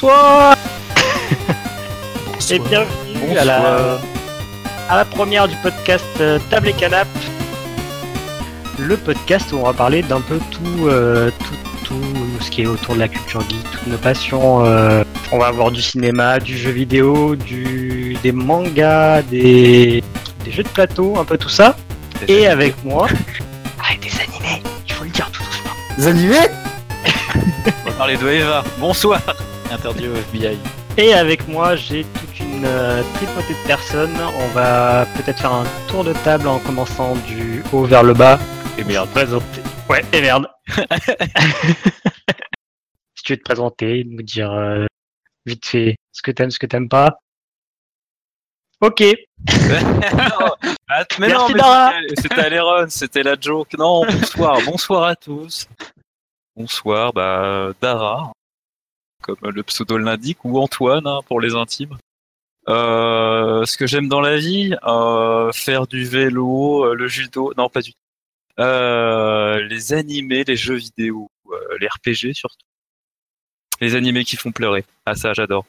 Bonsoir Et bienvenue à la, à la première du podcast euh, Table et Canap. Le podcast où on va parler d'un peu tout, euh, tout, tout ce qui est autour de la culture geek, toutes nos passions. euh, on va avoir du cinéma, du jeu vidéo, du, des mangas, des, des jeux de plateau, un peu tout ça. Et avec moi... Ah, et des animés, il faut le dire tout doucement. Des animés? On va parler de Eva. Bonsoir. Interdit au FBI. Et avec moi, j'ai toute une euh, tripotée de personnes. On va peut-être faire un tour de table en commençant du haut vers le bas. Et merde. Présenter. Ouais, et merde. si tu veux te présenter, nous dire euh, vite fait ce que t'aimes, ce que t'aimes pas. Ok. Ah, mais non, Merci, mais Dara. c'était- c'était à l'Eron, c'était la joke. Non, bonsoir, bonsoir à tous. Bonsoir, bah, Dara, comme le pseudo l'indique, ou Antoine, hein, pour les intimes. Euh, ce que j'aime dans la vie, euh, faire du vélo, euh, le judo, non pas du tout. Euh, les animés, les jeux vidéo, euh, les RPG surtout. Les animés qui font pleurer. Ah ça, j'adore.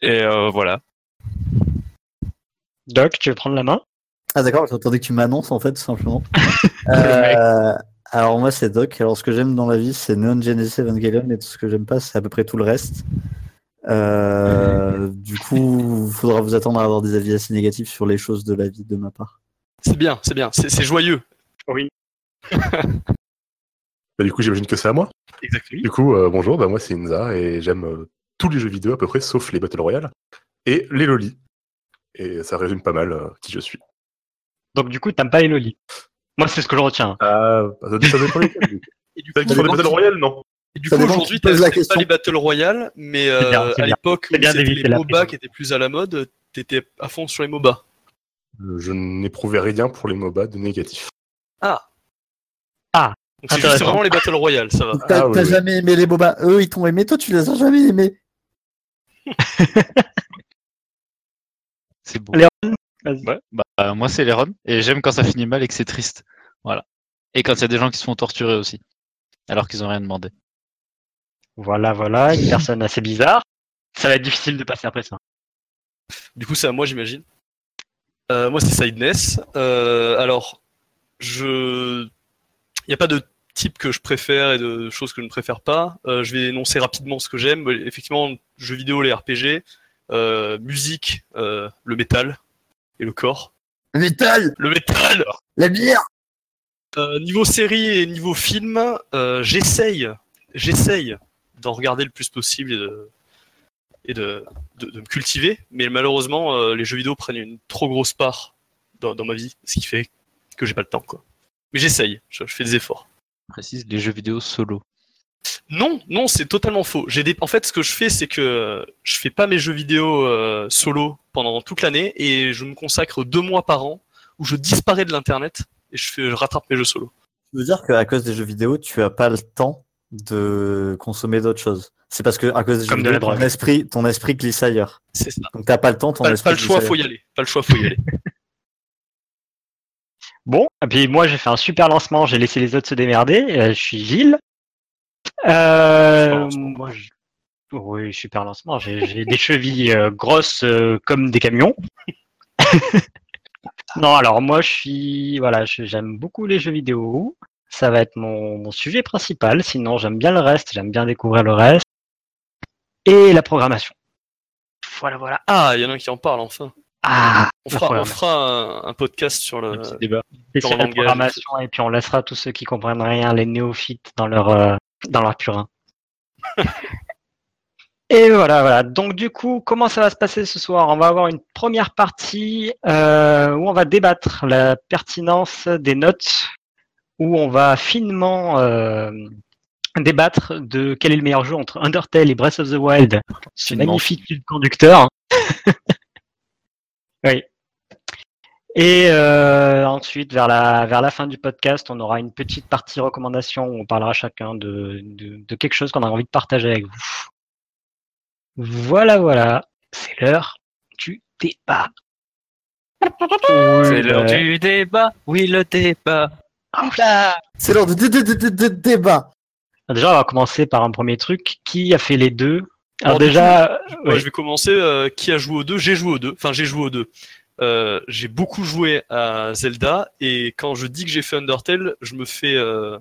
Et euh, voilà. Doc, tu veux prendre la main? Ah d'accord, j'attendais que tu m'annonces en fait, tout simplement. Alors moi c'est Doc, alors ce que j'aime dans la vie c'est Neon Genesis Evangelion et tout ce que j'aime pas c'est à peu près tout le reste. Euh, du coup, il faudra vous attendre à avoir des avis assez négatifs sur les choses de la vie de ma part. C'est bien, c'est bien, c'est c'est joyeux. Oui. Bah, du coup, j'imagine que c'est à moi. Exactement. Du coup, euh, bonjour, bah, moi c'est Inza et j'aime euh, tous les jeux vidéo à peu près, sauf les Battle Royale et les lolis. Et ça résume pas mal euh, qui je suis. Donc du coup, t'aimes pas les lolis. Moi, c'est ce que je retiens. Ah, bah, ça, ça dépend lesquels. Et du coup, des Battle Royale, non. et du Ça coup, aujourd'hui, t'as la pas question. les Battle Royale, mais bien, euh, à l'époque les MOBA qui étaient plus à la mode, t'étais à fond sur les MOBA. Euh, Je n'éprouvais rien pour les MOBA de négatif. Ah. Ah, Donc c'est vraiment les Battle Royale, ça va. T'as Ah, oui, t'as oui. jamais aimé les bobas, eux ils t'ont aimé, toi tu les as jamais aimés. C'est Vas-y. Ouais, bah, moi c'est les runs et j'aime quand ça finit mal et que c'est triste. Voilà. Et quand il y a des gens qui se font torturer aussi. Alors qu'ils ont rien demandé. Voilà, voilà, une personne assez bizarre. Ça va être difficile de passer après ça. Du coup, c'est à moi, j'imagine. Euh, moi, c'est Sideness. Euh, alors, je. Il n'y a pas de type que je préfère et de choses que je ne préfère pas. Euh, je vais énoncer rapidement ce que j'aime. Effectivement, jeux vidéo, les RPG, euh, musique, euh, le métal et le corps. Le métal, Le métal la bière. Euh, niveau série et niveau film, euh, j'essaye, j'essaye d'en regarder le plus possible et de, et de, de, de me cultiver, mais malheureusement, euh, les jeux vidéo prennent une trop grosse part dans, dans ma vie, ce qui fait que j'ai pas le temps, quoi. Mais j'essaye, je, je fais des efforts. Je précise les jeux vidéo solo. Non, non, c'est totalement faux. J'ai des... En fait, ce que je fais, c'est que je fais pas mes jeux vidéo euh, solo pendant toute l'année et je me consacre deux mois par an où je disparais de l'internet et je, fais... je rattrape mes jeux solo. Tu veux dire qu'à cause des jeux vidéo, tu as pas le temps de consommer d'autres choses? C'est parce que à cause des jeux de vidéo, ton esprit, ton esprit glisse ailleurs. C'est ça. Donc t'as pas le temps, ton Pas, esprit pas le glisse choix, ailleurs. faut y aller. Pas le choix, faut y aller. Bon, et puis moi j'ai fait un super lancement, j'ai laissé les autres se démerder, euh, je suis Gilles. Euh, moi, je- Oui, super lancement, j'ai j'ai des chevilles euh, grosses euh, comme des camions. non, alors moi je suis... Voilà, j'aime beaucoup les jeux vidéo, ça va être mon, mon sujet principal, sinon j'aime bien le reste, j'aime bien découvrir le reste. Et la programmation. Voilà, voilà. Ah, il y en a un qui en parle enfin. Ah, On la fera, on fera un, un podcast sur Un le. petit débat. le langage, programmation et puis on laissera tous ceux qui comprennent rien, les néophytes, dans leur euh, dans leur purin. et voilà, voilà. Donc du coup, comment ça va se passer ce soir? On va avoir une première partie euh, où on va débattre la pertinence des notes, où on va finement euh, débattre de quel est le meilleur jeu entre Undertale et Breath of the Wild. Ce magnifique conducteur. oui. Et euh, ensuite, vers la, vers la fin du podcast, on aura une petite partie recommandation où on parlera chacun de, de, de quelque chose qu'on a envie de partager avec vous. Voilà, voilà. C'est l'heure du débat. C'est l'heure du débat. Oui, le débat. C'est l'heure de, de, de, de, de- de débat. Déjà, on va commencer par un premier truc. Qui a fait les deux? Alors, Alors, du déjà, Ouais, je vais commencer. euh, qui a joué aux deux? J'ai joué aux deux. Enfin, j'ai joué aux deux. Euh, j'ai beaucoup joué à Zelda et quand je dis que j'ai fait Undertale, je me fais, euh,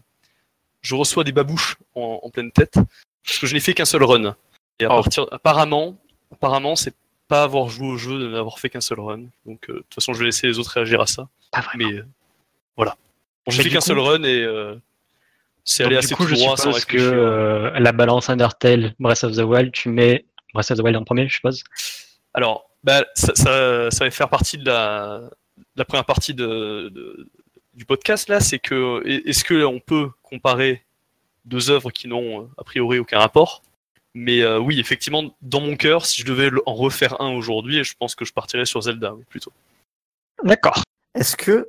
je reçois des babouches en, en pleine tête parce que je n'ai fait qu'un seul run. Et à Oh. partir, apparemment, apparemment, c'est pas avoir joué au jeu de n'avoir fait qu'un seul run. Donc, euh, de toute façon, je vais laisser les autres réagir à ça. Pas vraiment. Mais euh, voilà. J'ai Mais fait qu'un seul run et euh, c'est allé du assez coup, tout je droit sans suppose que euh, la balance Undertale, Breath of the Wild, tu mets Breath of the Wild en premier, je suppose? Alors, bah, ça, ça, ça va faire partie de la, de la première partie de, de- du podcast là, c'est que est-ce que on peut comparer deux œuvres qui n'ont euh, a priori aucun rapport? Mais euh, oui, effectivement, dans mon cœur, si je devais en refaire un aujourd'hui, je pense que je partirais sur Zelda, oui, plutôt. D'accord. Est-ce que,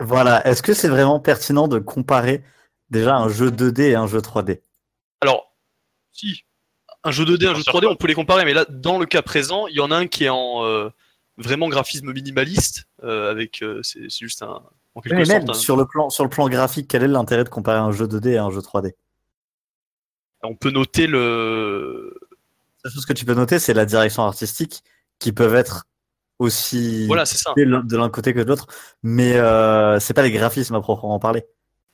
voilà, est-ce que c'est vraiment pertinent de comparer déjà un jeu 2D et un jeu 3D Alors, si un jeu 2D, un jeu sûr 3D, pas. on peut les comparer, mais là, dans le cas présent, il y en a un qui est en euh, vraiment graphisme minimaliste, euh, avec euh, c'est juste un en quelque Mais sorte même un- sur le plan, sur le plan graphique, quel est l'intérêt de comparer un jeu 2D et un jeu 3D on peut noter le La chose que tu peux noter, c'est la direction artistique qui peuvent être aussi voilà, c'est ça. de l'un de l'un côté que de l'autre, mais euh, c'est pas les graphismes à proprement parler.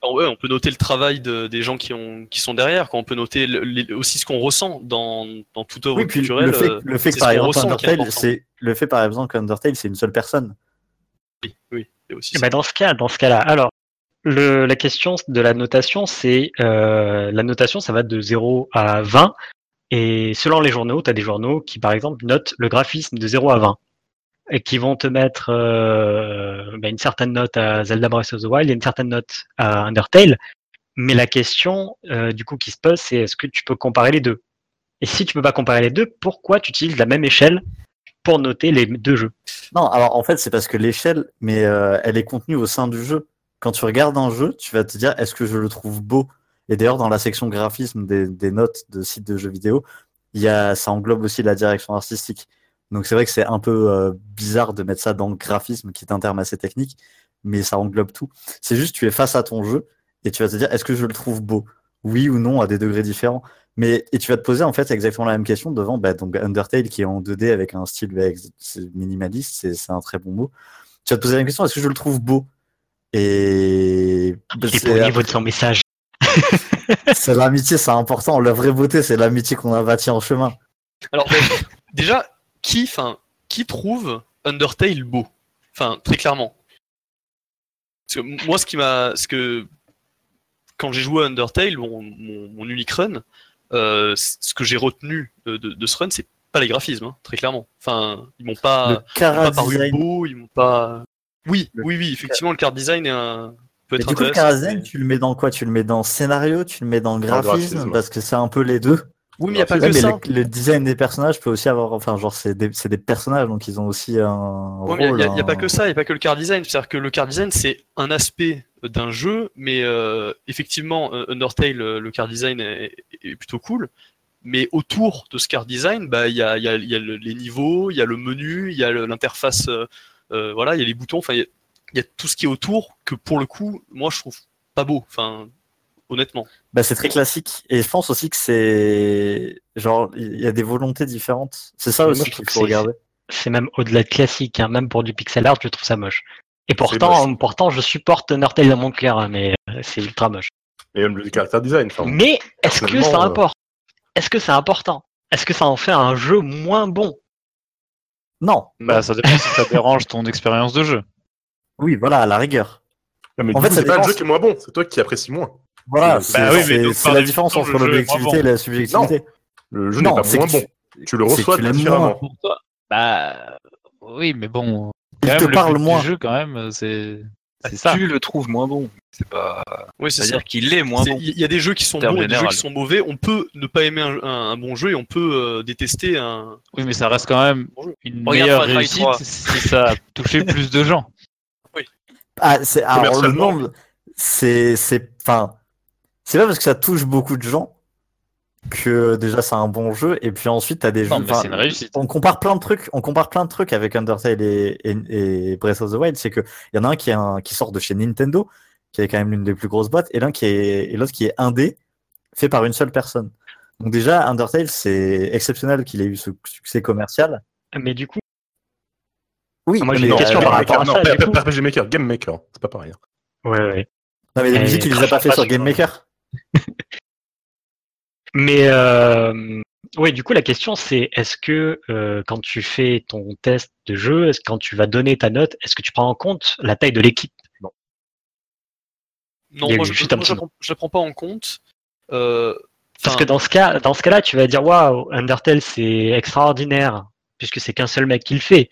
Alors ouais, on peut noter le travail de- des gens qui, ont, qui sont derrière, on peut noter le- aussi ce qu'on ressent dans, dans toute œuvre Oui, culturelle. le fait, euh, le fait c'est que par exemple Undertale, c'est le fait par exemple qu'Undertale, c'est une seule personne. oui, oui, c'est aussi Eh ça. ben, dans ce cas, dans ce cas-là, alors le, la question de la notation, c'est euh, la notation, ça va de 0 à 20. Et selon les journaux, tu as des journaux qui, par exemple, notent le graphisme de 0 à 20 et qui vont te mettre euh, ben, une certaine note à Zelda Breath of the Wild et une certaine note à Undertale. Mais la question, euh, du coup, qui se pose, c'est est-ce que tu peux comparer les deux? Et si tu peux pas comparer les deux, pourquoi tu utilises la même échelle pour noter les deux jeux? Non, alors en fait, c'est parce que l'échelle, mais euh, elle est contenue au sein du jeu. Quand tu regardes un jeu, tu vas te dire est-ce que je le trouve beau? Et d'ailleurs, dans la section graphisme des, des notes de sites de jeux vidéo, y a, ça englobe aussi la direction artistique. Donc c'est vrai que c'est un peu euh, bizarre de mettre ça dans le graphisme, qui est un terme assez technique, mais ça englobe tout. C'est juste tu es face à ton jeu et tu vas te dire est-ce que je le trouve beau? Oui ou non à des degrés différents. Mais et tu vas te poser en fait exactement la même question devant bah, donc Undertale qui est en 2D avec un style bah, c'est minimaliste, c'est c'est un très bon mot. Tu vas te poser la même question est-ce que je le trouve beau? Et bah, Et au c'est niveau de son message. c'est l'amitié, c'est important. La vraie beauté, c'est l'amitié qu'on a bâtie en chemin. Alors, déjà, qui, enfin, qui trouve Undertale beau? Enfin, très clairement. Parce que moi, ce qui m'a, ce que quand j'ai joué à Undertale, mon, mon, mon unique run, euh, ce que j'ai retenu de, de, de ce run, c'est pas les graphismes, hein, très clairement. Enfin, ils m'ont pas, le ils pas paru beaux, ils m'ont pas. Oui, Le- oui, oui, effectivement, le card design est un... Mais du coup, mais- tu le mets dans quoi? Tu le mets dans scénario, tu le mets dans graphisme, graphisme. parce que c'est un peu les deux? Oui, mais il n'y a pas que mais ça. le, le design des personnages peut aussi avoir, enfin, genre, c'est des, personnages, donc ils ont aussi un Ouais, il n'y a, y a un- pas que ça, il n'y a pas que le car design. C'est-à-dire que le car design, c'est un aspect d'un jeu, mais euh, effectivement, euh, Undertale, euh, le car design est, est plutôt cool. Mais autour de ce car design, bah, il y, a, il y, a, y a le- les niveaux, il y a le menu, il y a l'interface, euh, voilà, il y a les boutons, enfin, il y y, a tout ce qui est autour que pour le coup, moi, je trouve pas beau, enfin, honnêtement. Bah, c'est très classique. Et je pense aussi que c'est, genre, il y a des volontés différentes. C'est ça aussi qu'il que faut c'est- regarder. c'est même au-delà de classique, hein, même pour du pixel art, je trouve ça moche. Et pourtant, pourtant, je supporte Undertale dans mon cœur, hein, mais euh, c'est ultra moche. Et même le caractère design. enfin, Mais est-ce que ça euh, importe Est-ce que c'est important? Est-ce que ça en fait un jeu moins bon? Non. Bah, ça dépend si ça dérange ton expérience de jeu. Oui, voilà, à la rigueur. non, mais En du fait, c'est pas le jeu qui est moins bon, c'est toi qui apprécies moins. Voilà, Bah c'est oui, par la différence entre le l'objectivité bon. et la subjectivité. Le jeu n'est Non, pas moins bon. tu- Tu le reçois tu l'aimes différemment. Bah, oui, mais bon. Il te le parle moins. jeu, quand même, c'est c'est ça. Tu le trouves moins bon. C'est pas. Oui, c'est ça. C'est-à-dire qu'il est moins bon. Il y a des jeux qui sont bons et des jeux qui sont mauvais. On peut ne pas aimer un, un- un bon jeu et on peut euh, détester un. Oui, mais ça reste quand même une Regarde meilleure réussite 3. si ça a touché plus de gens. Ah, c'est, alors, le nombre, c'est, c'est, enfin, c'est pas parce que ça touche beaucoup de gens que déjà c'est un bon jeu, et puis ensuite t'as des jeux, Non, mais enfin, c'est une réussite. on compare plein de trucs, on compare plein de trucs avec Undertale et, et, et Breath of the Wild, c'est que il y en a un qui est un, qui sort de chez Nintendo, qui est quand même l'une des plus grosses boîtes, et l'un qui est, et l'autre qui est indé, fait par une seule personne. Donc déjà, Undertale, c'est exceptionnel qu'il ait eu ce succès commercial. Mais du coup, Oui, Moi, j'ai mais, une euh, question Game par Maker, rapport à non, ça. RPG Maker, Game Maker, c'est pas pareil. hein. ouais, ouais. non, mais musiques, il les a pas fait sur- Game Maker. Mais euh, oui, du coup, la question c'est est-ce que euh, quand tu fais ton test de jeu, est-ce quand tu vas donner ta note, est-ce que tu prends en compte la taille de l'équipe? Bon, Non, moi, je, la prends- prends pas en compte. Euh, Parce que dans ce cas, dans ce cas-là, tu vas dire waouh, Undertale c'est extraordinaire puisque c'est qu'un seul mec qui le fait.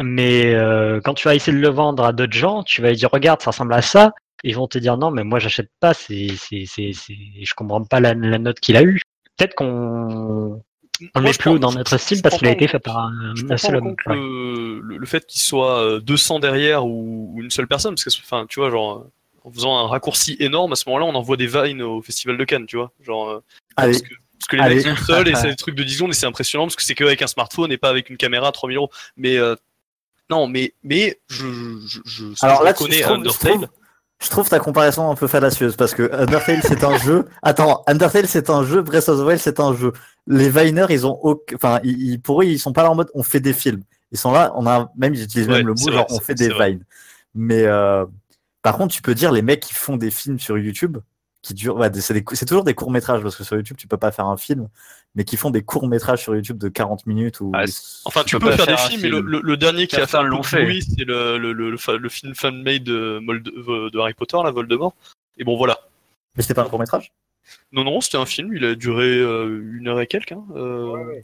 Mais euh, quand tu vas essayer de le vendre à d'autres gens, tu vas dire regarde, ça ressemble à ça. Ils vont te dire non, mais moi j'achète pas. C'est, c'est, c'est, c'est, je comprends pas la, la note qu'il a eue. Peut-être qu'on on moi, met plus dans notre style parce qu'il a été fait par un, je un prends seul homme. Ouais. le, fait qu'il soit euh, 200 derrière ou, ou une seule personne, parce que, enfin, tu vois, genre, euh, en faisant un raccourci énorme, à ce moment-là, on envoie des vines au Festival de Cannes, tu vois, genre, euh, Allez, parce, que, parce que les Allez. mecs sont seuls et c'est des trucs de 10 secondes et c'est impressionnant parce que c'est qu'avec un smartphone et pas avec une caméra à 3000 euros. Mais, euh, non, mais, mais, je, je, je, je, Alors là, je, Undertale. Je trouve ta comparaison un peu fallacieuse parce que Undertale c'est un jeu. Attends, Undertale c'est un jeu, Breath of the Wild c'est un jeu. Les Viners, ils ont, aucun- enfin, ils, pour eux, ils sont pas là en mode on fait des films. Ils sont là, on a même, ils utilisent Ouais, même le mot vrai, genre on fait des vines. Mais euh, par contre, tu peux dire les mecs qui font des films sur YouTube qui durent, ouais, c'est toujours des courts métrages parce que sur YouTube tu peux pas faire un film, mais qui font des courts métrages sur YouTube de 40 minutes ou. Ah, Enfin, tu peux faire des films, mais le, film. le- le dernier qui a fait un l'ont fait. fait, c'est le, le, le, le, fa- le film fan-made de, Mold- euh, de Harry Potter, la Voldemort. Et bon, voilà. Mais c'était pas un court métrage. Non, non, c'était un film, il a duré euh, une heure et quelques. Hein. euh,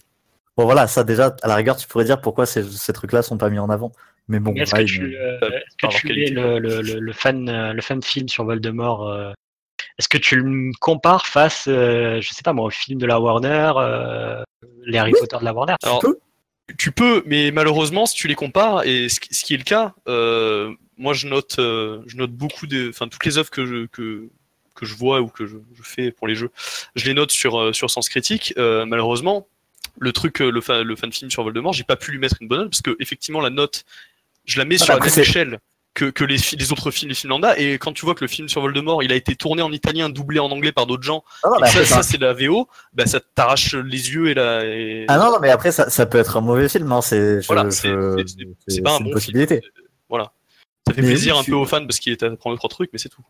Bon voilà, ça déjà, à la rigueur, tu pourrais dire pourquoi ces, ces trucs-là sont pas mis en avant. Mais bon, Mais Est-ce que Vine, tu, euh, euh, est-ce que tu le, le, le, le fan, le fan film sur Voldemort euh, Est-ce que tu le compares face, euh, je sais pas moi, au film de la Warner, euh, les Harry Potter de la Warner? Alors, peux. tu peux, mais malheureusement, si tu les compares, et ce, qui- ce qui est le cas, euh, moi je note, euh, je note beaucoup de, enfin toutes les œuvres que je que que je vois ou que je, je fais pour les jeux, je les note sur euh, sur Sens Critique. Euh, malheureusement, le truc, euh, le fan, le fan film sur Voldemort, j'ai pas pu lui mettre une bonne note parce que effectivement la note, je la mets Ah, sur la après, même échelle que, que les, autres films, les films lambda. Et quand tu vois que le film sur Voldemort, il a été tourné en italien, doublé en anglais par d'autres gens, Ah non, et ça, ça c'est de la VO, bah ça t'arrache les yeux et la. et- Ah non, non, mais après, ça, ça peut être un mauvais film. Hein. C'est Voilà, c'est- pas un c'est une bon possibilité. film. Voilà. Ça fait Mais plaisir oui, un peu aux fans parce qu'il est à prendre trois trucs, mais c'est tout.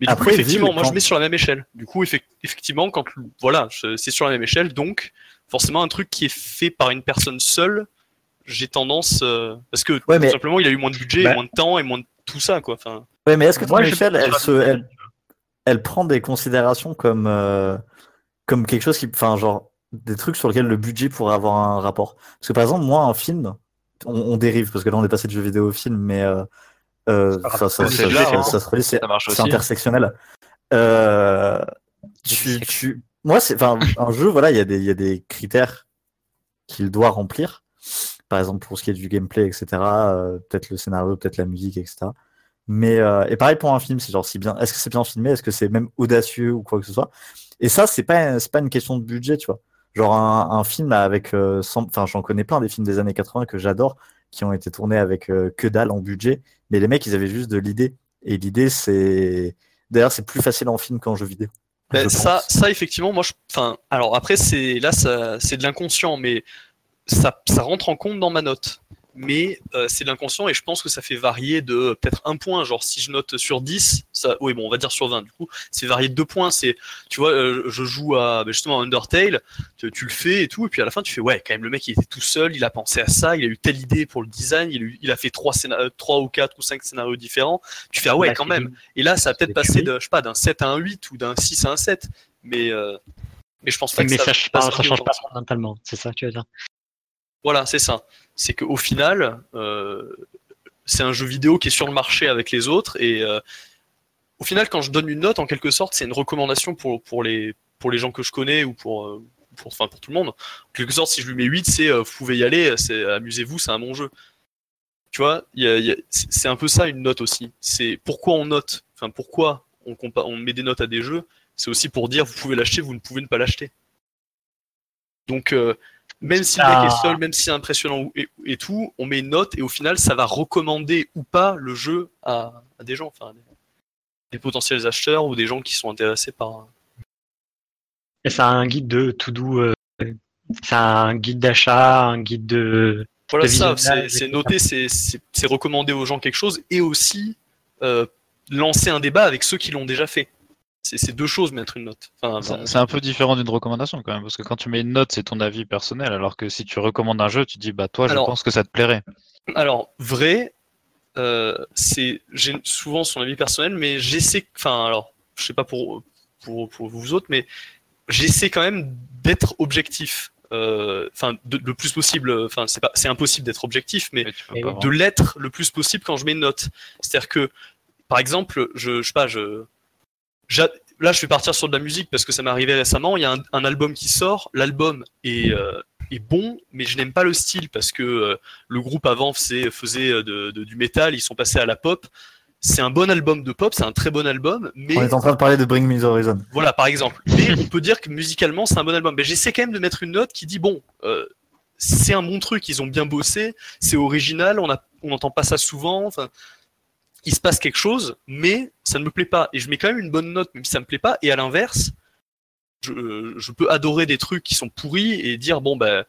Mais du Après, coup, effectivement, moi je mets sur la même échelle. Du coup, effec- effectivement, quand voilà, c'est sur la même échelle, donc forcément un truc qui est fait par une personne seule, j'ai tendance euh, parce que Ouais, tout mais- simplement il a eu moins de budget, Bah. moins de temps et moins de tout ça quoi. Enfin, Ouais, mais est-ce que ton Moi, je- échelle, elle, se, elle, elle prend des considérations comme, euh, comme quelque chose qui. Enfin, genre, des trucs sur lesquels le budget pourrait avoir un rapport? Parce que par exemple, moi, un film, on, on dérive, parce que là, on est passé de jeu vidéo au film, mais. Euh, euh, ça, ça, ça- C'est ça- se relie, intersectionnel. Euh, tu, tu... Moi, c'est enfin un jeu, voilà, il y, a des- il y a des critères qu'il doit remplir. Par exemple, pour ce qui est du gameplay, etc. euh, peut-être le scénario, peut-être la musique, etc. Mais euh, et pareil pour un film, c'est genre si bien, est-ce que c'est bien filmé, est-ce que c'est même audacieux ou quoi que ce soit? Et ça, c'est pas c'est pas une question de budget, tu vois. Genre un, un film avec, euh, enfin j'en connais plein des films des années 80 que j'adore, qui ont été tournés avec que dalle en budget, mais les mecs ils avaient juste de l'idée. Et l'idée c'est, d'ailleurs c'est plus facile en film qu'en jeu vidéo. Ben, ça, pense. ça effectivement, moi, je, enfin, alors après, c'est là, c'est de l'inconscient, mais ça, ça rentre en compte dans ma note. Mais euh, c'est de l'inconscient et je pense que ça fait varier de peut-être un point. Genre, si je note sur 10, ça, oui, bon, on va dire sur 20, du coup, c'est varié de deux points. C'est, tu vois, euh, je joue à ben, justement à Undertale, tu, tu le fais et tout, et puis à la fin, tu fais, ouais, quand même, le mec, il était tout seul, il a pensé à ça, il a eu telle idée pour le design, il a, eu- il a fait trois, euh, trois ou quatre ou cinq scénarios différents. Tu fais, ah ouais, Bah, quand même. Et là, ça a peut-être passé de, je sais pas, d'un 7 à un 8 ou d'un 6 à un 7. Mais, euh, mais je pense pas Mais que ça, ça, pas, ça plus change pas ça. fondamentalement, c'est ça que tu veux dire. Voilà, c'est ça. C'est qu'au final, euh, c'est un jeu vidéo qui est sur le marché avec les autres. Et euh, au final, quand je donne une note, en quelque sorte, c'est une recommandation pour, pour, les, pour les gens que je connais ou pour, euh, pour, enfin, pour tout le monde. En quelque sorte, si je lui mets 8, c'est euh, vous pouvez y aller, c'est amusez-vous, c'est un bon jeu. Tu vois, c'est un peu ça une note aussi. C'est pourquoi on note, enfin pourquoi on, on met des notes à des jeux, c'est aussi pour dire vous pouvez l'acheter, vous ne pouvez ne pas l'acheter. Donc euh, même si le mec Ah. est seul, même si c'est impressionnant et, et tout, on met une note et au final ça va recommander ou pas le jeu à, à des gens, enfin des, des potentiels acheteurs ou des gens qui sont intéressés par. Et c'est un guide de to do. euh, c'est un guide d'achat, un guide de. Voilà de ça, c'est c'est c'est recommander aux gens quelque chose et aussi euh, lancer un débat avec ceux qui l'ont déjà fait. C'est deux choses, mettre une note. Enfin, C'est un peu différent d'une recommandation quand même, parce que quand tu mets une note, c'est ton avis personnel, alors que si tu recommandes un jeu, tu dis bah toi, je Alors- pense que ça te plairait. Alors, vrai, euh, c'est j'ai souvent son avis personnel, mais j'essaie, enfin, alors, je sais pas pour, pour, pour vous autres, mais j'essaie quand même d'être objectif. Euh, Enfin, le plus possible. Enfin, c'est pas, c'est impossible d'être objectif, mais Mais oui. de l'être le plus possible quand je mets une note. C'est-à-dire que, par exemple, je, je sais pas, je, là, je vais partir sur de la musique parce que ça m'est arrivé récemment. Il y a un, un album qui sort. L'album est, euh, est bon, mais je n'aime pas le style parce que euh, le groupe avant faisait, euh, de, de- du métal. Ils sont passés à la pop. C'est un bon album de pop, c'est un très bon album, mais On est en train de parler de Bring Me the Horizon. voilà, par exemple. Mais on peut dire que musicalement, c'est un bon album. Mais j'essaie quand même de mettre une note qui dit bon, euh, c'est un bon truc, ils ont bien bossé, c'est original, on n'entend pas ça souvent. Enfin, il se passe quelque chose, mais ça ne me plaît pas. Et je mets quand même une bonne note, même si ça me plaît pas. Et à l'inverse, je, je peux adorer des trucs qui sont pourris et dire bon ben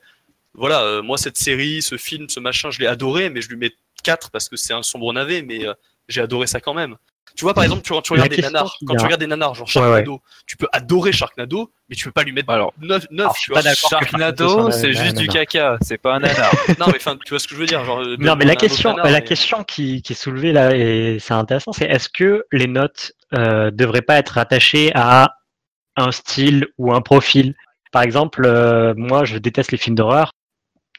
voilà, euh, moi cette série, ce film, ce machin, je l'ai adoré, mais je lui mets 4 parce que c'est un sombre navet, mais euh, j'ai adoré ça quand même. Tu vois, par exemple, tu, regardes des nanars, quand a- tu regardes des nanars, genre Ouais, ouais. Sharknado, tu peux adorer Sharknado, mais tu peux pas lui mettre Alors, 9, 9 alors, je tu suis vois. pas d'accord. que Sharknado, Sharknado, c'est juste du caca, c'est pas un nanar. Non, mais enfin, tu vois ce que je veux dire. Genre, euh, Non, mais la question, nanar, la mais- question qui, qui est soulevée là, et c'est intéressant, c'est est-ce que les notes euh, devraient pas être attachées à un style ou un profil? Par exemple, euh, moi, je déteste les films d'horreur.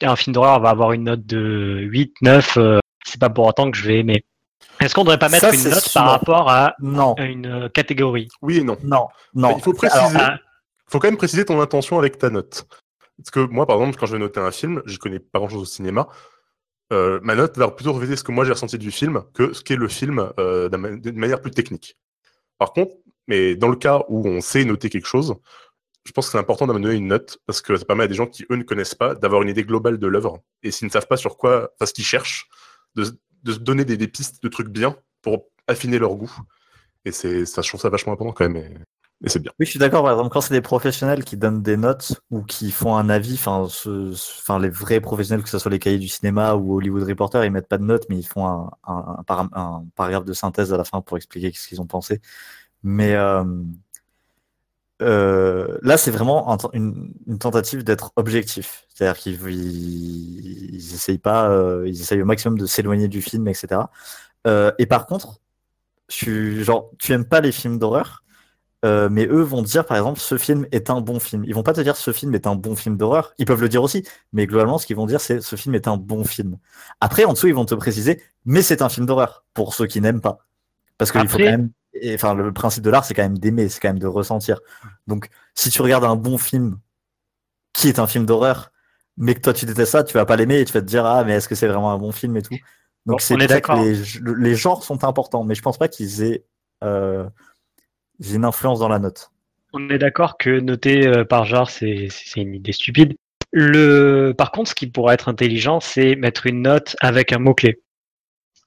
Un film d'horreur va avoir une note de 8, 9, euh, c'est pas pour autant que je vais aimer. Est-ce qu'on devrait pas mettre Ça, une note sûr. par rapport à Non, une euh, catégorie? Oui et non. non, non. Il faut préciser. Alors, Ah, faut quand même préciser ton intention avec ta note. Parce que moi, par exemple, quand je vais noter un film, je connais pas grand-chose au cinéma. euh, ma note va plutôt refléter ce que moi j'ai ressenti du film que ce qu'est le film euh, d'une manière plus technique. Par contre, mais dans le cas où on sait noter quelque chose, je pense que c'est important d'amener une note parce que ça permet à des gens qui eux ne connaissent pas d'avoir une idée globale de l'œuvre et s'ils ne savent pas sur quoi, enfin ce qu'ils cherchent, de, de se donner des, pistes de trucs bien pour affiner leur goût. Et c'est, ça, je trouve ça vachement important quand même. Et, c'est bien. Oui, je suis d'accord. Par exemple, quand c'est des professionnels qui donnent des notes ou qui font un avis, enfin, les vrais professionnels, que ce soit les cahiers du cinéma ou Hollywood Reporter, ils mettent pas de notes, mais ils font un, un, un paragraphe de synthèse à la fin pour expliquer ce qu'ils ont pensé. Mais euh, euh, là, c'est vraiment un une, une tentative d'être objectif. C'est-à-dire qu'ils ils, ils essayent pas, euh, ils essayent au maximum de s'éloigner du film, etc. Euh, et par contre, suis genre, tu aimes pas les films d'horreur, mais eux vont dire par exemple ce film est un bon film. Ils vont pas te dire ce film est un bon film d'horreur. Ils peuvent le dire aussi, mais globalement ce qu'ils vont dire c'est ce film est un bon film. Après en dessous ils vont te préciser mais c'est un film d'horreur pour ceux qui n'aiment pas. Parce qu'il faut quand même, et, enfin le principe de l'art c'est quand même d'aimer, c'est quand même de ressentir. Donc si tu regardes un bon film qui est un film d'horreur, mais que toi tu détestes ça, tu vas pas l'aimer et tu vas te dire ah mais est-ce que c'est vraiment un bon film et tout? Donc Bon, c'est ça que d'accord. les, les genres sont importants, mais je pense pas qu'ils aient euh, une influence dans la note. On est d'accord que noter euh, par genre, c'est c'est une idée stupide. Le, par contre, ce qui pourrait être intelligent, c'est mettre une note avec un mot-clé.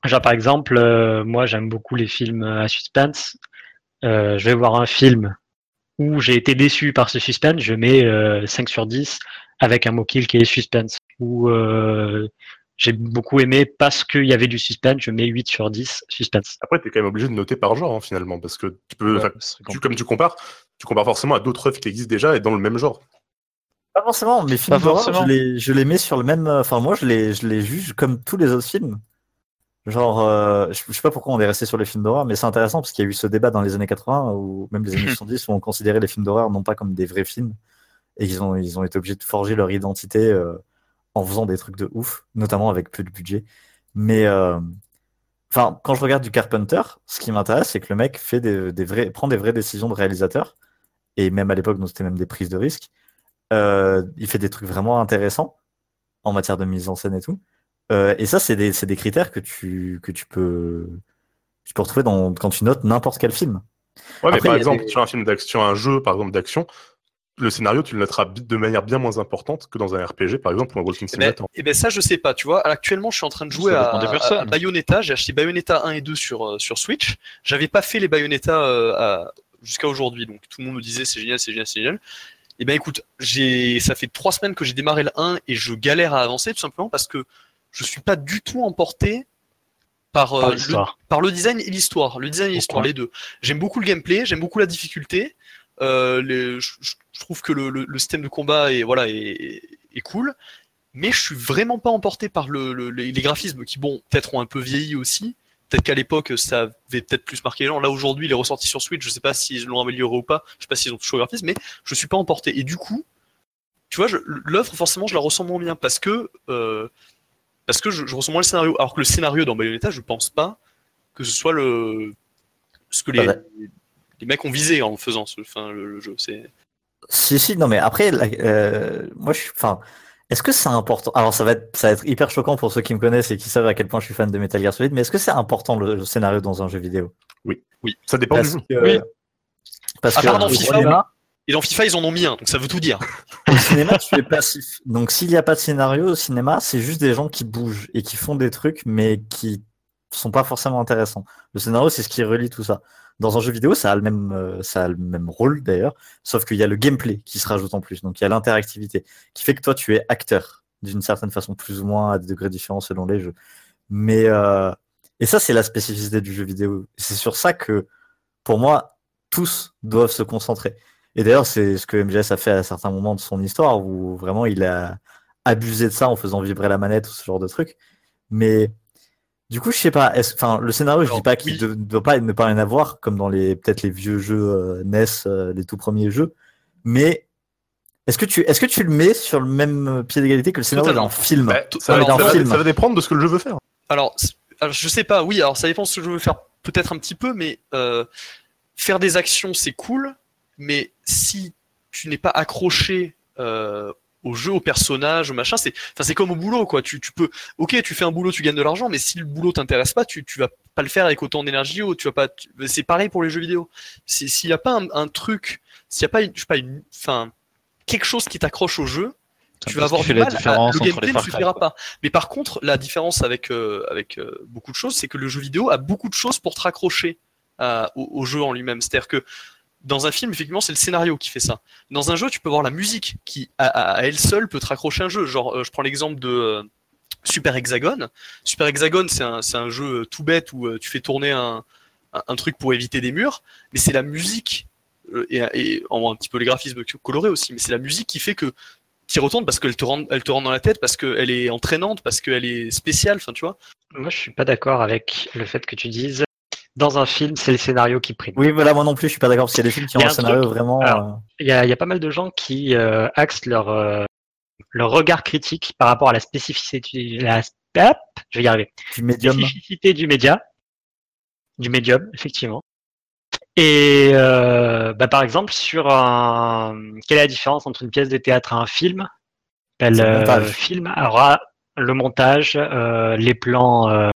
Genre, par exemple, euh, moi, j'aime beaucoup les films à suspense. Euh, je vais voir un film où j'ai été déçu par ce suspense, je mets euh, 5 sur 10 avec un mot-clé qui est suspense. Ou euh, j'ai beaucoup aimé parce qu'il y avait du suspense, je mets 8 sur 10 suspense. Après, tu es quand même obligé de noter par genre hein, finalement, parce que tu peux, Ouais, tu- comme tu compares, tu compares forcément à d'autres œuvres qui existent déjà et dans le même genre. Pas forcément, mes films d'horreur, je les, je les mets sur le même. Enfin, moi, je les, je les juge comme tous les autres films. Genre, euh, je, je sais pas pourquoi on est resté sur les films d'horreur, mais c'est intéressant parce qu'il y a eu ce débat dans les années 80 ou même les années 70 où on considérait les films d'horreur non pas comme des vrais films et ont, ils ont été obligés de forger leur identité euh, en faisant des trucs de ouf, notamment avec peu de budget. Mais, euh, enfin, quand je regarde du Carpenter, ce qui m'intéresse, c'est que le mec fait des, des vrais, prend des vraies décisions de réalisateur et même à l'époque, c'était même des prises de risques. Euh, il fait des trucs vraiment intéressants en matière de mise en scène et tout. Euh, et ça, c'est des, critères que tu, que tu peux, tu peux retrouver dans, quand tu notes n'importe quel film. Ouais, mais Après, par exemple, des- sur un film d'action, un jeu par exemple d'action, le scénario, tu le noteras de manière bien moins importante que dans un RPG, par exemple, ou un Walking Eh ben, Simulator. eh ben ça, je sais pas, tu vois. Actuellement, je suis en train de jouer à, Bayonetta. J'ai acheté Bayonetta 1 et 2 sur, euh, sur Switch. J'avais pas fait les Bayonetta euh, à- jusqu'à aujourd'hui, donc tout le monde me disait c'est génial, c'est génial, c'est génial. Eh ben écoute, j'ai, ça fait trois semaines que j'ai démarré le 1 et je galère à avancer tout simplement parce que je suis pas du tout emporté par, euh, Par le, l'histoire. par le design et l'histoire. Le design et l'histoire, les deux. J'aime beaucoup le gameplay, j'aime beaucoup la difficulté. Euh, les- je, trouve que le, le- le système de combat est, voilà, est, est cool, mais je suis vraiment pas emporté par le, le- les, les graphismes qui, bon, peut-être ont un peu vieilli aussi. Peut-être qu'à l'époque, ça avait peut-être plus marqué les gens. Là, aujourd'hui, il est ressorti sur Switch. Je sais pas s'ils l'ont amélioré ou pas. Je sais pas s'ils ont touché au graphisme, mais je suis pas emporté. Et du coup, tu vois, l'œuvre, forcément, je la ressens moins bien parce que, euh, parce que je, je ressens moins le scénario. Alors que le scénario dans Bayonetta, je pense pas que ce soit le, ce que les, Ah bah. les mecs ont visé en faisant ce, enfin, le, le jeu. C'est, Si, si, non, mais après, la- euh, moi, je suis. Enfin, est-ce que c'est important Alors, ça va, être, ça va être hyper choquant pour ceux qui me connaissent et qui savent à quel point je suis fan de Metal Gear Solid, mais est-ce que c'est important le, le scénario dans un jeu vidéo? Ça dépend Parce du jeu. que. Oui. Parce À que part dans FIFA, cinéma, et dans FIFA, ils en ont mis un, donc ça veut tout dire. au cinéma, tu es passif. Donc, s'il n'y a pas de scénario au cinéma, c'est juste des gens qui bougent et qui font des trucs, mais qui sont pas forcément intéressants. Le scénario, c'est ce qui relie tout ça. Dans un jeu vidéo, ça a le même, euh, ça a le même rôle d'ailleurs, sauf qu'il y a le gameplay qui se rajoute en plus. Donc, il y a l'interactivité qui fait que toi, tu es acteur d'une certaine façon, plus ou moins à des degrés différents selon les jeux. Mais euh, et ça, c'est la spécificité du jeu vidéo. C'est sur ça que, pour moi, tous doivent se concentrer. Et d'ailleurs, c'est ce que MGS a fait à certains moments de son histoire, où vraiment il a abusé de ça en faisant vibrer la manette ou ce genre de truc. Mais du coup, je sais pas. Enfin, le scénario, je Alors, dis pas qu'il oui. ne doit pas ne pas rien avoir, comme dans les peut-être les vieux jeux euh, NES, euh, les tout premiers jeux. Mais est-ce que tu est-ce que tu le mets sur le même pied d'égalité que le scénario d'un film? Bah, ça, va, alors, d'un ça va- film. ça va dépendre de ce que le jeu veut faire. Alors, alors, je sais pas, oui, alors ça dépend de ce que je veux faire peut-être un petit peu, mais euh, faire des actions c'est cool, mais si tu n'es pas accroché euh, au jeu, au personnage, au machin, c'est, enfin c'est comme au boulot quoi. Tu, tu peux, ok, tu fais un boulot, tu gagnes de l'argent, mais si le boulot t'intéresse pas, tu, tu vas pas le faire avec autant d'énergie ou tu vas pas. tu- c'est pareil pour les jeux vidéo. S'il y a pas un, un truc, s'il y a pas, une, je sais pas, une, enfin quelque chose qui t'accroche au jeu, tu vas avoir du mal. à- le gameplay ne suffira quoi. pas. Mais par contre, la différence avec euh, avec euh, beaucoup de choses, c'est que le jeu vidéo a beaucoup de choses pour te raccrocher au, au jeu en lui-même. C'est-à-dire que dans un film, effectivement, c'est le scénario qui fait ça. Dans un jeu, tu peux voir la musique qui, à, elle seule, peut te raccrocher un jeu. Genre, euh, je prends l'exemple de euh, Super Hexagon. Super Hexagon, c'est un, jeu euh, tout bête où tu fais tourner un, truc pour éviter des murs, mais c'est la musique et, et un petit peu les graphismes colorés aussi, mais c'est la musique qui fait que tu y retournes parce qu'elle te rentre dans la tête, parce qu'elle est entraînante, parce qu'elle est spéciale, enfin tu vois. Moi, je suis pas d'accord avec le fait que tu dises dans un film, c'est le scénario qui prime. Oui, voilà, moi non plus, je suis pas d'accord parce qu'il y a des films qui ont un un scénario truc- vraiment. Euh, Il y y a pas mal de gens qui euh, axent leur, euh, leur regard critique par rapport à la spécificité, la, hop, je vais y arriver, du médium. spécificité du média, du médium, effectivement. Et euh, bah, par exemple, sur un, quelle est la différence entre une pièce de théâtre et un film? Ben, le montage. film aura le montage, euh, les plans, euh,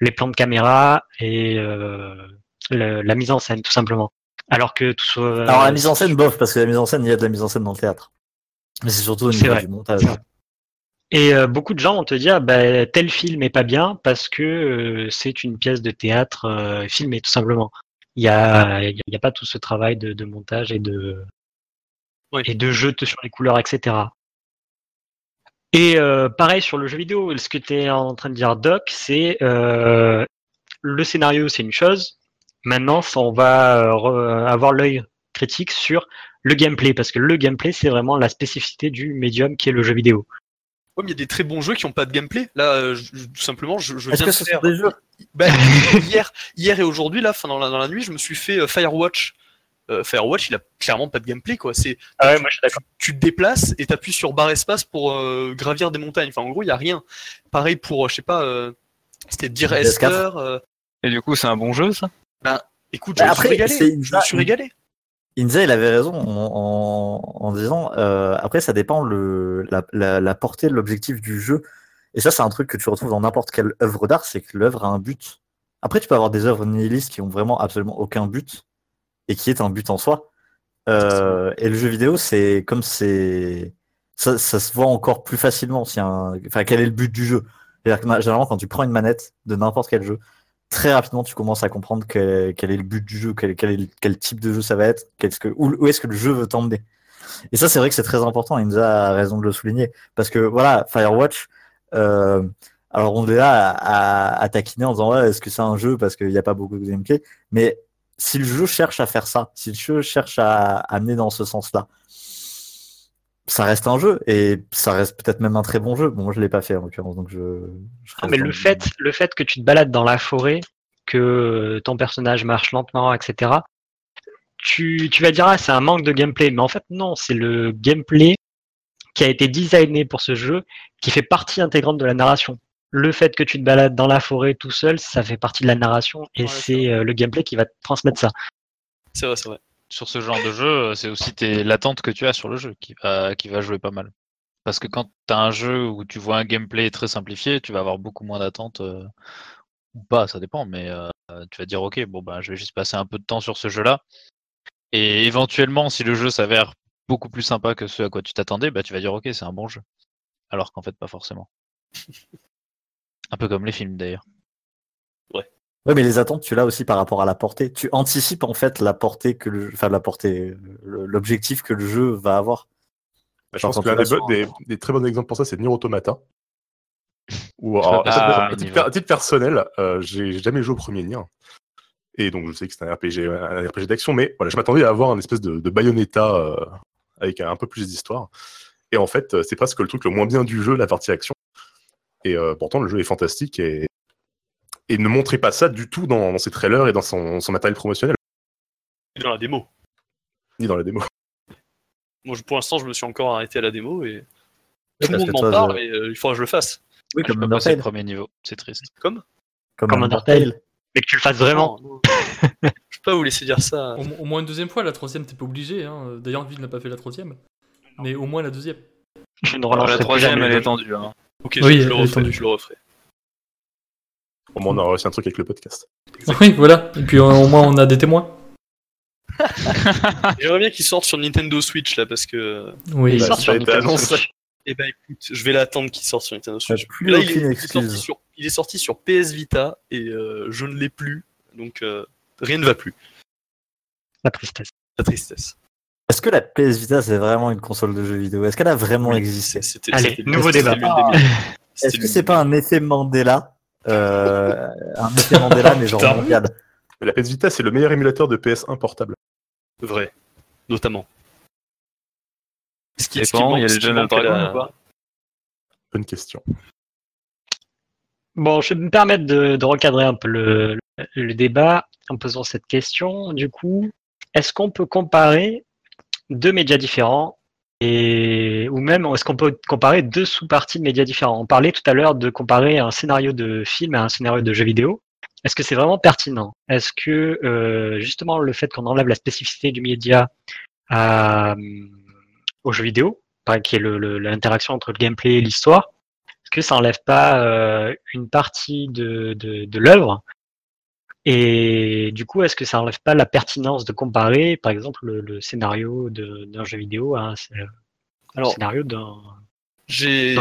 les plans de caméra et euh, le- la mise en scène, tout simplement. Alors que tout soit, Alors la mise en scène, bof, parce que la mise en scène, il y a de la mise en scène dans le théâtre. Mais c'est surtout au niveau du montage. Et euh, beaucoup de gens vont te dire, bah, tel film est pas bien parce que euh, c'est une pièce de théâtre euh, filmée, tout simplement. Il y a, il y a pas tout ce travail de, de montage et de Oui. et de jeu sur les couleurs, etc. Et euh, pareil sur le jeu vidéo, ce que tu es en train de dire, Doc, c'est euh, le scénario, c'est une chose. Maintenant, ça, on va euh, re- avoir l'œil critique sur le gameplay, parce que le gameplay, c'est vraiment la spécificité du médium qui est le jeu vidéo. Ouais, mais il y a des très bons jeux qui n'ont pas de gameplay. Là, je- je- tout simplement, je, je Est-ce viens que de ce faire. sont des jeux Bah, hier, hier et aujourd'hui, là, fin, dans, la, dans la nuit, je me suis fait euh, Firewatch. Euh, Firewatch, il a clairement pas de gameplay, quoi. C'est Ah ouais, moi je suis d'accord. tu te déplaces et t'appuies sur barre espace pour euh, gravir des montagnes. Enfin, en gros, il y a rien. Pareil pour, euh, je sais pas, euh, c'était dire PS4. Esther. euh, Et du coup, c'est un bon jeu, ça? Écoute, Bah, je me après, suis régalé. Je me suis régalé. Inza, il avait raison en, en- en disant, euh, après, ça dépend le, la, la, la portée de l'objectif du jeu. Et ça, c'est un truc que tu retrouves dans n'importe quelle œuvre d'art, c'est que l'œuvre a un but. Après, tu peux avoir des œuvres nihilistes qui ont vraiment absolument aucun but et qui est un but en soi. Euh, et le jeu vidéo, c'est comme c'est ça, ça se voit encore plus facilement. Si un... enfin, quel est le but du jeu C'est-à-dire que généralement, quand tu prends une manette de n'importe quel jeu, très rapidement, tu commences à comprendre quel, quel est le but du jeu, quel, quel, type de jeu ça va être, qu'est-ce que, où, où est-ce que le jeu veut t'emmener. Et ça, c'est vrai que c'est très important. Inza a raison de le souligner. Parce que voilà, Firewatch, euh, alors on est là à, taquiner en disant est-ce que c'est un jeu parce qu'il n'y a pas beaucoup de gameplay. Mais si le jeu cherche à faire ça, si le jeu cherche à amener dans ce sens-là, ça reste un jeu et ça reste peut-être même un très bon jeu. Bon, moi je l'ai pas fait en l'occurrence, donc je. je non, mais le fait, le fait que tu te balades dans la forêt, que ton personnage marche lentement, etc. Tu, tu vas dire ah c'est un manque de gameplay, mais en fait non, c'est le gameplay qui a été designé pour ce jeu, qui fait partie intégrante de la narration. Le fait que tu te balades dans la forêt tout seul, ça fait partie de la narration et ouais, c'est euh, le gameplay qui va te transmettre ça. C'est vrai, c'est vrai sur ce genre de jeu, c'est aussi tes, l'attente que tu as sur le jeu qui va, qui va jouer pas mal. Parce que quand tu as un jeu où tu vois un gameplay très simplifié, tu vas avoir beaucoup moins d'attente. Euh, ou pas, ça dépend, mais euh, tu vas dire ok, bon ben je vais juste passer un peu de temps sur ce jeu-là. Et éventuellement, si le jeu s'avère beaucoup plus sympa que ce à quoi tu t'attendais, bah, tu vas dire ok, c'est un bon jeu. Alors qu'en fait, pas forcément. un peu comme les films d'ailleurs. Ouais. Oui, mais les attentes, tu l'as aussi par rapport à la portée. Tu anticipes en fait la portée que le, enfin la portée, l'objectif que le jeu va avoir. Bah, je pense que l'un des, des, des, très bons exemples pour ça, c'est Nier Automata. Ou alors, ah, à, titre, à, titre, personnel, euh, j'ai jamais joué au premier Nier. Et donc je sais que c'est un RPG, un RPG d'action, mais voilà, je m'attendais à avoir un espèce de, de Bayonetta euh, avec un peu plus d'histoire. Et en fait, c'est presque le truc le moins bien du jeu, la partie action. Et euh, pourtant, le jeu est fantastique et et ne montrait pas ça du tout dans, dans ses trailers et dans son, son, matériel promotionnel. Ni dans la démo. Ni dans la démo. Moi, pour l'instant, je me suis encore arrêté à la démo et tout le monde m'en parle, mais euh, il faudra que je le fasse. Oui, comme je passer le premier niveau, c'est triste. Comme Comme, comme Undertale. Mais que tu le fasses vraiment. Non, je peux pas vous laisser dire ça. Au, au moins une deuxième fois, la troisième, t'es pas obligé. Hein. D'ailleurs, Vide n'a pas fait la troisième. Mais au moins la deuxième. La troisième, elle est tendue. Hein. Ok, oui, je, je, le referai, je le referai. Au moins, on aura réussi un truc avec le podcast. Oui, voilà. Et puis, au moins, on a des témoins. J'aimerais bien qu'il sorte sur Nintendo Switch, là, parce que. Oui, il sort sur Nintendo Switch. Eh ben, écoute, je vais l'attendre qu'il sorte sur Nintendo Switch. Là, il est, il, est sorti sur, il est, sorti sur, PS Vita et euh, je ne l'ai plus. Donc, euh, rien ne va plus. La tristesse. La tristesse. Est-ce que la PS Vita, c'est vraiment une console de jeux vidéo? Est-ce qu'elle a vraiment oui, existé? Allez, nouveau débat. Ah. Est-ce que c'est pas un effet Mandela? Euh, un effet Mandela, mais genre mondial. La PS Vita, c'est le meilleur émulateur de PS1 portable. Vrai, notamment. Ce qui est il y a les jeunes Dragon ou pas? Bonne question. Bon, je vais me permettre de, de recadrer un peu le, le, le, débat en posant cette question. Du coup, est-ce qu'on peut comparer deux médias différents et, ou même, est-ce qu'on peut comparer deux sous-parties de médias différents? On parlait tout à l'heure de comparer un scénario de film à un scénario de jeu vidéo. Est-ce que c'est vraiment pertinent? Est-ce que euh, justement le fait qu'on enlève la spécificité du média à, au jeu vidéo, qui est l'interaction entre le gameplay et l'histoire, est-ce que ça enlève pas euh, une partie de, de, de l'œuvre? Et du coup, est-ce que ça enlève pas la pertinence de comparer, par exemple, le, le scénario d'un jeu vidéo à un, Alors, scénario d'un. J'ai.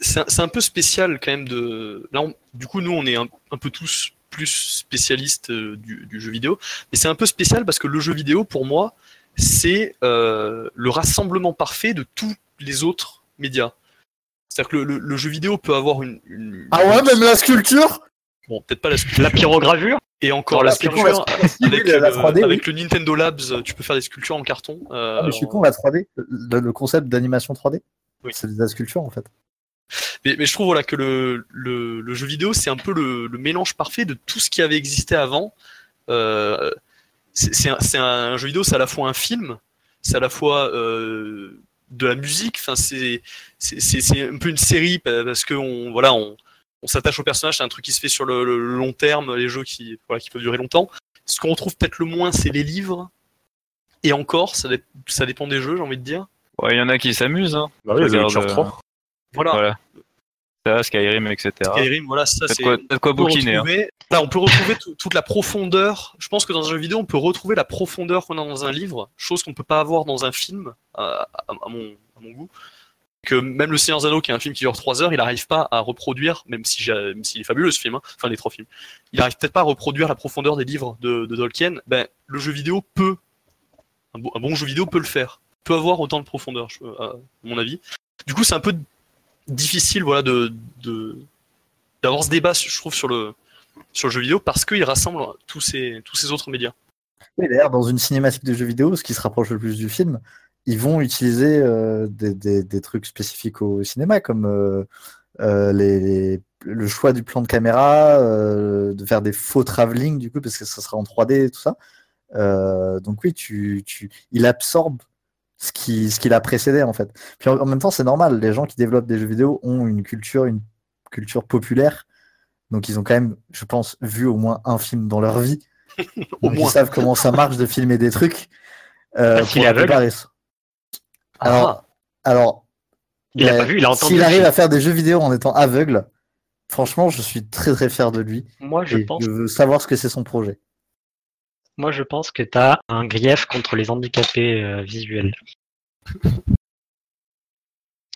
C'est un peu spécial quand même de. Là, on... du coup, nous, on est un, un peu tous plus spécialistes euh, du, du, jeu vidéo, mais c'est un peu spécial parce que le jeu vidéo, pour moi, c'est euh, le rassemblement parfait de tous les autres médias. C'est-à-dire que le, le, le, jeu vidéo peut avoir une, une... Ah ouais, même la sculpture? Bon, peut-être pas la sculpture. La pyrogravure? Et encore la sculpture avec, la 3D, le, avec oui. le Nintendo Labs, tu peux faire des sculptures en carton. Euh, ah, mais je suis con, la 3D, le, le concept d'animation 3D, oui. c'est de la sculpture en fait. Mais, mais je trouve voilà, que le, le, le jeu vidéo, c'est un peu le, mélange parfait de tout ce qui avait existé avant. Euh, c'est un, un, jeu vidéo, c'est à la fois un film, c'est à la fois euh, de la musique, enfin, c'est un peu une série parce que on, voilà, on, on s'attache au personnage, c'est un truc qui se fait sur le, le, long terme, les jeux qui, voilà, qui peuvent durer longtemps. Ce qu'on retrouve peut-être le moins, c'est les livres. Et encore, ça, dé ça dépend des jeux, j'ai envie de dire. Ouais, il y en a qui s'amusent. Hein. Bah oui, il y a 3. Voilà. voilà. Ça, Skyrim, etc. Skyrim, voilà, ça c'est. quoi, quoi bouquiner. Hein. Là, on peut retrouver toute la profondeur. Je pense que dans un jeu vidéo, on peut retrouver la profondeur qu'on a dans un livre, chose qu'on peut pas avoir dans un film, à, à, à, mon, à mon goût que même le Seigneur Zano, qui est un film qui dure 3 heures, il n'arrive pas à reproduire, même si s'il est fabuleux ce film, hein, enfin les trois films, il n'arrive peut-être pas à reproduire la profondeur des livres de, de Tolkien. Ben, le jeu vidéo peut, un, bon, jeu vidéo peut le faire. peut avoir autant de profondeur, je- à mon avis. Du coup, c'est un peu difficile, voilà, d'avoir ce débat, je trouve, sur le sur le jeu vidéo parce qu'il rassemble tous ces tous ces autres médias. Oui, d'ailleurs, dans une cinématique de jeu vidéo, ce qui se rapproche le plus du film, ils vont utiliser euh, des, des- des trucs spécifiques au cinéma, comme euh, euh, les, les- le choix du plan de caméra, de faire des faux travelling, du coup, parce que ça sera en 3D et tout ça. Donc oui, tu, tu, il absorbe ce qui, ce qui l'a précédé, en fait. Puis en, en même temps, c'est normal, les gens qui développent des jeux vidéo ont une culture, une culture populaire. Donc ils ont quand même, je pense, vu au moins un film dans leur vie. Donc, ils savent comment ça marche de filmer des trucs. Euh, qu'il pour la plupart, ils- Alors, alors Il a pas vu, il a entendu. s'il arrive à faire des jeux vidéo en étant aveugle, franchement, je suis très très fier de lui. Moi, je et pense, je veux savoir ce que c'est son projet. moi, je pense que tu as un grief contre les handicapés euh, visuels.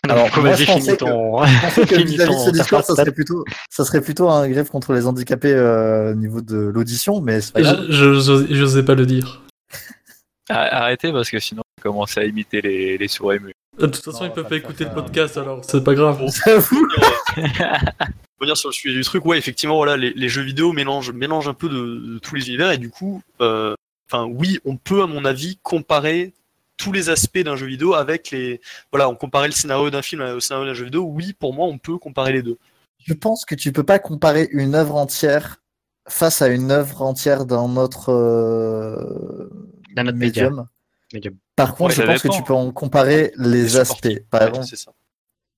Alors, coup, moi, je pensais que- ton. Je pensais que vis-à-vis de ce discours, ça serait plutôt, ça serait plutôt un greffe contre les handicapés euh, au niveau de l'audition, mais c'est pas grave. Je j'osais pas le dire. Ah, Arrêtez parce que sinon, on commence à imiter les, les sourds émus. De toute façon, Non, ils peuvent pas écouter le ça. podcast alors, c'est pas grave. Pour revenir sur le sujet du truc, ouais, effectivement, voilà, les, les jeux vidéo mélangent, mélangent un peu de, de tous les univers et du coup, euh, enfin, oui, on peut, à mon avis, comparer tous les aspects d'un jeu vidéo avec les, voilà, on comparait le scénario d'un film au scénario d'un jeu vidéo. Oui, pour moi, on peut comparer les deux. Je pense que tu peux pas comparer une œuvre entière face à une œuvre entière d'un autre, euh, D'un autre média. médium. Par contre, Ouais, je pense que tu peux en comparer les Les aspects. Par Ouais, exemple,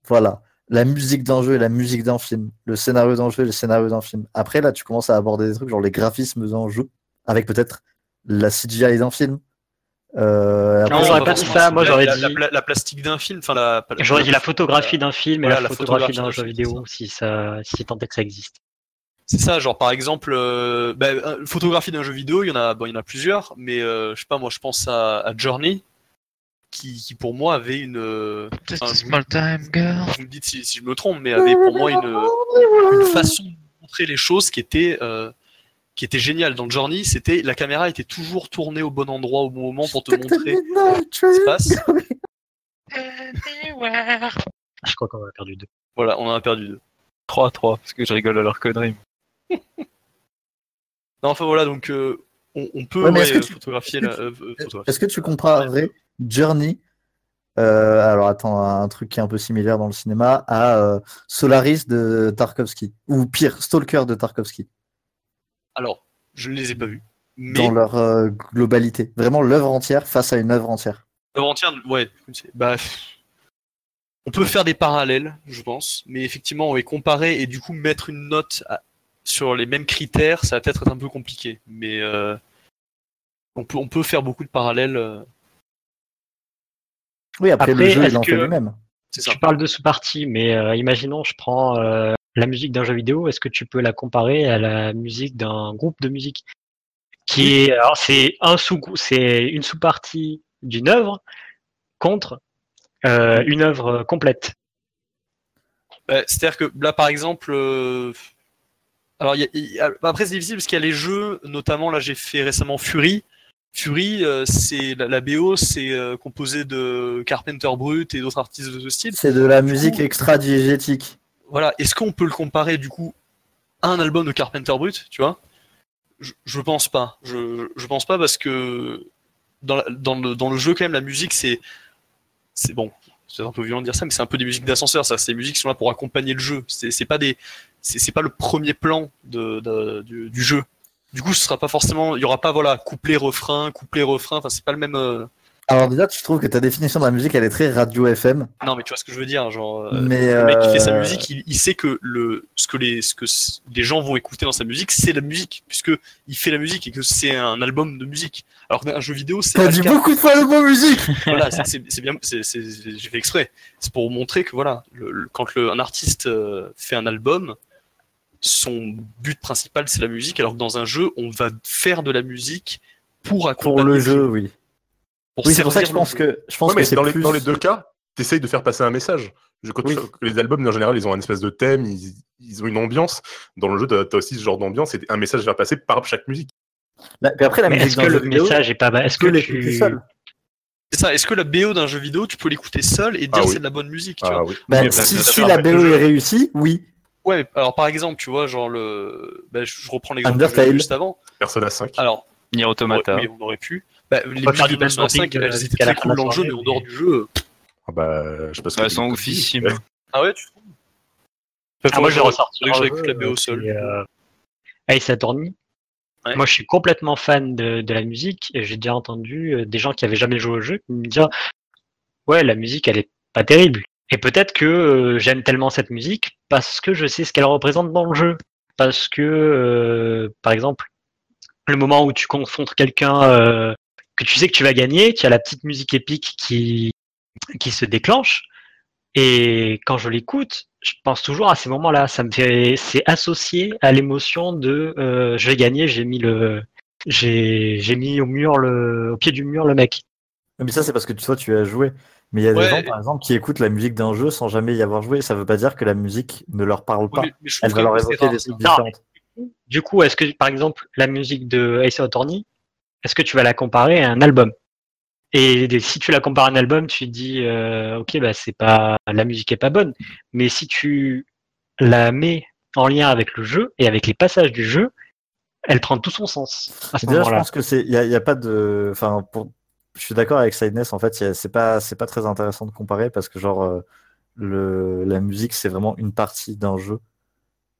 voilà, la musique d'un jeu et la musique d'un film, le scénario d'un jeu et le scénario d'un film. Après, là, tu commences à aborder des trucs genre les graphismes d'un jeu, avec peut-être la CGI d'un film. Euh, après, Non, j'aurais pas dit ça, moi, j'aurais la, dit- la, la- la plastique d'un film, enfin la. J'aurais dit la photographie d'un film et Voilà, la photographie photographie d'un jeu vidéo, si ça, si tant est que ça existe. C'est ça, genre par exemple, euh, bah, euh, photographie d'un jeu vidéo, il y en a, bon, il y en a plusieurs, mais euh, je sais pas, moi je pense à, à Journey, qui, qui pour moi avait une, euh, Just a small time girl. vous me dites si, si je me trompe, mais avait pour moi une, une façon de montrer les choses qui était, euh, qui était géniale. Dans Journey, c'était la caméra était toujours tournée au bon endroit au bon moment pour te montrer ce qui se passe. Je crois qu'on a perdu deux. Voilà, on en a perdu deux. 3-3, parce que je rigole à leur connerie. Non, enfin voilà, donc euh, on, on peut Ouais, mais ouais, est-ce que tu- photographier est-ce la. que euh, photographier. Est-ce que tu comparerais Journey, euh, alors attends, un truc qui est un peu similaire dans le cinéma, à Solaris de Tarkovsky, ou pire, Stalker de Tarkovsky, Alors, je ne les ai pas vus. Mais dans leur globalité. Vraiment l'œuvre entière face à une œuvre entière. l'œuvre entière, ouais, bah, on peut faire des parallèles, je pense, mais effectivement, ouais, comparer et du coup mettre une note à- sur les mêmes critères, ça va peut-être être un peu compliqué. Mais euh, on, peut, on peut faire beaucoup de parallèles. euh, Oui, après, le Après, jeu, est-ce il en fait lui-même. ça. Tu parles de sous-partie, mais euh, imaginons, je prends euh, la musique d'un jeu vidéo, est-ce que tu peux la comparer à la musique d'un groupe de musique qui est, alors c'est un sous, c'est une sous-partie d'une œuvre contre euh, une œuvre complète. Ouais, C'est-à-dire que là, par exemple, euh, alors il y a- il y a- après c'est difficile parce qu'il y a les jeux, notamment là j'ai fait récemment Fury. Fury, euh, c'est la, la BO, c'est euh, composé de Carpenter Brut et d'autres artistes de ce style. C'est de la Du musique coup- extra-diégétique. Voilà, est-ce qu'on peut le comparer du coup à un album de Carpenter Brut, tu vois? Je, je pense pas. Je, je pense pas parce que dans, la- dans, le, dans le jeu quand même la musique c'est c'est bon, c'est un peu violent de dire ça, mais c'est un peu des musiques d'ascenseur. Ça, c'est des musiques qui sont là pour accompagner le jeu. C'est pas des, c'est pas le premier plan de, de- du, du jeu. Du coup, ce sera pas forcément, il y aura pas voilà couplet refrain, couplet refrain. Enfin, c'est pas le même. euh, Alors déjà, tu trouves que ta définition de la musique, elle est très radio FM. Non, mais tu vois ce que je veux dire, genre. euh, Mais, le mec qui fait sa euh, musique, il, il sait que le ce que les ce que les gens vont écouter dans sa musique, c'est la musique, puisque il fait la musique et que c'est un album de musique. Alors qu'un jeu vidéo, c'est T'as dit beaucoup de fois le mot musique voilà, c'est- bien, j'ai fait exprès. C'est pour montrer que voilà, le- le- quand le- un artiste euh, fait un album, son but principal c'est la musique, alors que dans un jeu, on va faire de la musique pour accompagner Pour le jeu, oui. Pour Oui, c'est pour ça que je pense que je pense Ouais, mais que c'est dans, les, plus... dans les deux cas, t'essayes de faire passer un message. Je, quand tu- Oui. les albums, en général, ils ont un espèce de thème, ils, ils ont une ambiance. Dans le jeu, t'as as aussi ce genre d'ambiance et un message à faire passer par chaque musique. Bah, puis après, la Mais musique est-ce que le vidéo, message est pas, est-ce tu que l'écouter tu, seul? C'est ça. Est-ce que la BO d'un jeu vidéo, tu peux l'écouter seul et dire Ah oui. c'est de la bonne musique, tu Ah vois? oui. Bah, Mais si, la BO est réussie, oui. Ouais. Alors par exemple, tu vois, genre le, bah, je, reprends l'exemple que juste avant. Persona 5. Alors, Nier Automata. oui, on aurait pu. Bah, les faire musiques du de Persona même 5, dubbing, elles euh, étaient très cool dans le jeu, mais en dehors du jeu. Ah bah, je sais pas ce que Elles sont oufissimes. Ah ouais, tu trouves Ah, moi, je j'écoute jeu, la BO euh, est, euh, Ace Attorney. Ouais. Moi, je suis complètement fan de, de la musique et j'ai déjà entendu euh, des gens qui avaient jamais joué au jeu qui me dire Ouais, la musique, elle est pas terrible. Et peut-être que euh, j'aime tellement cette musique parce que je sais ce qu'elle représente dans le jeu. Parce que, euh, par exemple, le moment où tu confrontes quelqu'un euh, que tu sais que tu vas gagner, tu as la petite musique épique qui, qui se déclenche. Et quand je l'écoute, je pense toujours à ces moments-là. Ça me fait, c'est associé à l'émotion de euh, je vais gagner, j'ai mis le, j'ai, j'ai mis au mur le, au pied du mur le mec. Mais ça, c'est parce que toi, tu as joué. Mais il y a des gens, par exemple, qui écoutent la musique d'un jeu sans jamais y avoir joué. Ça veut pas dire que la musique ne leur parle pas. mais- mais je Elle va leur évoquer des Non, différentes. Du coup, est-ce que, par exemple, la musique de Ace Attorney, est-ce que tu vas la comparer à un album? Et si tu la compares à un album, tu te dis, euh, ok, bah c'est pas, la musique est pas bonne. Mais si tu la mets en lien avec le jeu et avec les passages du jeu, elle prend tout son sens à ce Déjà, je pense que c'est, il y a, il y a pas de, enfin, pour... je suis d'accord avec Sideness. En fait, c'est pas, c'est pas très intéressant de comparer parce que genre euh, le, la musique, c'est vraiment une partie d'un jeu,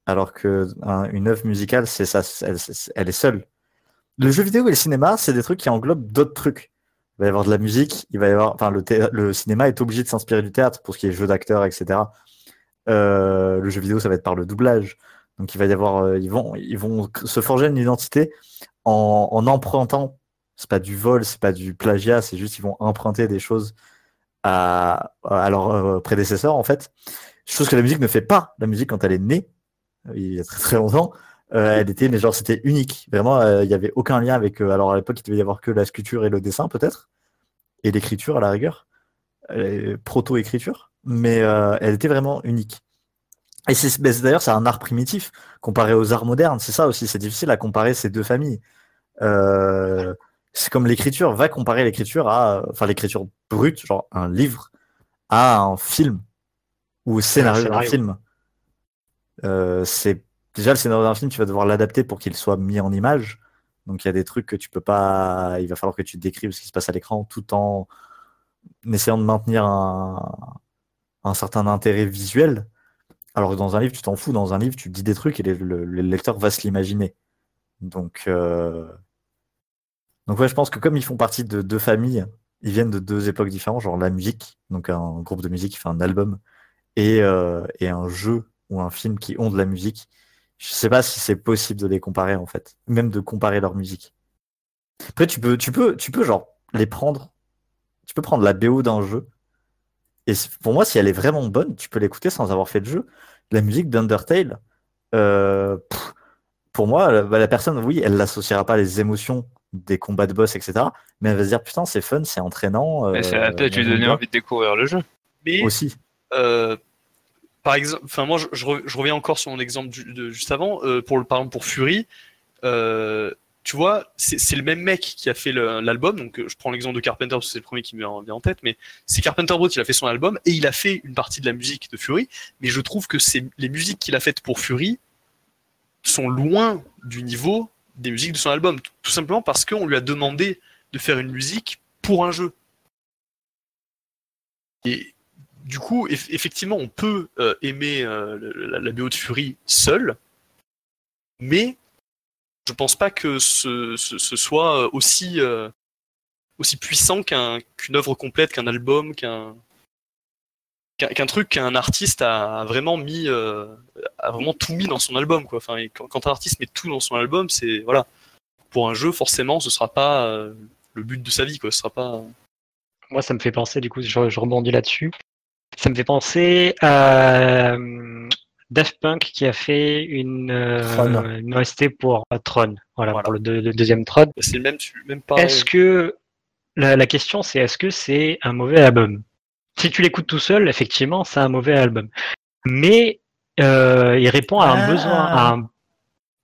alors que un- une œuvre musicale, c'est ça, elle est seule. Le jeu vidéo et le cinéma, c'est des trucs qui englobent d'autres trucs. Il va y avoir de la musique, il va y avoir, enfin, le, le cinéma est obligé de s'inspirer du théâtre pour ce qui est jeu d'acteur, etc. Euh, le jeu vidéo, ça va être par le doublage. Donc il va y avoir, euh, ils vont, ils vont se forger une identité en, en empruntant. C'est pas du vol, c'est pas du plagiat, c'est juste ils vont emprunter des choses à, leurs euh, prédécesseurs en fait. Chose que la musique ne fait pas. La musique quand elle est née, il y a très très longtemps, euh, elle était, mais genre c'était unique. Vraiment, euh, il y avait aucun lien avec. euh, alors à l'époque, il devait y avoir que la sculpture et le dessin peut-être, et l'écriture à la rigueur, euh, proto-écriture, mais euh, elle était vraiment unique. Et c'est d'ailleurs c'est un art primitif comparé aux arts modernes. C'est ça aussi, c'est difficile à comparer ces deux familles. Euh, c'est comme l'écriture. Va comparer l'écriture à, enfin l'écriture brute, genre un livre, à un film ou au scénario d'un film. Euh, c'est déjà le scénario d'un film, tu vas devoir l'adapter pour qu'il soit mis en image. Donc il y a des trucs que tu peux pas. Il va falloir que tu décrives ce qui se passe à l'écran tout en essayant de maintenir un, certain intérêt visuel. Alors que dans un livre, tu t'en fous. Dans un livre, tu dis des trucs et le lecteur va se l'imaginer. Donc, euh, donc ouais, je pense que comme ils font partie de deux familles, ils viennent de deux époques différentes, genre la musique, donc un groupe de musique qui fait un album, et, euh, et un jeu ou un film qui ont de la musique. Je sais pas si c'est possible de les comparer en fait, même de comparer leur musique. Après, tu peux, tu peux, tu peux genre les prendre. Tu peux prendre la BO d'un jeu. Et pour moi, si elle est vraiment bonne, tu peux l'écouter sans avoir fait de jeu. La musique d'Undertale, euh, pour moi, la, bah, la personne, oui, elle l'associera pas les émotions des combats de boss, etc. Mais elle va se dire, putain, c'est fun, c'est entraînant. Mais ça va euh, peut-être lui donner envie de découvrir le jeu. Mais Aussi. euh, par exemple, enfin moi je, je re- je reviens encore sur mon exemple de juste avant. euh, pour le par exemple pour Fury, euh, tu vois, c'est le même mec qui a fait l'album. Donc euh, je prends l'exemple de Carpenter parce que c'est le premier qui me vient en tête, mais c'est Carpenter Brut, il a fait son album et il a fait une partie de la musique de Fury. Mais je trouve que c'est les musiques qu'il a faites pour Fury sont loin du niveau des musiques de son album, tout simplement parce qu'on lui a demandé de faire une musique pour un jeu. Et du coup, eff- effectivement, on peut euh, aimer euh, la, la BO de Fury seul, mais je pense pas que ce, soit euh, aussi, puissant qu'un- qu'une œuvre complète, qu'un album, qu'un truc qu'un artiste a vraiment mis, a vraiment tout mis dans son album. Quoi. Quand, un artiste met tout dans son album, c'est voilà. Pour un jeu, forcément, ce sera pas le but de sa vie. Quoi. Ce sera pas. Moi, ça me fait penser, du coup, je rebondis là-dessus. Ça me fait penser à euh, Daft Punk qui a fait une, euh, une OST pour euh, Tron, voilà, Voilà. pour le, deux- le deuxième Tron. C'est le même, même pareil. Est-ce que la, la question c'est est-ce que c'est un mauvais album? Si tu l'écoutes tout seul, effectivement, c'est un mauvais album. Mais euh, il répond à un Ah. besoin. À un...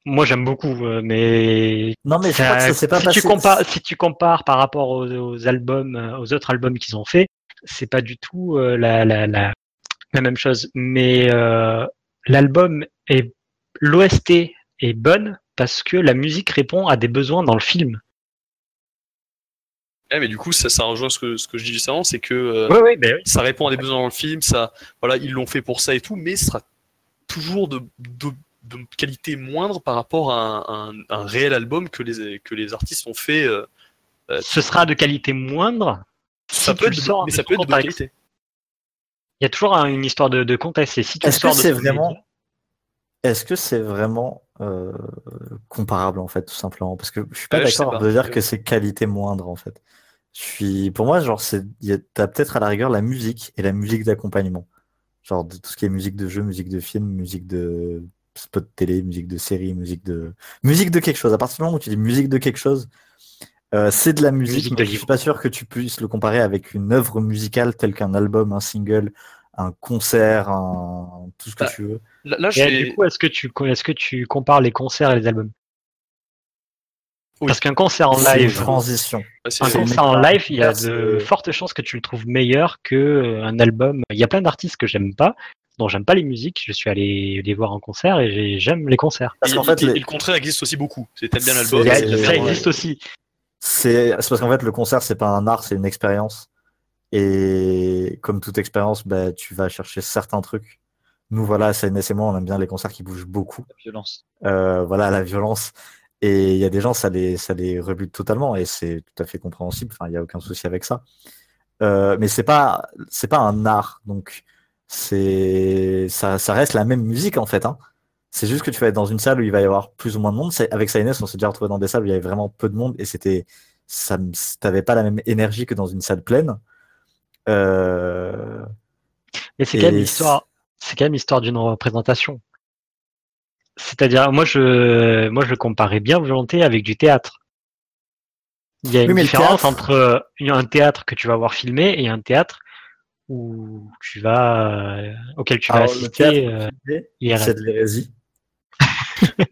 moi j'aime beaucoup, mais Non, mais je crois que ça pas si passé. tu compares, si tu compares par rapport aux, aux albums, aux autres albums qu'ils ont fait, c'est pas du tout euh, la, la, la, la même chose. Mais euh, l'album est l'OST est bonne parce que la musique répond à des besoins dans le film. Ouais, mais du coup, ça, ça rejoint ce que, ce que je dis juste avant, c'est que euh, oui. ça répond à des besoins dans le film, ça, voilà, ils l'ont fait pour ça et tout, mais ce sera toujours de, de, de qualité moindre par rapport à un, un- un réel album que les, que les artistes ont fait. euh, Ce sera de qualité moindre. Ça peut être, de- mais de ça peut être de qualité. Il y a toujours un- une histoire de, de contexte. Et si tu le Est-ce que sors de c'est vraiment- Est-ce que c'est vraiment euh, comparable en fait, tout simplement? Parce que je suis pas sais d'accord de dire que c'est qualité moindre en fait. Je suis, pour moi, genre, c'est, il y a- t'as peut-être à la rigueur la musique et la musique d'accompagnement, genre de tout ce qui est musique de jeu, musique de film, musique de spot télé, musique de série, musique de musique de quelque chose. À partir du moment où tu dis musique de quelque chose, euh, c'est de la musique. Musique mais je suis pas sûr que tu puisses le comparer avec une œuvre musicale telle qu'un album, un single, un concert, un tout ce que Bah, tu veux. Là, là, Et j'ai- du coup, est-ce que tu est-ce que tu compares les concerts et les albums? Oui. Parce qu'un concert en C'est une live, transition. bah, un c'est concert en live, il y a c'est- de fortes chances que tu le trouves meilleur que euh, un album. Il y a plein d'artistes que j'aime pas, dont j'aime pas les musiques. Je suis allé les voir en concert et j'ai- j'aime les concerts. Parce et- qu'en fait, et- les- et le contraire existe aussi beaucoup. C'est bien l'album. Ça existe aussi. C'est parce qu'en fait, le concert, c'est pas un art, c'est une expérience. Et comme toute expérience, bah, tu vas chercher certains trucs. Nous, voilà, CNS et moi, on aime bien les concerts qui bougent beaucoup. La violence. Euh, voilà, la violence. Et il y a des gens, ça les, ça les rebute totalement. Et c'est tout à fait compréhensible. Enfin, il n'y a aucun souci avec ça. Euh, mais c'est pas, c'est pas un art. Donc, c'est, ça, ça reste la même musique, en fait. Hein. C'est juste que tu vas être dans une salle où il va y avoir plus ou moins de monde. C'est- Avec CNS, on s'est déjà retrouvé dans des salles où il y avait vraiment peu de monde et c'était, ça, t'avais pas la même énergie que dans une salle pleine. Euh, Mais c'est quand même Et l'histoire. C'est quand même l'histoire d'une représentation. C'est-à-dire, moi, je, moi, je le comparais bien volonté avec du théâtre. Il y a une différence théâtre- entre un théâtre que tu vas voir filmé et un théâtre où tu vas, euh, auquel tu vas Alors, assister. euh, c'est de l'hérésie.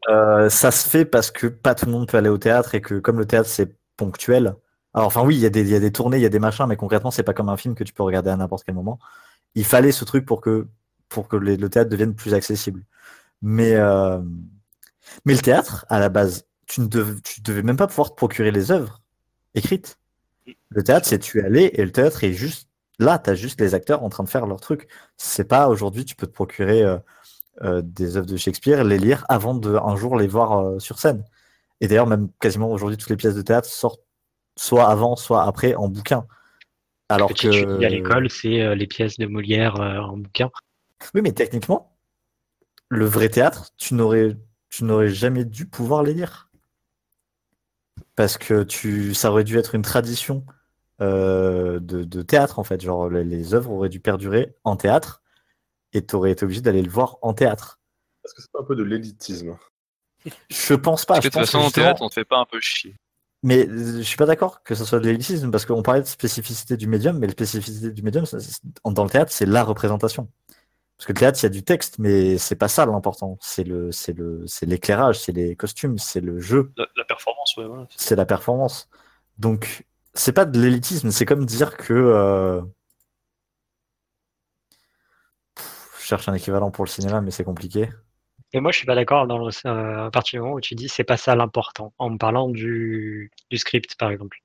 Euh, ça se fait parce que pas tout le monde peut aller au théâtre et que comme le théâtre c'est ponctuel. Alors enfin oui, il y, a des- il y a des tournées, il y a des machins, mais concrètement c'est pas comme un film que tu peux regarder à n'importe quel moment. Il fallait ce truc pour que pour que les- le théâtre devienne plus accessible. Mais euh, mais le théâtre à la base, tu ne tu devais même pas pouvoir te procurer les œuvres écrites. Le théâtre c'est tu es allé et le théâtre est juste là, tu as juste les acteurs en train de faire leur truc. C'est pas aujourd'hui tu peux te procurer euh, des œuvres de Shakespeare, les lire avant de un jour les voir euh, sur scène. Et d'ailleurs, même quasiment aujourd'hui, toutes les pièces de théâtre sortent soit avant, soit après en bouquin. Alors que à l'école, c'est euh, les pièces de Molière euh, en bouquin. Oui, mais techniquement, le vrai théâtre, tu n'aurais, tu n'aurais jamais dû pouvoir les lire. Parce que tu, ça aurait dû être une tradition euh, de, de théâtre, en fait. Genre, les, les œuvres auraient dû perdurer en théâtre et tu aurais été obligé d'aller le voir en théâtre. Est-ce que c'est pas un peu de l'élitisme Je pense pas. Parce que je de toute pense façon, en justement- théâtre, on te fait pas un peu chier. Mais euh, je suis pas d'accord que ce soit de l'élitisme parce qu'on parlait de spécificité du médium, mais la spécificité du médium dans le théâtre, c'est la représentation. Parce que le théâtre, il y a du texte, mais c'est pas ça l'important. C'est le, c'est le, c'est l'éclairage, c'est les costumes, c'est le jeu, La, la performance, ouais, voilà. c'est la performance. Donc, c'est pas de l'élitisme, c'est comme dire que. euh, pff, Je cherche un équivalent pour le cinéma, mais c'est compliqué. Et moi, je suis pas d'accord dans le, euh, à partir du moment où tu dis c'est pas ça l'important, en me parlant du, du script, par exemple.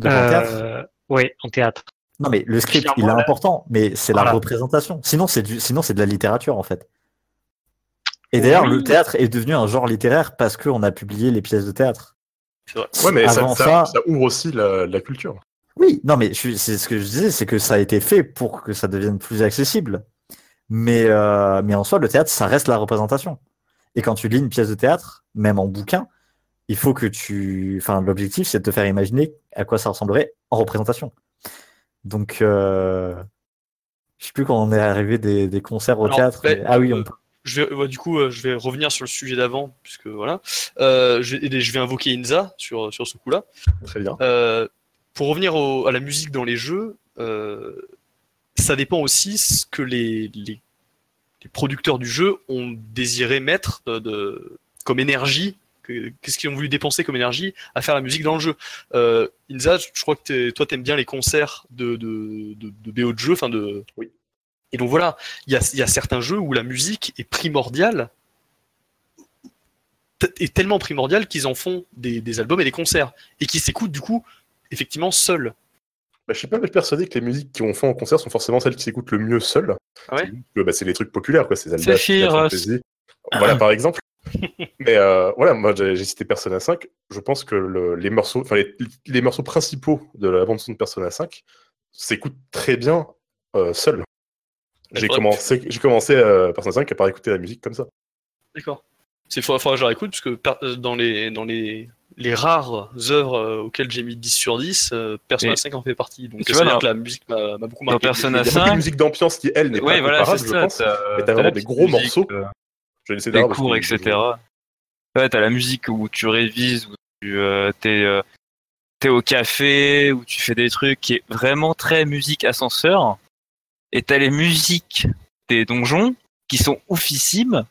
Théâtre? Euh, oui, en théâtre. Non, mais le script, il est là- important, mais c'est la représentation. Sinon, c'est du, sinon, c'est de la littérature, en fait. Et d'ailleurs, Oui. le théâtre est devenu un genre littéraire parce qu'on a publié les pièces de théâtre. Vrai. Ouais, mais ça, Avant ça- ça- ça ouvre aussi la, la culture. Oui, non, mais c'est ce que je disais, c'est que ça a été fait pour que ça devienne plus accessible. Mais, euh, mais en soi, le théâtre, ça reste la représentation. Et quand tu lis une pièce de théâtre, même en bouquin, il faut que tu. Enfin, l'objectif, c'est de te faire imaginer à quoi ça ressemblerait en représentation. Donc, euh... je sais plus quand on est arrivé des, des concerts au Alors, théâtre. ben, mais- Ah oui, on euh, Je vais, du coup, euh, je vais revenir sur le sujet d'avant, puisque voilà. Euh, je, vais invoquer Inza sur, sur ce coup-là. Très bien. Euh, pour revenir au- à la musique dans les jeux, euh, ça dépend aussi ce que les, les, les producteurs du jeu ont désiré mettre de, de- comme énergie que- Qu'est-ce qu'ils ont voulu dépenser comme énergie à faire la musique dans le jeu euh, Inza, je crois que toi t'aimes bien les concerts de, de, de, de BO de jeu, enfin de. Oui. Et donc voilà, il y a, il y a certains jeux où la musique est primordiale, est tellement primordiale qu'ils en font des, des albums et des concerts et qui s'écoutent du coup effectivement seuls. Bah, je suis pas persuadé que les musiques qu'on fait en concert sont forcément celles qui s'écoutent le mieux seules. Ah ouais C'est bah, c'est les trucs populaires, quoi. C'est Zelda, Fantasy. Voilà, par exemple. Mais euh, voilà, moi j'ai cité Persona 5. Je pense que le- les morceaux, enfin les, les morceaux principaux de la bande son de Persona 5 s'écoutent très bien euh, seuls. J'ai commencé, j'ai commencé euh, Persona 5 par écouter la musique comme ça. D'accord. C'est faudra, faudra que je la réécoute parce que euh, dans les dans les les rares œuvres euh, auxquelles j'ai mis 10 sur 10, euh, Persona Et- 5 en fait partie. Donc tu ça veut vois, dire dans- que la musique m'a m'a beaucoup Dans marqué. Persona Il y a beaucoup de 5, musique d'ambiance qui, elle, n'est Ouais, pas voilà, comparable, je ça. pense. T'as Mais t'as t'as vraiment des gros musique, morceaux. euh, Je des cours, etc. Ouais, t'as la musique où tu révises, où tu euh, t'es euh, t'es au café, où tu fais des trucs qui est vraiment très musique ascenseur. Et t'as les musiques des donjons qui sont oufissimes.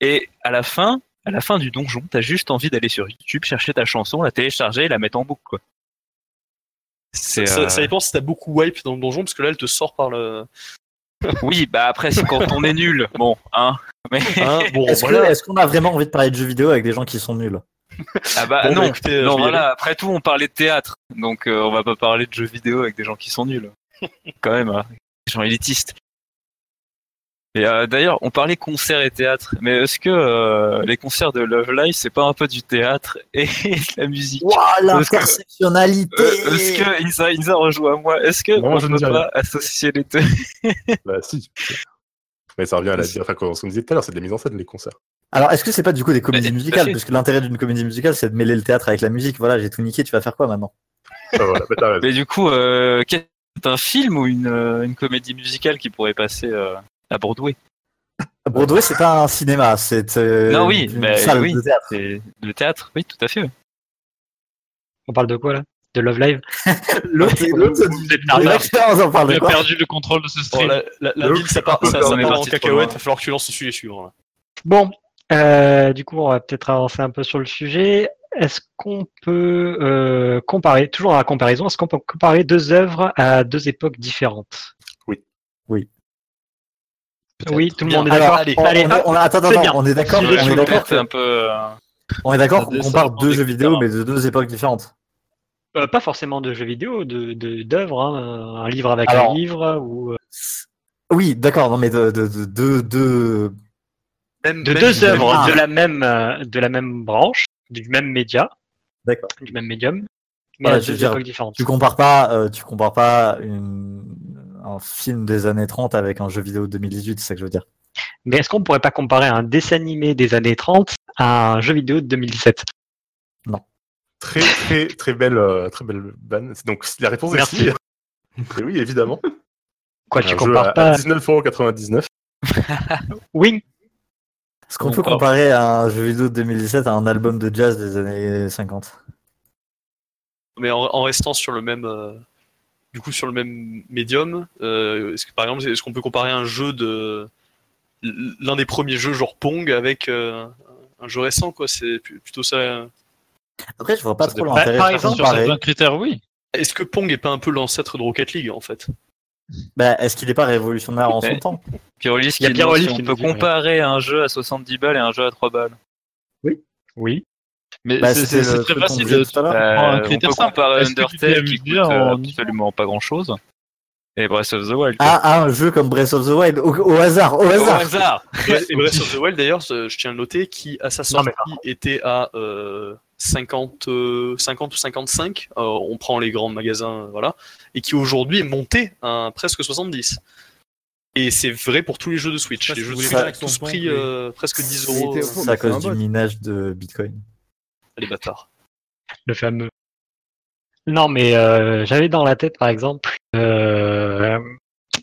Et à la fin, à la fin du donjon, t'as juste envie d'aller sur YouTube, chercher ta chanson, la télécharger et la mettre en boucle. Quoi. C'est, Ça, euh, ça dépend si t'as beaucoup wipe dans le donjon parce que là elle te sort par le. Oui, bah après, c'est quand on est nul. Bon, hein. Mais... Hein, bon, Est-ce que- voilà. est-ce qu'on a vraiment envie de parler de jeux vidéo avec des gens qui sont nuls? Ah bah Bon, bah, non, écoutez, voilà, après tout on parlait de théâtre, donc euh, on va pas parler de jeux vidéo avec des gens qui sont nuls. Quand même, hein, des gens élitistes. Et euh, d'ailleurs, on parlait concert et théâtre, mais est-ce que euh, les concerts de Love Live c'est pas un peu du théâtre et de la musique? Waouh, l'intersectionnalité Euh, Est-ce que Inza, Inza rejoint moi? Est-ce que Non, on je ne peut rien. pas associer les deux? Bah si. Mais ça revient à la dire, enfin, comme on disait tout à l'heure, c'est de la mise en scène, les concerts. Alors, est-ce que c'est pas du coup des comédies Bah, à musicales? Parce que l'intérêt d'une comédie musicale, c'est de mêler le théâtre avec la musique. Voilà, j'ai tout niqué, tu vas faire quoi maintenant? Ah, voilà, bah. Mais du coup, euh, c'est un film ou une, une comédie musicale qui pourrait passer euh, à Broadway Broadway, c'est pas un cinéma, c'est euh, Non, oui, une mais salle oui. de théâtre. Le théâtre, oui, tout à fait. oui. On parle de quoi là? De Love Live? L'autre, l'autre, bah, on parle On de a quoi? perdu le contrôle de ce Bon, stream. la la, la Le- ville, ça part, on ça, est ça en parti trop cacahuète, il va falloir que tu lances celui les suivants. là. Bon, euh, du coup, on va peut-être avancer un peu sur le sujet. Est-ce qu'on peut euh, comparer, toujours à la comparaison, est-ce qu'on peut comparer deux œuvres à deux époques différentes? Oui, tout le monde est d'accord. allez, on, Allez, on- hop, on- attends, attends, bien. on est d'accord, Je on est d'accord, C'est un peu. euh, on est d'accord qu'on en deux jeux vidéo, mais de deux époques différentes. euh, pas forcément de jeux vidéo, de de- d'œuvres, hein, un livre avec Alors, un livre ou euh, Oui, d'accord, non, mais de, de, de, de- de- Même, de même- deux œuvres Ah. de la même euh, de la même branche, du même média, D'accord. du même médium, mais Voilà, à deux dire, époques différentes. Tu compares pas, euh, tu compares pas une- un film des années 30 avec un jeu vidéo de 2018, c'est ça que je veux dire. Mais est-ce qu'on pourrait pas comparer un dessin animé des années 30 à un jeu vidéo de 2017 Très, très, très belle, euh, très belle vanne. Donc, la réponse est si. Et oui, évidemment. Quoi, tu un jeu compares pas à 19,99€. Oui, Est-ce qu'on peut pas. comparer un jeu vidéo de 2017 à un album de jazz des années 50 Mais en, en restant sur le même, euh, du coup, sur le même médium, euh, est-ce que par exemple, est-ce qu'on peut comparer un jeu de l'un des premiers jeux genre Pong avec euh, un jeu récent, quoi? C'est plutôt ça. Après, je vois pas Ça trop l'intérêt Par exemple, Sur certains critères, oui. Est-ce que Pong est pas un peu l'ancêtre de Rocket League en fait? Bah, Est-ce qu'il est pas révolutionnaire en son temps? Pyrolis Il y a qui Pyrolis qui nous peut comparer un jeu à 70 balles et un jeu à 3 balles. oui. Mais Bah, c'est très facile. de- tout à. Euh, on critère peut simple. comparer Undertale qui coûte euh, en- absolument pas grand chose et Breath of the Wild. Ah, un jeu comme Breath of the Wild, au, au hasard, au Au hasard. Et Breath of the Wild d'ailleurs, je tiens à le noter, qui à sa Non, sortie mais était à euh, 50, euh, 50 ou 55, euh, on prend les grands magasins, euh, voilà, et qui aujourd'hui est monté à presque 70. Et c'est vrai pour tous les jeux de Switch. Les jeux de Switch ont tous pris euh, presque 10 Il euros. euh. C'est à cause du minage de Bitcoin. Les bâtards. le fameux. Non, mais euh, j'avais dans la tête, par exemple, euh,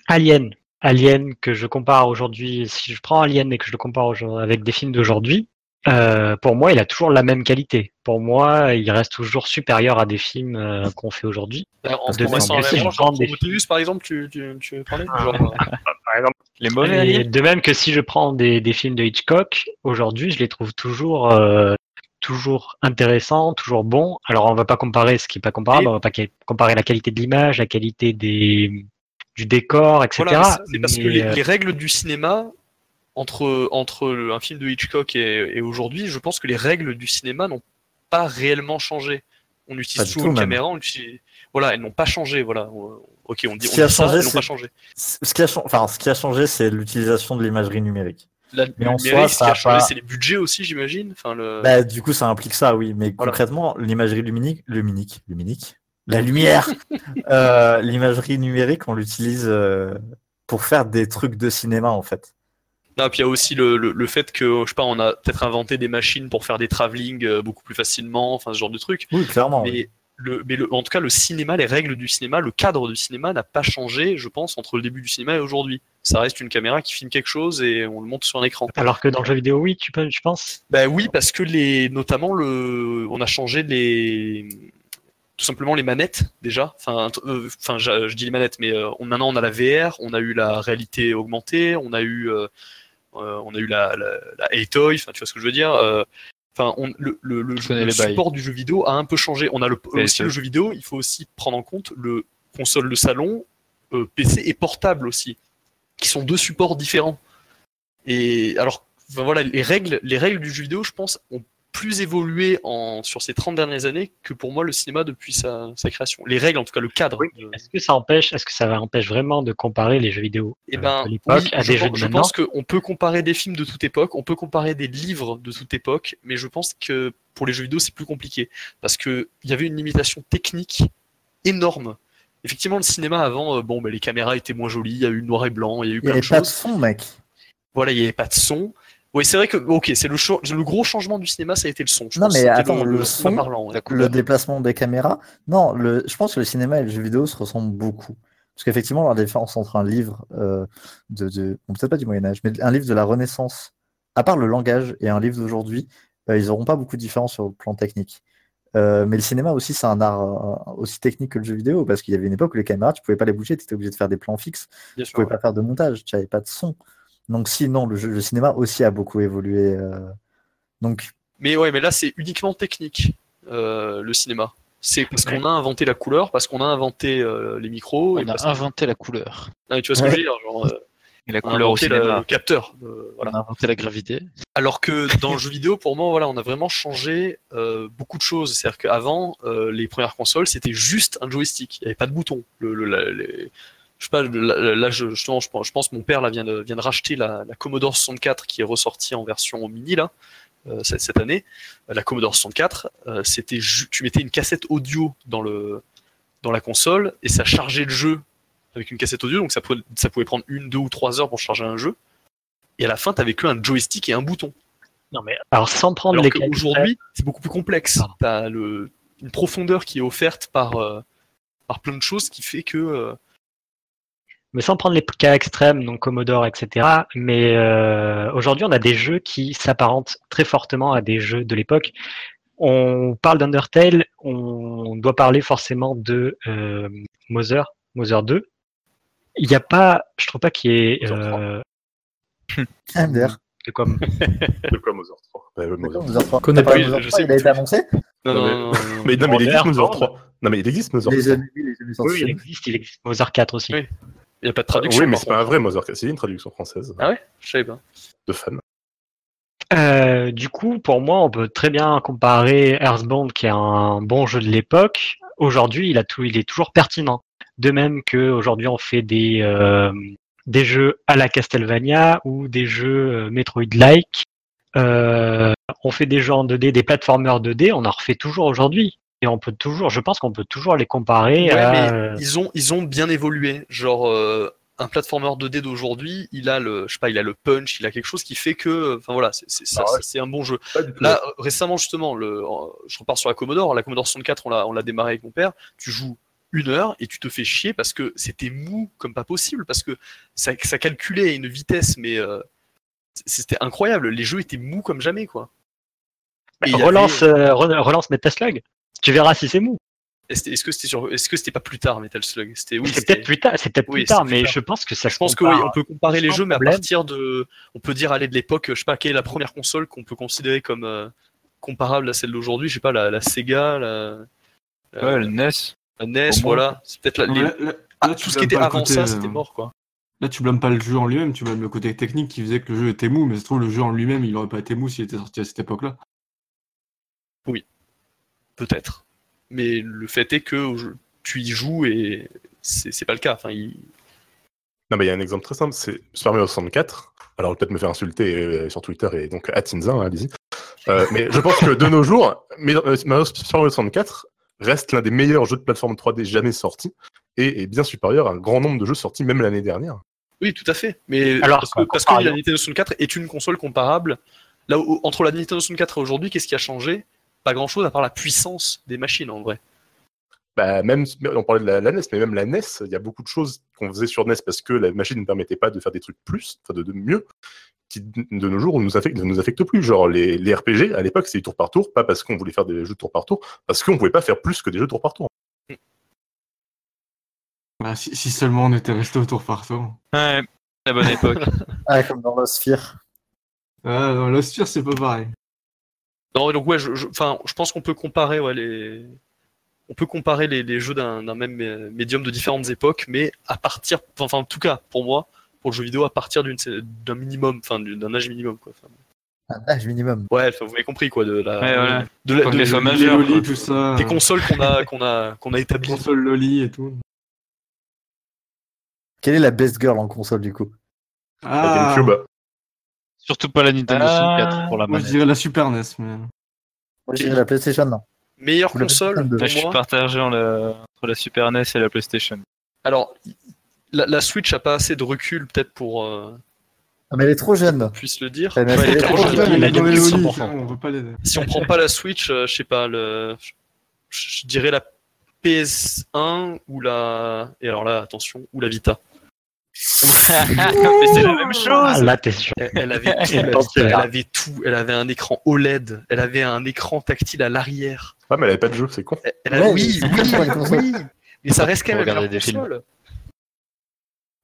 Alien. Alien que je compare aujourd'hui, si je prends Alien et que je le compare aujourd'hui avec des films d'aujourd'hui, euh, pour moi, il a toujours la même qualité. Pour moi, il reste toujours supérieur à des films euh, qu'on fait aujourd'hui. En c'est- même c'est branche, genre genre des Prometheus, par exemple, tu, tu, tu veux parler Ah. Genre, Par par exemple. Les mauvais Et alliés. de même que si je prends des, des films de Hitchcock, aujourd'hui, je les trouve toujours, euh, toujours intéressants, toujours bons. Alors, on va pas comparer ce qui est pas comparable, Et- on va pas comparer la qualité de l'image, la qualité des, du décor, etc. Voilà, mais c'est- parce que les, euh, les règles du cinéma, entre, entre un film de Hitchcock et, et aujourd'hui, je pense que les règles du cinéma n'ont pas réellement changé. On utilise toujours une même. caméra, on utilise- voilà, elles n'ont pas changé. Voilà, ok, on dit, Ce on qui a ça, changé, elles n'ont pas changé. Ce qui a, enfin, ce qui a changé, c'est l'utilisation de l'imagerie numérique. La, Mais en soi, ce ça qui a a changé, pas- c'est les budgets aussi, j'imagine. Enfin, le... Bah, du coup, ça implique ça, oui. Mais Voilà. concrètement, l'imagerie luminique, luminique, luminique, la lumière, euh, l'imagerie numérique, on l'utilise euh, pour faire des trucs de cinéma, en fait. Non, puis il y a aussi le, le, le fait que, je sais pas, on a peut-être inventé des machines pour faire des travelling euh, beaucoup plus facilement, enfin ce genre de truc. Oui, clairement. oui. Mais, le, mais le, en tout cas, le cinéma, les règles du cinéma, le cadre du cinéma n'a pas changé, je pense, entre le début du cinéma et aujourd'hui. Ça reste une caméra qui filme quelque chose et on le monte sur un écran. alors que dans le jeu vidéo, oui, tu, peux, tu penses Bah oui, parce que les, notamment le, on a changé les, tout simplement les manettes déjà. Enfin, euh, enfin, je, je dis les manettes, mais euh, on, maintenant on a la VR, on a eu la réalité augmentée, on a eu, euh, euh, on a eu la, la, la A-Toy, enfin, tu vois ce que je veux dire. Enfin, on, le, le, le, Je connais le les bails. support du jeu vidéo a un peu changé. On a le, aussi le jeu vidéo. Il faut aussi prendre en compte le console de salon, euh, PC et portable aussi, qui sont deux supports différents. Et alors, enfin, voilà, les règles, les règles du jeu vidéo, je pense, ont plus évolué en, sur ces 30 dernières années que pour moi le cinéma depuis sa, sa création. Les règles, en tout cas, le cadre. de- Est-ce que ça empêche, est-ce que ça empêche vraiment de comparer les jeux vidéo Eh euh, ben, de l'époque oui, à je des pense, jeux de je maintenant pense qu'on peut comparer des films de toute époque, on peut comparer des livres de toute époque, mais je pense que pour les jeux vidéo, c'est plus compliqué. Parce qu'il y avait une limitation technique énorme. Effectivement, le cinéma avant, euh, bon, bah, les caméras étaient moins jolies, il y a eu noir et blanc, il y a eu Il n'y plein de avait pas de choses. son, mec. Voilà, il n'y avait pas de son. Oui, c'est vrai que, ok, c'est le, le gros changement du cinéma, ça a été le son. Je Non, pense mais attends, le son, parlant, Le déplacement des caméras. Non, le, je pense que le cinéma et le jeu vidéo se ressemblent beaucoup. Parce qu'effectivement, la différence entre un livre euh, de, de bon, peut-être pas du Moyen Âge, mais un livre de la Renaissance, à part le langage et un livre d'aujourd'hui, euh, ils n'auront pas beaucoup de différence sur le plan technique. Euh, mais le cinéma aussi, c'est un art euh, aussi technique que le jeu vidéo, parce qu'il y avait une époque où les caméras, tu pouvais pas les bouger, tu étais obligé de faire des plans fixes, Bien tu sûr, pouvais ouais. pas faire de montage, tu n'avais pas de son. Donc si, non, le, jeu- le cinéma aussi a beaucoup évolué. euh, donc Mais ouais, mais là, c'est uniquement technique, euh, le cinéma. C'est parce Ouais. qu'on a inventé la couleur, parce qu'on a inventé euh, les micros. et On parce a inventé la couleur. Ah, tu vois ce que Ouais. je veux dire genre, euh, Et la on a couleur au inventé la- le capteur. euh, voilà. On a inventé la gravité. Alors que dans le jeu vidéo, pour moi, voilà, on a vraiment changé euh, beaucoup de choses. C'est-à-dire qu'avant, euh, les premières consoles, c'était juste un joystick. Il n'y avait pas de bouton. Le, le- la- les- Je sais pas, là, je, je, pense- je pense que mon père là, vient, de, vient de racheter la, la Commodore 64 qui est ressortie en version mini là, euh, cette, cette année. Euh, La Commodore 64, euh, c'était tu mettais une cassette audio dans, le, dans la console et ça chargeait le jeu avec une cassette audio, donc ça pouvait, ça pouvait prendre une, deux ou trois heures pour charger un jeu. Et à la fin, tu avais qu'un joystick et un bouton. Non, mais alors sans prendre Alors les cas qu'aujourd'hui, c'est beaucoup plus complexe. Pardon. Tu as le, une profondeur qui est offerte par, euh, par plein de choses qui fait que. Euh, mais sans prendre les cas extrêmes, donc Commodore, etc. Mais euh, aujourd'hui, on a des jeux qui s'apparentent très fortement à des jeux de l'époque. On parle d'Undertale, on doit parler forcément de euh, Mother, Mother 2. Il n'y a pas, je trouve pas qu'il y ait Mother 3. euh, de comme De quoi Mother 3 Bah, ouais, Mother. Mother 3. Connais pas. le Mother Je 3, sais il a été annoncé? Non, Non, non, mais- non. Mais il existe Mother, Mother non. 3. Non, mais il existe Mother Les 3. amis, les amis sortis Oui, il existe, il existe Mother 4 aussi. Oui. Il n'y a pas de traduction. Oui, mais c'est pas vrai Mother 4. C'est une traduction française Ah ouais Je savais pas. de fan. Euh, du coup, pour moi, on peut très bien comparer Earthbound, qui est un bon jeu de l'époque. Aujourd'hui, il a tout, il est toujours pertinent. De même que aujourd'hui, on fait des euh, des jeux à la Castlevania ou des jeux euh, Metroid-like. Euh, on fait des jeux en 2D, des platformers 2D. On en refait toujours aujourd'hui. Et on peut toujours, je pense qu'on peut toujours les comparer Ouais, à. mais ils ont, ils ont bien évolué. Genre, euh, un platformer 2D d'aujourd'hui, il a le, je sais pas, il a le punch, il a quelque chose qui fait que, enfin voilà, c'est c'est- ça- Ah ouais. c'est un bon jeu. Là, euh, récemment, justement, le, euh, je repars sur la Commodore. La Commodore 64, on l'a, on l'a démarré avec mon père. Tu joues une heure et tu te fais chier parce que c'était mou comme pas possible, parce que ça, ça calculait à une vitesse, mais euh, c'était incroyable. Les jeux étaient mous comme jamais, quoi. Relance, avait- euh, re- relance Metaslug. Tu verras si c'est mou. Est-ce que c'était sur, est-ce que c'était pas plus tard Metal Slug? C'était oui. c'est peut-être plus tard, c'est peut-être Oui, plus tard, c'est plus mais tard. je pense que ça Je se pense que oui, compare on peut comparer les jeux, mais à partir de, on peut dire aller de l'époque, je sais pas, quelle est la première console qu'on peut considérer comme euh, comparable à celle d'aujourd'hui, je sais pas, la, la Sega, la, la- Ouais, le NES. la NES, Au moins. voilà. C'est peut-être la- les- là, là- ah, là, tout ce qui était pas le avant côté, ça, euh, c'était mort, quoi. Là, tu blâmes pas le jeu en lui-même, tu blâmes le côté technique qui faisait que le jeu était mou, mais se trouve, le jeu en lui-même, il aurait pas été mou s'il était sorti à cette époque-là. Peut-être. Mais le fait est que je- tu y joues et c'est c'est pas le cas. Enfin, il- Non, mais il y a un exemple très simple, c'est Super Mario 64. Alors, peut-être me faire insulter euh, sur Twitter et donc à Tinza, hein, allez-y. Euh, mais je pense que de nos jours, mais, euh, Mario Super Mario 64 reste l'un des meilleurs jeux de plateforme 3D jamais sortis et est bien supérieur à un grand nombre de jeux sortis même l'année dernière. Oui, tout à fait. Mais Alors, parce que, en parce que la Nintendo 64 est une console comparable. Là, où- entre la Nintendo 64 et aujourd'hui, qu'est-ce qui a changé? Pas grand-chose à part la puissance des machines, en vrai. Bah, même, on parlait de la, la NES, mais même la NES, il y a beaucoup de choses qu'on faisait sur NES parce que la machine ne permettait pas de faire des trucs plus, enfin de, de mieux, qui de nos jours nous affectent, ne nous affectent plus. Genre les, les RPG, à l'époque, c'était tour par tour, pas parce qu'on voulait faire des jeux tour par tour, parce qu'on pouvait pas faire plus que des jeux tour par tour. Bah, si, si seulement on était resté au tour par tour. Ouais, la bonne époque. Ah, comme dans Lost Sphere. Ah, non, Lost Sphere, c'est pas pareil. Non, donc ouais, je, je- enfin, je pense qu'on peut comparer ouais, les, on peut comparer les, les jeux d'un même euh, médium de différentes époques, mais à partir, enfin, en tout cas, pour moi, pour le jeu vidéo, à partir d'une d'un minimum, enfin, du- d'un âge minimum, quoi. Un âge minimum. ouais, enfin, vous avez compris, quoi, de la, Ouais, ouais. de la, de- de-. Loli, tout ça. des consoles qu'on a, qu'on a, qu'on a établies. console Loli et tout. Quelle est la best girl en console du coup? La Ah, GameCube, Surtout pas la Nintendo Ah, 64 pour la moi je manette. dirais la Super NES, mais. Moi, je dirais la PlayStation, non. Meilleure Ou la console. Là, je pour suis partagé en la- entre la Super NES et la PlayStation. Alors, la, la Switch a pas assez de recul, peut-être, pour euh, Ah, mais elle est trop jeune. qu'on puisse le dire. Elle est Ouais, elle est trop jeune. jeune. il a dans les gagné Loli, 100%. c'est bon, on veut pas les. Si on prend pas la Switch, euh, je sais pas, le, je, je dirais la PS1 ou la, et alors là, attention, ou la Vita. Mais c'est la même Ah, chose là, t'es sûr. Elle, elle avait tout, la elle avait tout. Elle avait un écran OLED, elle avait un écran tactile à l'arrière. Ah, mais elle avait pas de jeu, c'est con. Elle, elle a- Ouais, oui, oui, oui. Mais ça reste quand même films. console.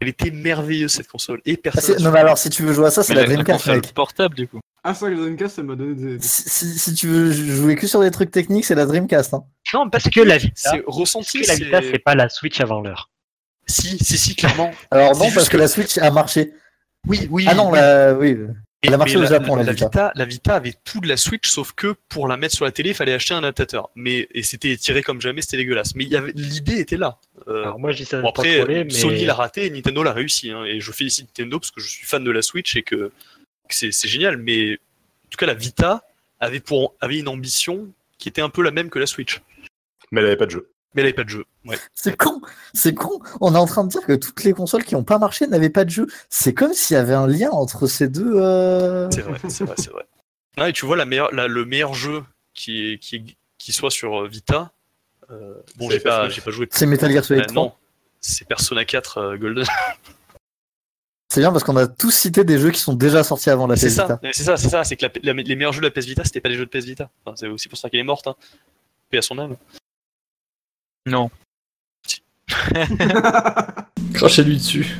Elle était merveilleuse cette console et Ah, personne. c'est- non, mais alors, si tu veux jouer à ça, c'est la la Dreamcast, mec. portable, du coup. Ah, ça, la Dreamcast, elle m'a donné des. Si, si- si tu veux jouer que sur des trucs techniques, c'est la Dreamcast. Hein. Non, Parce que la Vita, c'est parce ressenti. que la Vita, c'est pas la Switch avant l'heure. Si, si, si, clairement. Alors, non, parce que que- la Switch a marché. Oui, oui. Ah non, oui. la... oui. Elle a marché au Japon, la la Vita. Vita. La Vita avait tout de la Switch, sauf que pour la mettre sur la télé, il fallait acheter un adaptateur. Mais et c'était tiré comme jamais, c'était dégueulasse. Mais il y avait l'idée était là. Euh, Alors moi, je dis ça bon, pas après, troller, mais Sony l'a raté et Nintendo l'a réussi. hein. et je félicite Nintendo parce que je suis fan de la Switch et que, que c'est c'est génial. Mais en tout cas, la Vita avait pour avait une ambition qui était un peu la même que la Switch. Mais elle avait pas de jeu. Mais elle avait pas de jeu. Ouais. C'est con, c'est con. On est en train de dire que toutes les consoles qui n'ont pas marché n'avaient pas de jeu. C'est comme s'il y avait un lien entre ces deux. euh, C'est vrai, c'est vrai, c'est vrai. Ah, et tu vois, la meilleure, la- le meilleur jeu qui, est, qui, est- qui soit sur euh, Vita, euh, bon, C'est j'ai pas, FF9. j'ai pas joué. C'est Metal Gear Solid 3. non, c'est Persona 4 euh, Golden. C'est bien parce qu'on a tous cité des jeux qui sont déjà sortis avant la PS c'est ça, Vita. c'est ça, c'est ça, c'est que la- la- les meilleurs jeux de la PS Vita, c'était pas les jeux de PS Vita. Enfin, c'est aussi pour ça qu'elle est morte. Hein. Paix à son âme. Non. Crachez-lui dessus.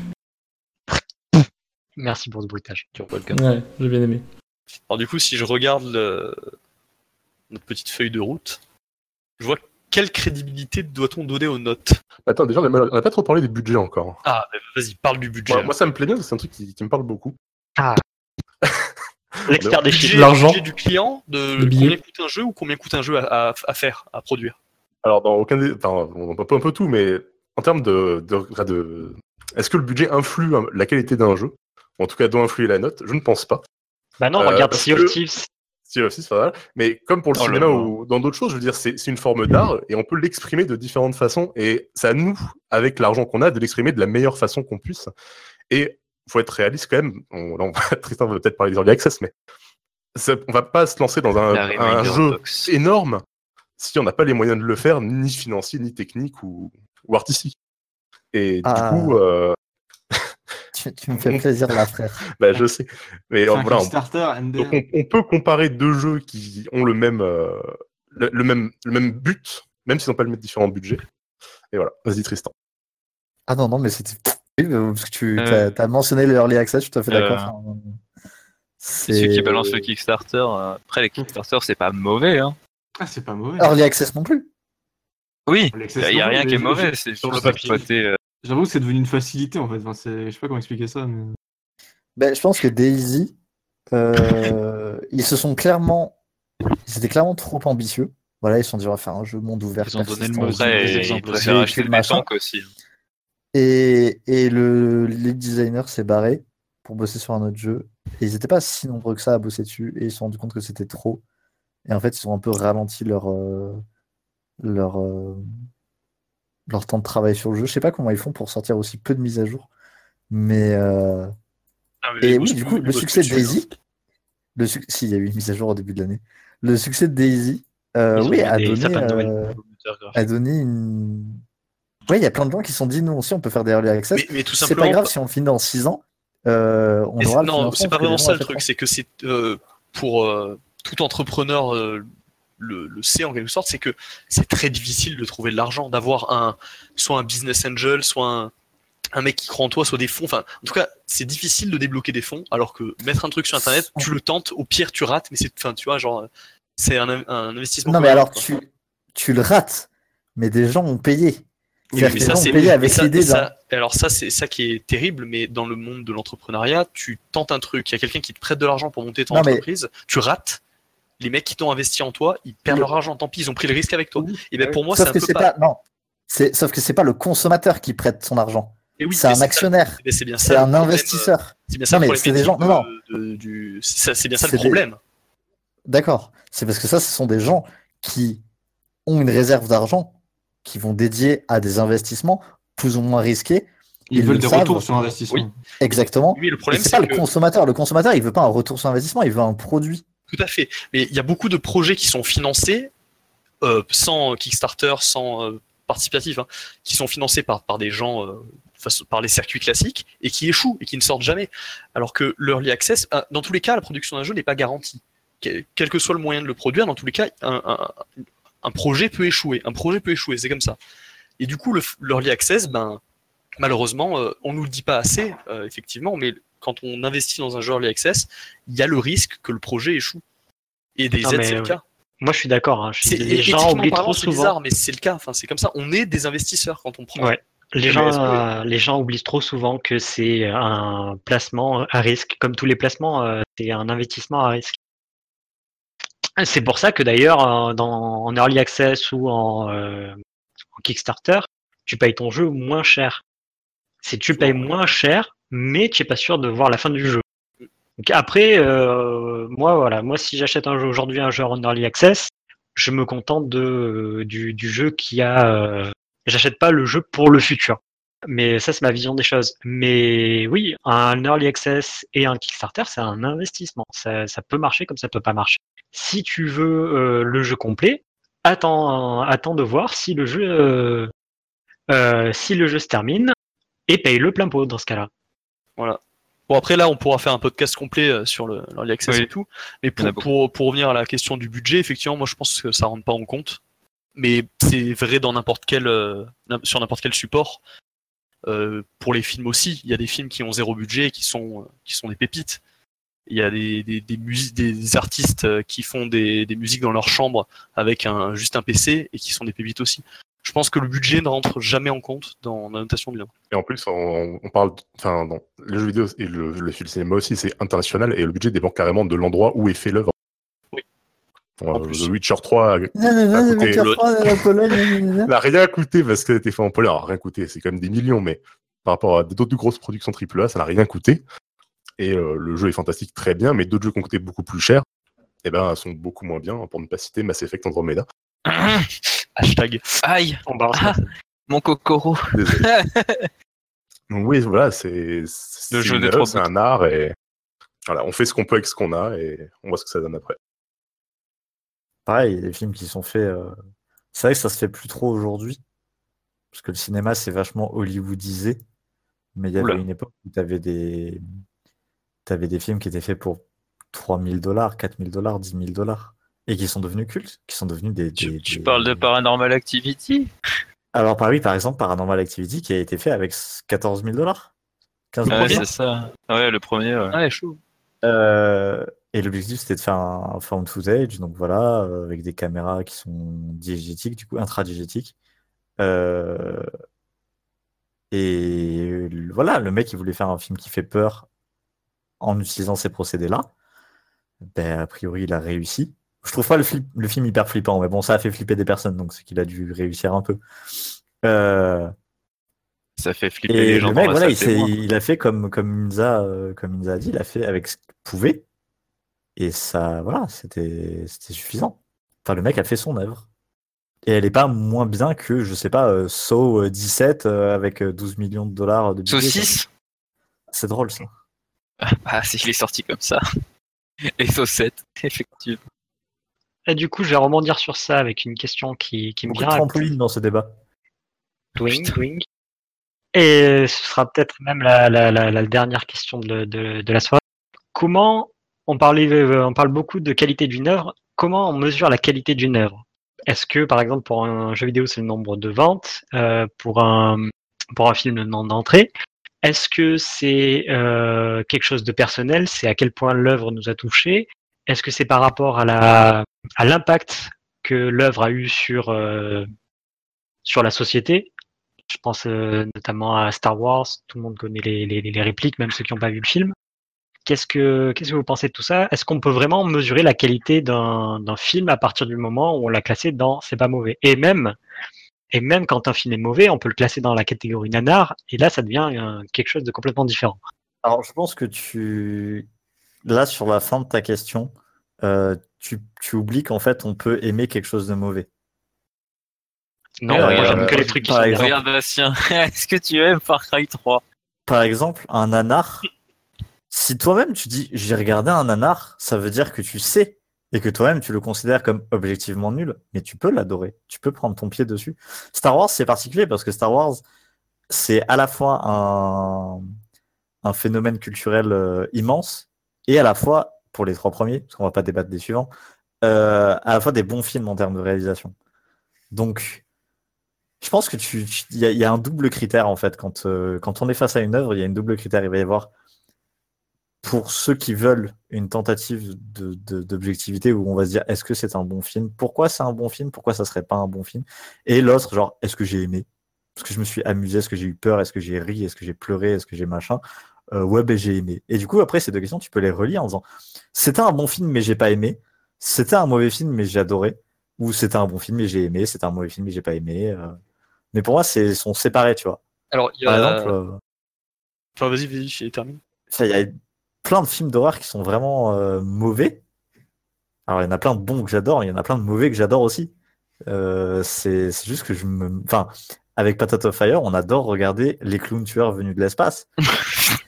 Merci pour ce bruitage. Ouais, j'ai bien aimé. Alors du coup, si je regarde le- notre petite feuille de route, je vois quelle crédibilité doit-on donner aux notes? Attends, déjà, on a on a pas trop parlé des budgets encore. Ah, vas-y, parle du budget. Moi, moi, ça me plaît bien, c'est un truc qui, qui me parle beaucoup. L'expert des chiffres. L'argent. budget du client, de Le billet. combien coûte un jeu ou combien coûte un jeu à, à- à faire, à produire? Alors, dans aucun des. Enfin, on peut un peu tout, mais en termes de. de, de- Est-ce que le budget influe la qualité d'un jeu? En tout cas, doit influer la note? Je ne pense pas. Bah non, Euh, regarde Sea of Thieves. Si, aussi, ça va. Mais comme pour le Oh cinéma là. ou dans d'autres choses, je veux dire, c'est une forme d'art et on peut l'exprimer de différentes façons. Et c'est à nous, avec l'argent qu'on a, de l'exprimer de la meilleure façon qu'on puisse. Et faut être réaliste quand même. On, là, on va, Tristan va peut-être parler des early access, mais ça- on va pas se lancer dans un, jeu Box. énorme si on n'a pas les moyens de le faire, ni financiers, ni techniques ou, ou artistiques. Et Ah. du coup, euh, Tu, tu me fais plaisir là, frère. bah, je sais. Mais un voilà, on- Kickstarter, MDR. donc on, on peut comparer deux jeux qui ont le même, euh, le, le même, le même but, même s'ils n'ont pas le mettre différents budgets. Et voilà, vas-y Tristan. Ah non, non, mais c'était. Parce que tu Euh. as, mentionné le early access, je suis tout à fait d'accord. Euh, Enfin, C'est celui qui balance le Kickstarter. euh, Après, les Kickstarter, c'est pas mauvais. Hein. Ah, c'est pas mauvais. Early access non plus. Oui, il n'y a rien qui est mauvais. C'est sur juste le papier. exploiter, euh, J'avoue que c'est devenu une facilité en fait. Enfin, je sais pas comment expliquer ça, mais. Ben, je pense que Daisy, euh, ils se sont clairement. Ils étaient clairement trop ambitieux. Voilà, ils se sont dit on va faire un jeu monde ouvert. Ils ont donné le mot des ils préfèrent aussi. acheter Machin. tanks aussi. hein. Et, et le lead designer s'est barré pour bosser sur un autre jeu. Et ils n'étaient pas si nombreux que ça à bosser dessus. Et ils se sont rendus compte que c'était trop. Et en fait, ils ont un peu ralenti leur, euh, leur, euh, leur temps de travail sur le jeu. Je sais pas comment ils font pour sortir aussi peu de mises à jour. Mais. euh, Ah, mais Et oui, du coup, le succès de Daisy. Le suc- Si, il y a eu une mise à jour au début de l'année. Le succès de Daisy, oui, a donné, a donné une. Oui, il y a plein de gens qui se sont dit nous aussi, on peut faire des early access. Mais, mais tout C'est simplement. pas grave si on le finit dans 6 ans. on c'est- aura le non, c'est pas vraiment ça le truc, c'est que c'est pour tout entrepreneur euh, le, le sait en quelque sorte, c'est que c'est très difficile de trouver de l'argent, d'avoir un soit un business angel, soit un, un mec qui croit en toi, soit des fonds. Enfin, en tout cas, c'est difficile de débloquer des fonds, alors que mettre un truc sur internet, tu le tentes, au pire tu rates, mais c'est, enfin, tu vois, genre, c'est un, un investissement. Non, mais alors quoi. tu, tu le rates, mais des gens ont payé. Oui, mais ça, c'est avec l'idée Alors ça, c'est ça qui est terrible, mais dans le monde de l'entrepreneuriat, tu tentes un truc, il y a quelqu'un qui te prête de l'argent pour monter ton Non, mais- entreprise, tu rates, les mecs qui t'ont investi en toi, ils perdent Oui. leur argent, tant pis, ils ont pris le risque avec toi. Oui. Et ben pour moi, c'est Sauf un que peu c'est pas. pas. Non. C'est- Sauf que c'est pas le consommateur qui prête son argent. Et oui, c'est un actionnaire. mais c'est bien ça. Un investisseur. euh, C'est bien ça Non, c'est des gens- du- c'est ça- c'est bien ça C'est le problème. D'accord. C'est parce que ça, ce sont des gens qui ont une réserve d'argent, qui vont dédier à des investissements plus ou moins risqués. Ils Ils veulent le des savent. retours sur investissement. Exactement. Oui, le problème, c'est c'est pas que le consommateur. Le consommateur, il veut pas un retour sur investissement, il veut un produit. Tout à fait. Mais il y a beaucoup de projets qui sont financés euh, sans Kickstarter, sans euh, participatif, hein, qui sont financés par, des gens, euh, par les circuits classiques, et qui échouent et qui ne sortent jamais. Alors que l'early access, dans tous les cas, la production d'un jeu n'est pas garantie. Quel, que soit le moyen de le produire, dans tous les cas, un, projet peut échouer. Un projet peut échouer, c'est comme ça. Et du coup, l'early access, ben, malheureusement, on nous le dit pas assez, effectivement, mais quand on investit dans un jeu early access, il y a le risque que le projet échoue. Et des Non, aides, c'est le cas. Moi, je suis d'accord. hein. C'est- Les gens éthiquement oublient trop c'est souvent. bizarre, mais c'est le cas. Enfin, c'est comme ça. On est des investisseurs quand on prend. Ouais. Les gens, que- euh, les gens oublient trop souvent que c'est un placement à risque. Comme tous les placements, euh, c'est un investissement à risque. C'est pour ça que d'ailleurs, euh, en Early Access ou en, euh, en Kickstarter, tu payes ton jeu moins cher. C'est tu payes moins cher, mais tu n'es pas sûr de voir la fin du jeu. Donc après, euh, moi, voilà, moi, si j'achète un jeu aujourd'hui, un jeu en Early Access, je me contente de, du, du jeu qui a. euh, J'achète pas le jeu pour le futur. Mais ça, c'est ma vision des choses. Mais oui, un early access et un Kickstarter, c'est un investissement. Ça, ça peut marcher comme ça peut pas marcher. Si tu veux euh, le jeu complet, attends, attends de voir si le jeu, euh, euh, si le jeu se termine et paye le plein pot dans ce cas-là. Voilà. Bon, après, là, on pourra faire un podcast complet euh, sur le l'early access Oui. et tout. Mais pour, pour, pour revenir à la question du budget, effectivement, moi, je pense que ça rentre pas en compte. Mais c'est vrai dans n'importe quel, euh, sur n'importe quel support. Euh, pour les films aussi, il y a des films qui ont zéro budget et qui sont, euh, qui sont des pépites. Il y a des, des, des, des artistes euh, qui font des, des musiques dans leur chambre avec un, juste un PC et qui sont des pépites aussi. Je pense que le budget ne rentre jamais en compte dans la notation de bien. Et en plus, on, on parle, enfin, le jeu vidéo et le, le film cinéma aussi, c'est international et le budget dépend carrément de l'endroit où est fait l'œuvre. Oui. Bon, En euh, plus. The Witcher 3 Non, non, non, écoutez, Witcher le- 3, la Pologne, nanana. n'a rien coûté parce qu'elle a été fait en Pologne. Alors, rien coûté, c'est quand même des millions, mais par rapport à d'autres grosses productions AAA, ça n'a rien coûté. Et euh, le jeu est fantastique, très bien, mais d'autres jeux qui ont coûté beaucoup plus cher, eh ben, sont beaucoup moins bien, pour ne pas citer Mass Effect Andromeda. Hashtag. Aïe, Ah. mon. Donc oui, voilà, c'est Le jeu des un art et voilà, on fait ce qu'on peut avec ce qu'on a et on voit ce que ça donne après. Pareil, il y a des films qui sont faits. euh, C'est vrai que ça se fait plus trop aujourd'hui. Parce que le cinéma, c'est vachement hollywoodisé. Mais il y avait Oula. une époque où tu avais des... t'avais des films qui étaient faits pour 3000 dollars, 4000 dollars, 10 000 dollars. Et qui sont devenus cultes, qui sont devenus des. Tu, des- tu des- parles de Paranormal Activity? Alors, par, oui, par exemple, Paranormal Activity qui a été fait avec 14 000 dollars. 15 000 Ouais, c'est ça. Ouais, le premier. Ouais. Ouais, chaud. Euh, et l'objectif c'était de faire un, un found footage, donc voilà, euh, avec des caméras qui sont diégétiques, du coup intradiégétiques. Euh, et voilà, le mec il voulait faire un film qui fait peur en utilisant ces procédés-là. Ben, a priori, il a réussi. Je trouve pas le, flip- le film hyper flippant, mais bon, ça a fait flipper des personnes, donc c'est qu'il a dû réussir un peu. Euh, Ça fait flipper et les gens le mec, voilà, il, a fait comme, comme Inza, euh, comme Inza a dit, il a fait avec ce qu'il pouvait. Et ça, voilà, c'était suffisant. Enfin, le mec a fait son œuvre. Et elle est pas moins bien que, je sais pas, euh, Saw euh, 17 euh, avec euh, 12 millions de dollars de budget. quoi. Saucisse C'est drôle ça. Ah, si, il est sorti comme ça. Et Saucette, effectivement. Et du coup, je vais rebondir sur ça avec une question qui, qui me vient. trampoline dans ce débat. Twing, twing. Et ce sera peut-être même la, la- la- la dernière question de, de- de la soirée. Comment on, parlait, euh, on parle beaucoup de qualité d'une œuvre. Comment on mesure la qualité d'une œuvre? Est-ce que, par exemple, pour un jeu vidéo, c'est le nombre de ventes euh, Pour un pour un film, le nombre d'entrées Est-ce que c'est euh, quelque chose de personnel? C'est à quel point l'œuvre nous a touchés? Est-ce que c'est par rapport à la à l'impact que l'œuvre a eu sur euh, sur la société je pense euh, notamment à Star Wars, tout le monde connaît les, les- répliques, même ceux qui n'ont pas vu le film. Qu'est-ce que, que vous pensez de tout ça? Est-ce qu'on peut vraiment mesurer la qualité d'un, d'un film à partir du moment où on l'a classé dans c'est pas mauvais Et même, et même quand un film est mauvais, on peut le classer dans la catégorie nanar, et là ça devient euh, quelque chose de complètement différent. Alors, je pense que tu. Là, sur la fin de ta question, euh, tu, tu oublies qu'en fait, on peut aimer quelque chose de mauvais. Non, Ouais, moi j'aime que les trucs qui sont exemple. Regarde, Bastien, est-ce que tu aimes Far Cry 3 Par exemple, un nanar, si toi-même tu dis j'ai regardé un nanar, ça veut dire que tu sais et que toi-même tu le considères comme objectivement nul, mais tu peux l'adorer, tu peux prendre ton pied dessus. Star Wars, c'est particulier parce que Star Wars, c'est à la fois un, un phénomène culturel euh, immense et à la fois, pour les trois premiers, parce qu'on va pas débattre des suivants, euh, à la fois des bons films en termes de réalisation. Donc, je pense que il y, a- un double critère en fait quand euh, quand on est face à une œuvre, il y a une double critère. Il va y avoir pour ceux qui veulent une tentative de- de- d'objectivité où on va se dire est-ce que c'est un bon film? Pourquoi c'est un bon film? Pourquoi ça serait pas un bon film? Et l'autre genre est-ce que j'ai aimé? Est-ce que je me suis amusé. Est-ce que j'ai eu peur? Est-ce que j'ai ri? Est-ce que j'ai pleuré? Est-ce que j'ai machin? Euh, Ouais ben j'ai aimé. Et du coup après ces deux questions tu peux les relier en disant c'était un bon film mais j'ai pas aimé. C'était un mauvais film mais j'ai adoré. Ou c'était un bon film et j'ai aimé. C'était un mauvais film mais j'ai pas aimé. euh. Mais pour moi, c'est sont séparés, tu vois. Alors, il y Par a. exemple, euh, Enfin, vas-y, vas-y, et termine. il y a plein de films d'horreur qui sont vraiment euh, mauvais. Alors, il y en a plein de bons que j'adore, il y en a plein de mauvais que j'adore aussi. Euh, c'est c'est juste que je me. Enfin, avec Patat of Fire, on adore regarder les clowns tueurs venus de l'espace.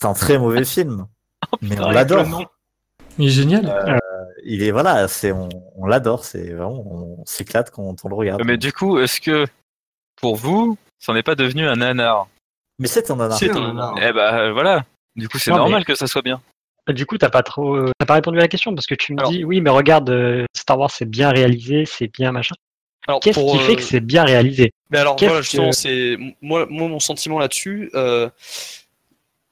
c'est un très mauvais film, mais on l'adore. Il est génial. Euh, il est voilà, c'est on, on l'adore, c'est vraiment on s'éclate quand on le regarde. Mais du coup, est-ce que pour vous, ça n'est pas devenu un nanar Mais c'est un nanar. C'est un nanar. Eh bah euh, voilà. Du coup, c'est Non, normal mais- que ça soit bien. Du coup, t'as pas trop, euh, t'as pas répondu à la question parce que tu me Alors- dis oui, mais regarde, euh, Star Wars c'est bien réalisé, c'est bien machin. Alors, Qu'est-ce qui fait euh, que c'est bien réalisé? Mais alors voilà, justement, que- c'est moi, moi mon sentiment là-dessus. euh,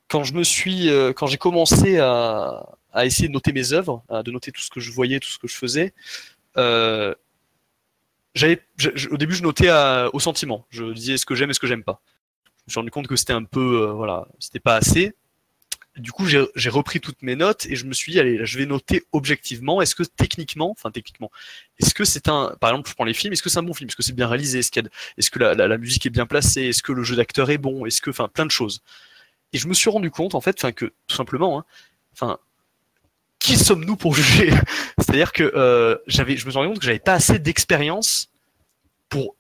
quand je me suis, euh, quand j'ai commencé à, essayer de noter mes œuvres, de noter tout ce que je voyais, tout ce que je faisais, euh, j'avais, au début, je notais à- au sentiment. Je disais ce que j'aime et ce que j'aime pas. Je me suis rendu compte que c'était un peu, euh, voilà, c'était pas assez. Du coup, j'ai repris toutes mes notes et je me suis dit, allez, je vais noter objectivement. Est-ce que techniquement, enfin techniquement, est-ce que c'est un, par exemple, je prends les films, est-ce que c'est un bon film, est-ce que c'est bien réalisé, est-ce que la, la- la musique est bien placée? Est-ce que le jeu d'acteur est bon? Est-ce que, enfin, plein de choses. Et je me suis rendu compte, en fait, enfin, que tout simplement, hein, enfin, qui sommes-nous pour juger? C'est-à-dire que euh, j'avais, je me suis rendu compte que j'avais pas assez d'expérience pour,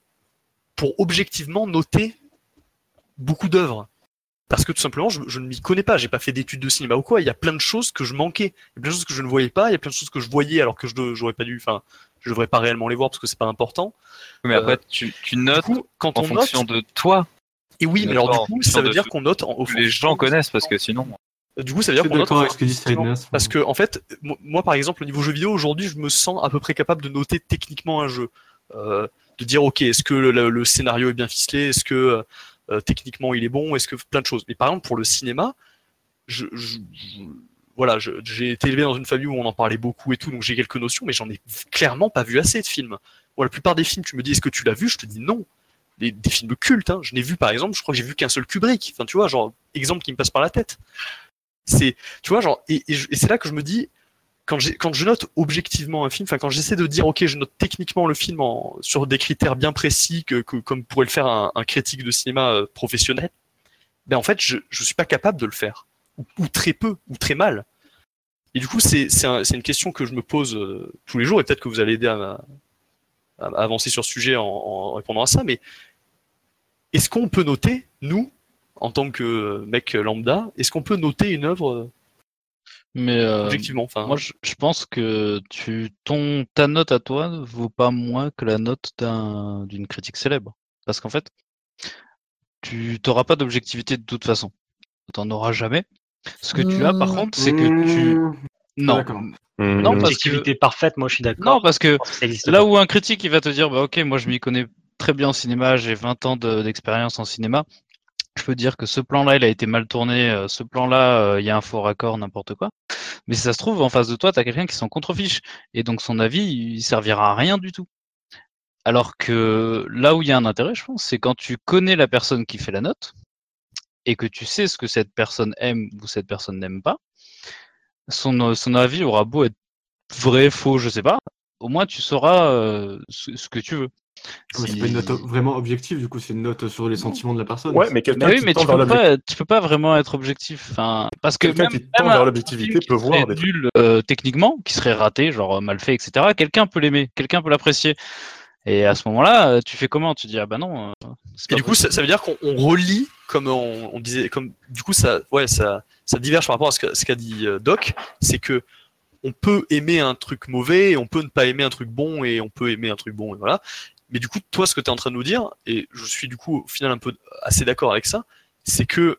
pour objectivement noter beaucoup d'œuvres. Parce que tout simplement, je, je ne m'y connais pas. J'ai pas fait d'études de cinéma ou quoi. Il y a plein de choses que je manquais. Il y a plein de choses que je ne voyais pas. Il y a plein de choses que je voyais alors que je j'aurais pas dû. Enfin, je devrais pas réellement les voir parce que c'est pas important. Mais Euh, après, tu, tu Du notes coup, quand en on fonction note, de toi. Et oui, mais alors du coup, ça veut dire qu'on note en, Les gens connaissent parce que sinon. Du coup, ça veut dire qu'on note. en. Parce que, en fait, mo- moi, par exemple, au niveau jeu vidéo, aujourd'hui, je me sens à peu près capable de noter techniquement un jeu. Euh, de dire, ok, est-ce que le, le scénario est bien ficelé? Est-ce que euh, techniquement il est bon? Est-ce que plein de choses. Mais par exemple, pour le cinéma, je, je- je- voilà, j'ai été élevé dans une famille où on en parlait beaucoup et tout, donc j'ai quelques notions, mais j'en ai clairement pas vu assez de films. Bon, la plupart des films, tu me dis, est-ce que tu l'as vu? Je te dis non. Des, films cultes, hein. je n'ai vu par exemple, je crois que j'ai vu qu'un seul Kubrick. Enfin, tu vois, genre, exemple qui me passe par la tête. C'est, tu vois, genre, et, et c'est là que je me dis, quand, je note objectivement un film, enfin quand j'essaie de dire ok je note techniquement le film sur des critères bien précis que, comme pourrait le faire un, critique de cinéma euh, professionnel, ben en fait je je suis pas capable de le faire ou, très peu ou très mal. Et du coup c'est c'est un- c'est une question que je me pose euh, tous les jours et peut-être que vous allez aider à avancer sur ce sujet en, en répondant à ça. Mais est-ce qu'on peut noter nous en tant que mec lambda, est-ce qu'on peut noter une œuvre euh, Mais euh, objectivement enfin, moi, je, je pense que tu, ton, ta note à toi ne vaut pas moins que la note d'un- d'une critique célèbre. Parce qu'en fait, tu n'auras pas d'objectivité de toute façon. Tu n'en auras jamais. Ce que tu as, par contre, c'est que tu. Mmh, Non, Non, parce Objectivité parfaite, moi je suis d'accord. non, parce que que Là où un critique il va te dire bah ok moi je m'y connais très bien en cinéma, j'ai 20 ans de- d'expérience en cinéma, je peux dire que ce plan-là il a été mal tourné, euh, ce plan-là euh, il y a un faux raccord, n'importe quoi. Mais ça se trouve en face de toi tu as quelqu'un qui s'en contrefiche et donc son avis il servira à rien du tout. Alors que là où il y a un intérêt je pense c'est quand tu connais la personne qui fait la note et que tu sais ce que cette personne aime ou cette personne n'aime pas, son, son avis aura beau être vrai, faux, je sais pas, au moins tu sauras euh, ce que tu veux. Ouais, C'est pas une note vraiment objective, du coup, c'est une note sur les sentiments de la personne. Ouais, mais quelqu'un oui, qui mais tend tu vers peux, pas, tu peux pas vraiment être objectif. Enfin, parce que Quelqu'un même, qui tend même vers l'objectivité peut voir des nul euh, techniquement, qui serait raté, genre euh, mal fait, etc. Quelqu'un peut l'aimer, quelqu'un peut l'apprécier. Et à ce moment-là, euh, tu fais comment? Tu dis ah bah non. Et du coup, ça, ça veut dire qu'on on relie, comme on, on disait, comme du coup, ça, ouais, ça, ça diverge par rapport à ce qu'a ce qu'a dit Doc. C'est que on peut aimer un truc mauvais, et on peut ne pas aimer un truc bon, et on peut aimer un truc bon, et voilà. Mais du coup, toi, ce que tu es en train de nous dire, et je suis du coup au final un peu assez d'accord avec ça, c'est que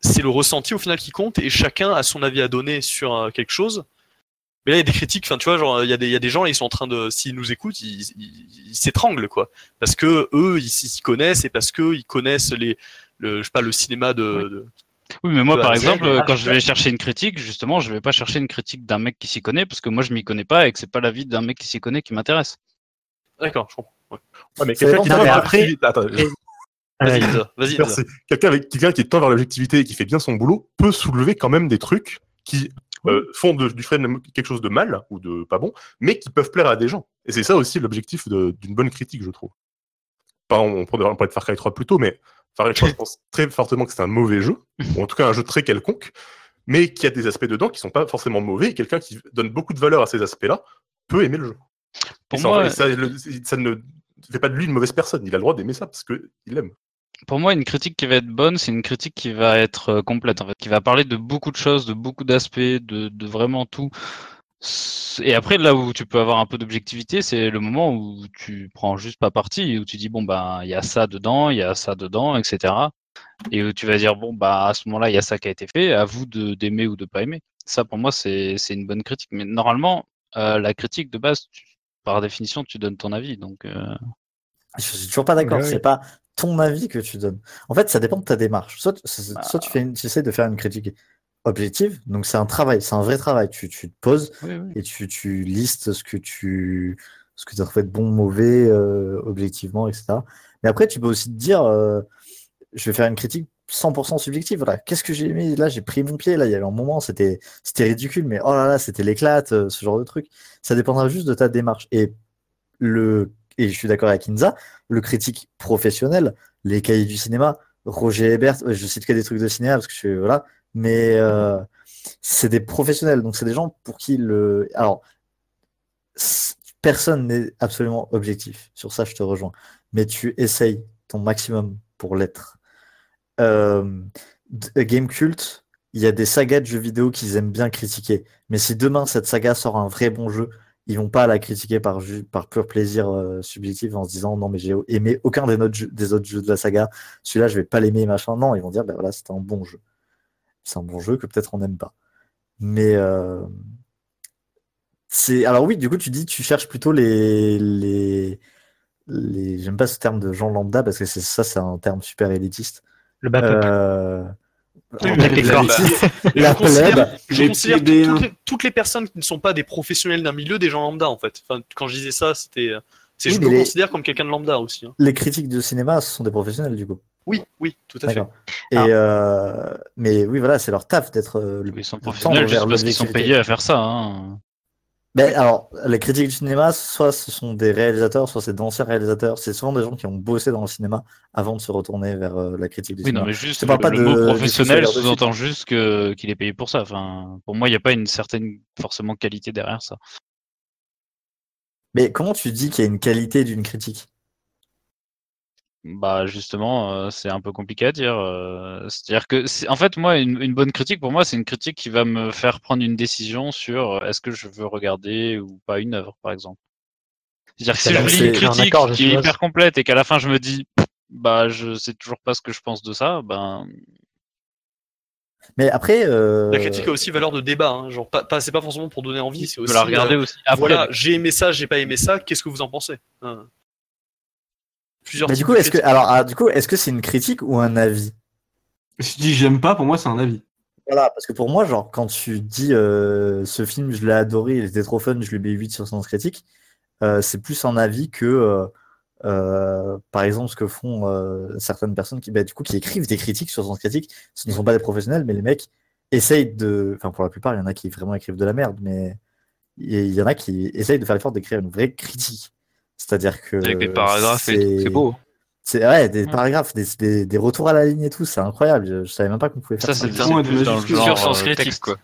c'est le ressenti au final qui compte, et chacun a son avis à donner sur euh, quelque chose. Mais là, il y a des critiques, enfin, tu vois, genre, il y, a des- il y a des gens, ils sont en train de, s'ils nous écoutent, ils s'étranglent, quoi parce que eux ils s'y connaissent et parce que ils connaissent les le je sais pas le cinéma de, Oui. de- Oui, mais moi, par exemple, ah, quand je je vais chercher une critique, justement, je vais pas chercher une critique d'un mec qui s'y connaît, parce que moi, je m'y connais pas et que c'est pas l'avis d'un mec qui s'y connaît qui m'intéresse. d'accord je comprends ouais. Mais quelqu'un qui tend vers après- vas-y. Quelqu'un qui tend vers l'objectivité et qui fait bien son boulot peut soulever quand même des trucs qui euh, font de- du frame quelque chose de mal ou de pas bon, mais qui peuvent plaire à des gens. Et c'est ça aussi l'objectif d'une bonne critique, je trouve. Pas, on pourrait on pourrait de Far Cry 3 plus tôt, mais Far Cry 3, je pense très fortement que c'est un mauvais jeu, ou en tout cas un jeu très quelconque, mais qui a des aspects dedans qui sont pas forcément mauvais. Et quelqu'un qui donne beaucoup de valeur à ces aspects-là peut aimer le jeu. Pour et ça, moi, et ça, le- ça ne fait pas de lui une mauvaise personne. Il a le droit d'aimer ça parce qu'il aime. Pour moi, une critique qui va être bonne, c'est une critique qui va être euh, complète, qui va parler de beaucoup de choses, de beaucoup d'aspects, de, vraiment tout. Et après, là où tu peux avoir un peu d'objectivité, c'est le moment où tu prends juste pas parti, où tu dis bon bah il y a ça dedans, il y a ça dedans, etc. Et où tu vas dire bon bah à ce moment-là il y a ça qui a été fait, à vous d'aimer ou de pas aimer. Ça pour moi c'est une bonne critique. Mais normalement euh, la critique de base, par définition, tu donnes ton avis. Donc euh, Je suis toujours pas d'accord. Ouais, C'est ouais. pas ton avis que tu donnes. En fait, ça dépend de ta démarche. Soit, soit tu, fais une- tu essaies de faire une critique objective. Donc, c'est un travail, c'est un vrai travail. Tu, tu te poses oui, oui. et tu, tu listes ce que tu ce que as trouvé de bon, mauvais, euh, objectivement, etc. Mais après, tu peux aussi te dire, euh, je vais faire une critique 100% subjective. Voilà. Qu'est-ce que j'ai aimé? Là, j'ai pris mon pied. Là, il y avait un moment, c'était ridicule, mais oh là là, c'était l'éclate, euh, ce genre de truc. Ça dépendra juste de ta démarche. Et le et je suis d'accord avec Inza, le critique professionnel, les cahiers du cinéma, Roger Ebert, ouais, je cite que des trucs de cinéma parce que je suis voilà, mais euh, c'est des professionnels, donc c'est des gens pour qui le. Alors, personne n'est absolument objectif. Sur ça, je te rejoins. Mais tu essayes ton maximum pour l'être. Euh, Game Cult, il y a des sagas de jeux vidéo qu'ils aiment bien critiquer. Mais si demain cette saga sort un vrai bon jeu, ils vont pas la critiquer par, pur plaisir euh, subjectif en se disant non mais j'ai aimé aucun des autres, jeux, de la saga, celui-là je vais pas l'aimer machin. Non, ils vont dire ben voilà c'était un bon jeu. c'est un bon jeu que peut-être on n'aime pas. Mais euh, c'est alors oui, du coup tu dis tu cherches plutôt les les, les... j'aime pas ce terme de gens lambda parce que c'est ça c'est un terme super élitiste. Le bas. Euh, la- plèbe, Je considère toutes les, toutes les personnes qui ne sont pas des professionnels d'un milieu des gens lambda en fait. Enfin, quand je disais ça, c'était. euh, C'est Oui, je me les- considère comme quelqu'un de lambda aussi. hein. les critiques de cinéma ce sont des professionnels du coup. Oui, oui, tout à fait. Et euh, mais oui voilà c'est leur taf d'être euh, le Ils sont professionnels juste parce qu'ils sont payés à faire ça. Hein. Ben, alors, les critiques du cinéma, soit ce sont des réalisateurs, soit c'est d'anciens réalisateurs. C'est souvent des gens qui ont bossé dans le cinéma avant de se retourner vers euh, la critique du Oui, non, cinéma. mais juste Je le, pas le de- mot professionnel sous-entend juste qu'il est payé pour ça. Enfin, pour moi, il n'y a pas une certaine forcément qualité derrière ça. Mais comment tu dis qu'il y a une qualité d'une critique? Bah justement, euh, c'est un peu compliqué à dire. euh, C'est-à-dire que, c'est- en fait, moi, une, une bonne critique, pour moi, c'est une critique qui va me faire prendre une décision sur euh, est-ce que je veux regarder ou pas une œuvre, par exemple. C'est-à-dire que si C'est je lis une critique accord, je qui est suppose. hyper complète et qu'à la fin je me dis, bah je sais toujours pas ce que je pense de ça, ben Mais après, euh, La critique a aussi valeur de débat. Hein. Genre, pas, pas- c'est pas forcément pour donner envie, c'est je aussi. peux la regarder euh, aussi après. voilà, j'ai aimé ça, j'ai pas aimé ça. Qu'est-ce que vous en pensez Hein? Plusieurs. mais du types coup, est-ce que, alors, ah, du coup, est-ce que c'est une critique ou un avis? Si tu dis j'aime pas, pour moi, c'est un avis. Voilà, parce que pour moi, genre, quand tu dis euh, ce film, je l'ai adoré, il était trop fun, je lui mets 8 sur Sens Critique, euh, c'est plus un avis que, euh, euh, par exemple, ce que font euh, certaines personnes qui, bah, du coup, qui écrivent des critiques sur Sens Critique. Ce ne sont pas des professionnels, mais les mecs essayent de. Enfin, pour la plupart, il y en a qui vraiment écrivent de la merde, mais il y- il y en a qui essayent de faire l'effort d'écrire une vraie critique. C'est-à-dire que. Avec des paragraphes et tout, c'est- beau. C'est ouais, des paragraphes, des, des, des retours à la ligne et tout, c'est incroyable. Je, je savais même pas qu'on pouvait faire Ça, c'est ça. Vraiment, c'est de dans le genre Sur Sens euh, Critique, texte. quoi.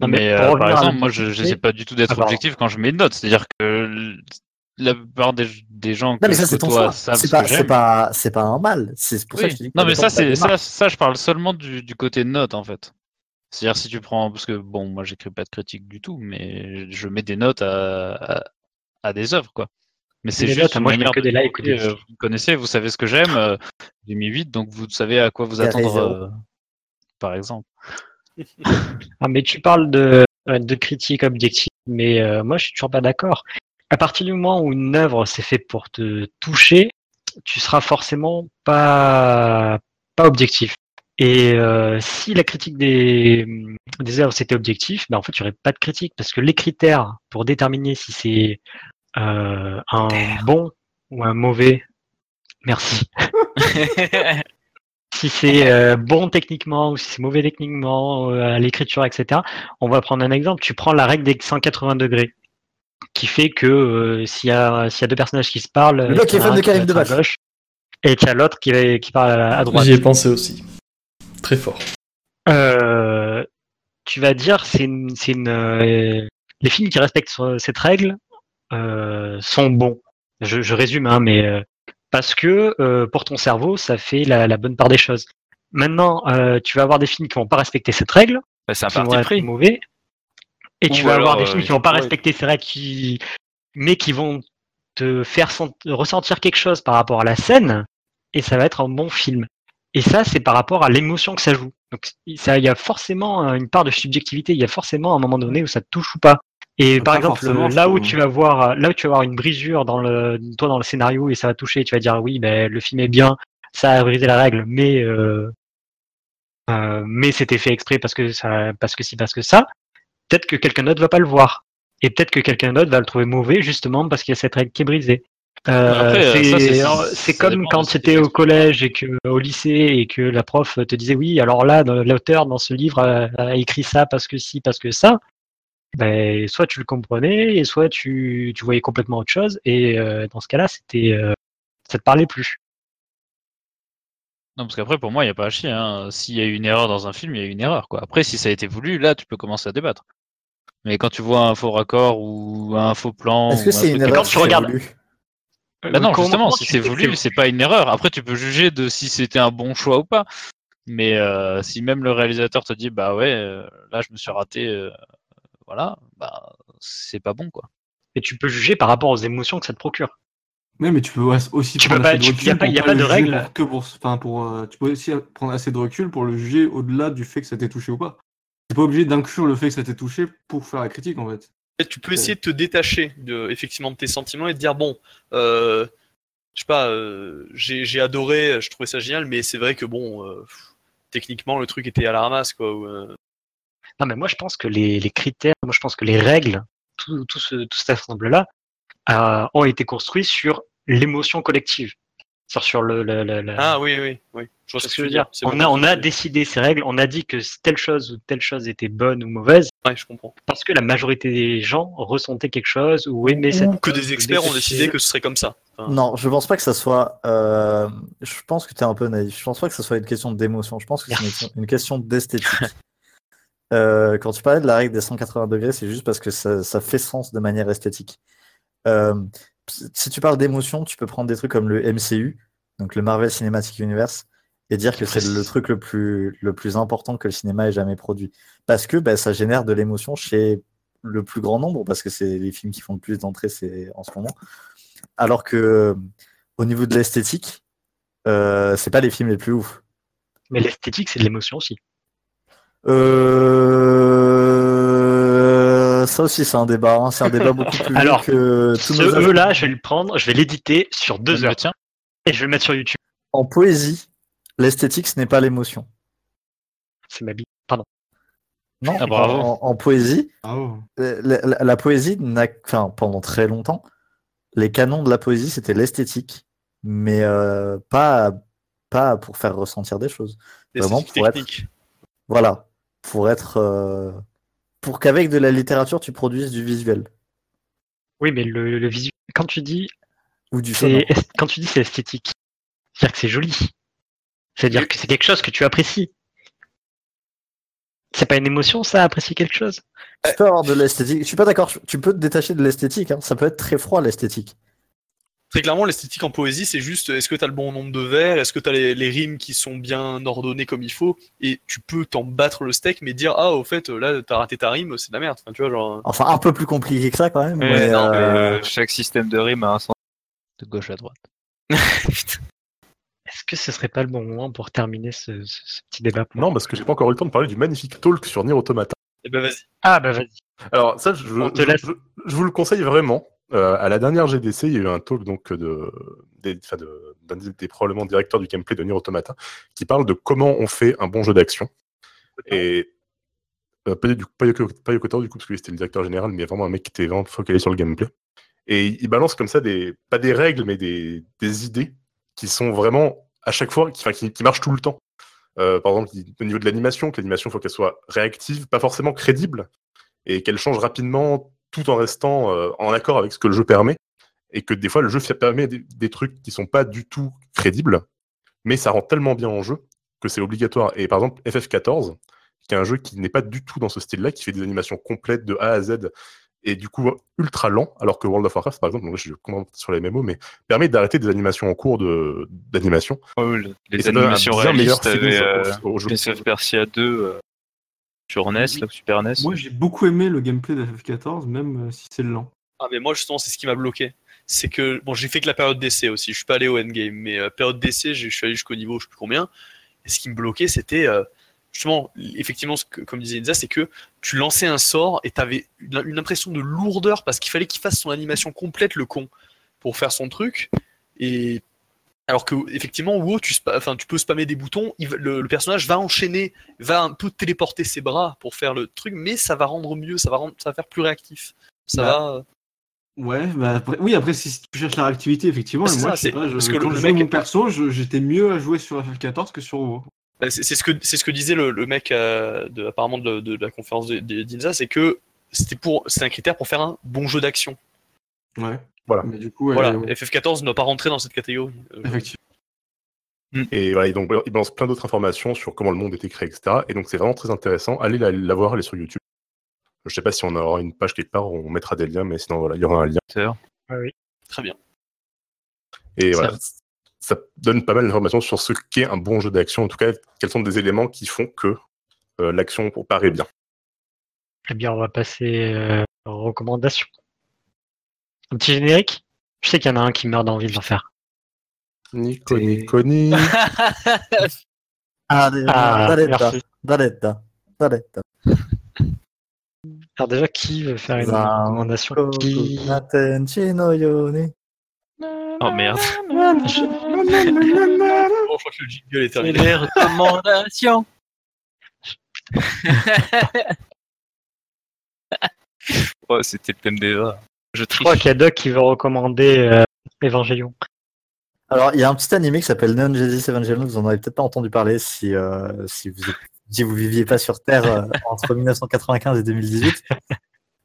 Non, mais mais euh, par exemple, moi, je j'essaie pas du tout d'être Ah, objectif quand je mets une note. C'est-à-dire que la plupart des, des gens que Non, mais ça, je c'est ton choix. C'est ce pas, que c'est pas, c'est pas un mal. C'est pour ça que je dis que Non, mais ça, c'est ça, je parle seulement du, du côté note en fait. C'est-à-dire si tu prends, parce que bon, moi, j'écris pas de critique du tout, mais je mets des notes à, à, à des œuvres, quoi. Mais c'est juste notes, une moi, je mets que de des likes des euh, vous me connaissez, vous savez ce que j'aime. euh, J'ai mis 8, donc vous savez à quoi vous attendre, euh, par exemple. Ah, mais tu parles de, euh, de critique objective, mais euh, moi je suis toujours pas d'accord. À partir du moment où une œuvre s'est faite pour te toucher, tu seras forcément pas, pas objectif. Et euh, si la critique des, des œuvres c'était objectif, ben en fait, il n'y aurait pas de critique parce que les critères pour déterminer si c'est euh, un bon ou un mauvais, merci, si c'est euh, bon techniquement ou si c'est mauvais techniquement euh, à l'écriture, etc. On va prendre un exemple. Tu prends la règle des 180 degrés, qui fait que euh, s'il y, a- s'il y a deux personnages qui se parlent, y en est fan de qui Karim à Debache. gauche et qu'il y a l'autre qui, va- qui parle à, à droite. J'y ai pensé aussi. Très fort. Euh, tu vas dire c'est une, c'est une, euh, les films qui respectent ce- cette règle euh, sont bons. Je, je résume, hein, mais euh, parce que euh, pour ton cerveau, ça fait la, la bonne part des choses. Maintenant, euh, tu vas avoir des films qui vont pas respecter cette règle, Bah, c'est un qui vont être mauvais, et Ou tu vas avoir des films qui vont pas ouais. respecter ces règles, qui... mais qui vont te faire sent- ressentir quelque chose par rapport à la scène, et ça va être un bon film. Et ça, c'est par rapport à l'émotion que ça joue. Donc, ça, il y a forcément euh, une part de subjectivité. Il y a forcément un moment donné où ça te touche ou pas. Et Pas par exemple, là où tu vas voir, là où tu vas avoir une brisure dans le, toi dans le scénario et ça va toucher, tu vas dire oui, ben le film est bien, ça a brisé la règle, mais euh, euh, mais c'était fait exprès parce que ça, parce que si, parce que ça. Peut-être que quelqu'un d'autre va pas le voir. Et peut-être que quelqu'un d'autre va le trouver mauvais justement parce qu'il y a cette règle qui est brisée. Euh, euh, c'est comme quand étais au collège et que au lycée et que la prof te disait oui, alors là, l'auteur dans ce livre a, a écrit ça parce que si, parce que ça. Ben, soit tu le comprenais et soit tu, tu voyais complètement autre chose. Et euh, dans ce cas-là, c'était euh, ça te parlait plus. Non, parce qu'après, pour moi, il n'y a pas à chier. Hein. S'il y a eu une erreur dans un film, il y a eu une erreur. Quoi. Après, si ça a été voulu, là, tu peux commencer à débattre. Mais quand tu vois un faux raccord ou un faux plan. Est-ce que c'est une erreur quand tu regardes- voulu Bah non, justement, si c'est voulu, c'est pas une erreur. Après, tu peux juger de si c'était un bon choix ou pas. Mais euh, si même le réalisateur te dit, bah ouais, euh, là, je me suis raté, euh, voilà, bah c'est pas bon, quoi. Et tu peux juger par rapport aux émotions que ça te procure. Ouais, mais tu peux aussi Tu prendre peux pas- assez de tu- recul. y a pas- pour y a pas le de règle. pour- que pour, enfin, pour, euh, tu peux aussi prendre assez de recul pour le juger au-delà du fait que ça t'ait touché ou pas. T'es pas obligé d'inclure le fait que ça t'ait touché pour faire la critique en fait. Tu peux essayer de te détacher de, effectivement de tes sentiments et de dire bon, euh, je sais pas, euh, j'ai adoré, je trouvais ça génial, mais c'est vrai que bon, euh, pff, techniquement le truc était à la ramasse quoi. ou, Non, mais moi je pense que les, les critères, moi je pense que les règles, tout, tout, ce, tout cet ensemble-là, euh, ont été construits sur l'émotion collective. Sur, sur le, le- le- le- Ah oui oui oui. Je vois ce ce que je veux dire. On bon, a, on a c'est- décidé ces règles, on a dit que telle chose ou telle chose était bonne ou mauvaise Ouais, je comprends. parce que la majorité des gens ressentaient quelque chose ou aimaient cette Ou que chose, des experts ont décidé que ce serait comme ça. Enfin, Non, je pense pas que ça soit. euh, Je pense que tu es un peu naïf. Je pense pas que ça soit une question d'émotion. Je pense que c'est une question- une question d'esthétique. Euh, quand tu parlais de la règle des 180 degrés, c'est juste parce que ça, ça fait sens de manière esthétique. Euh, si tu parles d'émotion, tu peux prendre des trucs comme le MCU, donc le Marvel Cinematic Universe, et dire que c'est le truc le plus, le plus important que le cinéma ait jamais produit. Parce que bah, ça génère de l'émotion chez le plus grand nombre, parce que c'est les films qui font le plus d'entrées en ce moment. Alors que au niveau de l'esthétique, euh, c'est pas les films les plus ouf. Mais l'esthétique, c'est de l'émotion aussi. Euh, Ça aussi, c'est un débat. hein. C'est un débat beaucoup plus long Alors, que tous Ce nos. E-là, je vais le prendre, je vais l'éditer sur deux heures tien. et je vais le mettre sur YouTube. En poésie, l'esthétique, ce n'est pas l'émotion. C'est ma bille. Pardon. Non, Ah, bravo. en, en poésie, oh. euh, la, la- la poésie n'a, enfin, pendant très longtemps, les canons de la poésie, c'était l'esthétique, mais euh, pas, pas pour faire ressentir des choses. Vraiment pour être-. Voilà, pour être, euh, pour qu'avec de la littérature, tu produises du visuel Oui, mais le, le visuel. Quand tu dis ou du sonore. c'est est- quand tu dis c'est esthétique, c'est-à-dire que c'est joli. C'est-à-dire que c'est quelque chose que tu apprécies. C'est pas une émotion, ça, apprécier quelque chose? Tu peux avoir de l'esthétique. Je suis pas d'accord. Tu peux te détacher de l'esthétique. hein. Ça peut être très froid l'esthétique. Très clairement, l'esthétique en poésie, c'est juste est-ce que tu as le bon nombre de vers, est-ce que tu as les, les rimes qui sont bien ordonnées comme il faut, et tu peux t'en battre le steak, mais dire ah, au fait, là, t'as raté ta rime, c'est de la merde. Enfin, tu vois, genre. Enfin, un peu plus compliqué que ça quand même. Mais, non, euh, euh, chaque système de rime a un sens. De gauche à droite. Est-ce que ce serait pas le bon moment pour terminer ce, ce- ce petit débat pour Non, parce que j'ai pas encore eu le temps de parler du magnifique talk sur Nier Automata. Eh ben vas-y. Ah bah vas-y. Alors ça, je vous le conseille vraiment. Euh, à la dernière GDC, il y a eu un talk donc de, des, enfin, de- d'un des, des probablement directeurs du gameplay de Nier Automata qui parle de comment on fait un bon jeu d'action. Et euh, pas, du, pas, Yoko, pas Yoko du coup parce que c'était le directeur général, mais vraiment un mec qui était vraiment focalisé sur le gameplay. Et il balance comme ça des pas des règles, mais des, des idées qui sont vraiment à chaque fois, qui, enfin, qui, qui marchent tout le temps. Euh, par exemple, au niveau de l'animation, que l'animation, il faut qu'elle soit réactive, pas forcément crédible, et qu'elle change rapidement tout en restant euh, en accord avec ce que le jeu permet. Et que des fois, le jeu permet des, des trucs qui sont pas du tout crédibles, mais ça rend tellement bien en jeu que c'est obligatoire. Et par exemple, FF14, qui est un jeu qui n'est pas du tout dans ce style-là, qui fait des animations complètes de A à Z, et du coup ultra lent, alors que World of Warcraft, par exemple, donc là, je complètement sur les MMO, mais permet d'arrêter des animations en cours de- d'animation. Les animations réalistes avec au- euh, au jeu. Prince of Persia 2 euh, sur NES, là, Super NES. Moi j'ai beaucoup aimé le gameplay de FF14, même euh, si c'est lent. Ah, mais moi, justement, c'est ce qui m'a bloqué. C'est que, bon, j'ai fait que la période d'essai aussi. Je suis pas allé au endgame, mais euh, période d'essai, j'ai- je suis allé jusqu'au niveau, je sais plus combien. Et ce qui me bloquait, c'était euh, justement, effectivement, ce que, comme disait Inza, c'est que tu lançais un sort et t'avais une, une impression de lourdeur parce qu'il fallait qu'il fasse son animation complète, le con, pour faire son truc. Et alors que, effectivement, WoW, tu, enfin, tu peux spammer des boutons, il le, le personnage va enchaîner, va un peu téléporter ses bras pour faire le truc, mais ça va rendre mieux, ça va, rendre, ça va faire plus réactif. Ça Bah, va. Ouais, bah après- oui, après si tu cherches la réactivité, effectivement, C'est moi ça, je sais c'est- pas, je- parce que quand le je mec- mon perso, j'étais mieux à jouer sur FF14 que sur WoW. Bah, C'est ce que c'est ce que disait le, le mec euh, de, apparemment de, de la conférence d'Inza, c'est que c'était pour c'est un critère pour faire un bon jeu d'action. Ouais. Voilà. Mais du coup, ouais, voilà, ouais, FF14 ne doit pas rentrer dans cette catégorie. Euh, effectivement. Et voilà, et donc il balance plein d'autres informations sur comment le monde était créé, etc. Et donc c'est vraiment très intéressant. Allez la, la voir, elle est sur YouTube. Je sais pas si on aura une page quelque part, on mettra des liens, mais sinon voilà, il y aura un lien. Très bien. Et Ça- voilà, ça donne pas mal d'informations sur ce qu'est un bon jeu d'action. En tout cas, quels sont des éléments qui font que euh, l'action paraît bien. Eh bien, on va passer euh, aux recommandations. Un petit générique Je sais qu'il y en a un qui meurt d'envie de l'en faire. Nico, Nico, Nico. Ah, déjà, Ah, Daletta, merci. Daletta, Daletta. Alors déjà, qui veut faire une recommandation qui... Oh merde. Bon, je crois que le jingle est C'est terminé. les recommandations. oh, c'était le thème déjà. Je crois qu'il y a Doc qui veut recommander euh, Evangelion. Alors, il y a un petit animé qui s'appelle Neon Genesis Evangelion, vous en avez peut-être pas entendu parler si, euh, si, vous, si vous viviez pas sur Terre euh, entre 1995 et 2018.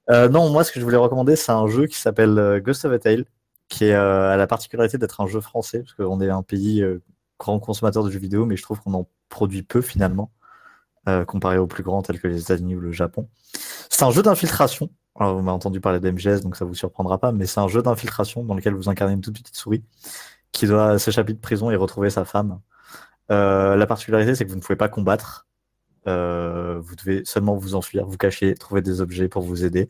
Euh, non, moi, ce que je voulais recommander, c'est un jeu qui s'appelle euh, Ghost of a Tale, qui est, euh, a la particularité d'être un jeu français, parce qu'on est un pays euh, grand consommateur de jeux vidéo, mais je trouve qu'on en produit peu finalement, euh, comparé aux plus grands tels que les États-Unis ou le Japon. C'est un jeu d'infiltration. Alors, vous m'avez entendu parler d'MGS, donc ça vous surprendra pas, mais c'est un jeu d'infiltration dans lequel vous incarnez une toute petite souris qui doit s'échapper de prison et retrouver sa femme. Euh, la particularité, c'est que vous ne pouvez pas combattre. Euh, vous devez seulement vous enfuir, vous cacher, trouver des objets pour vous aider.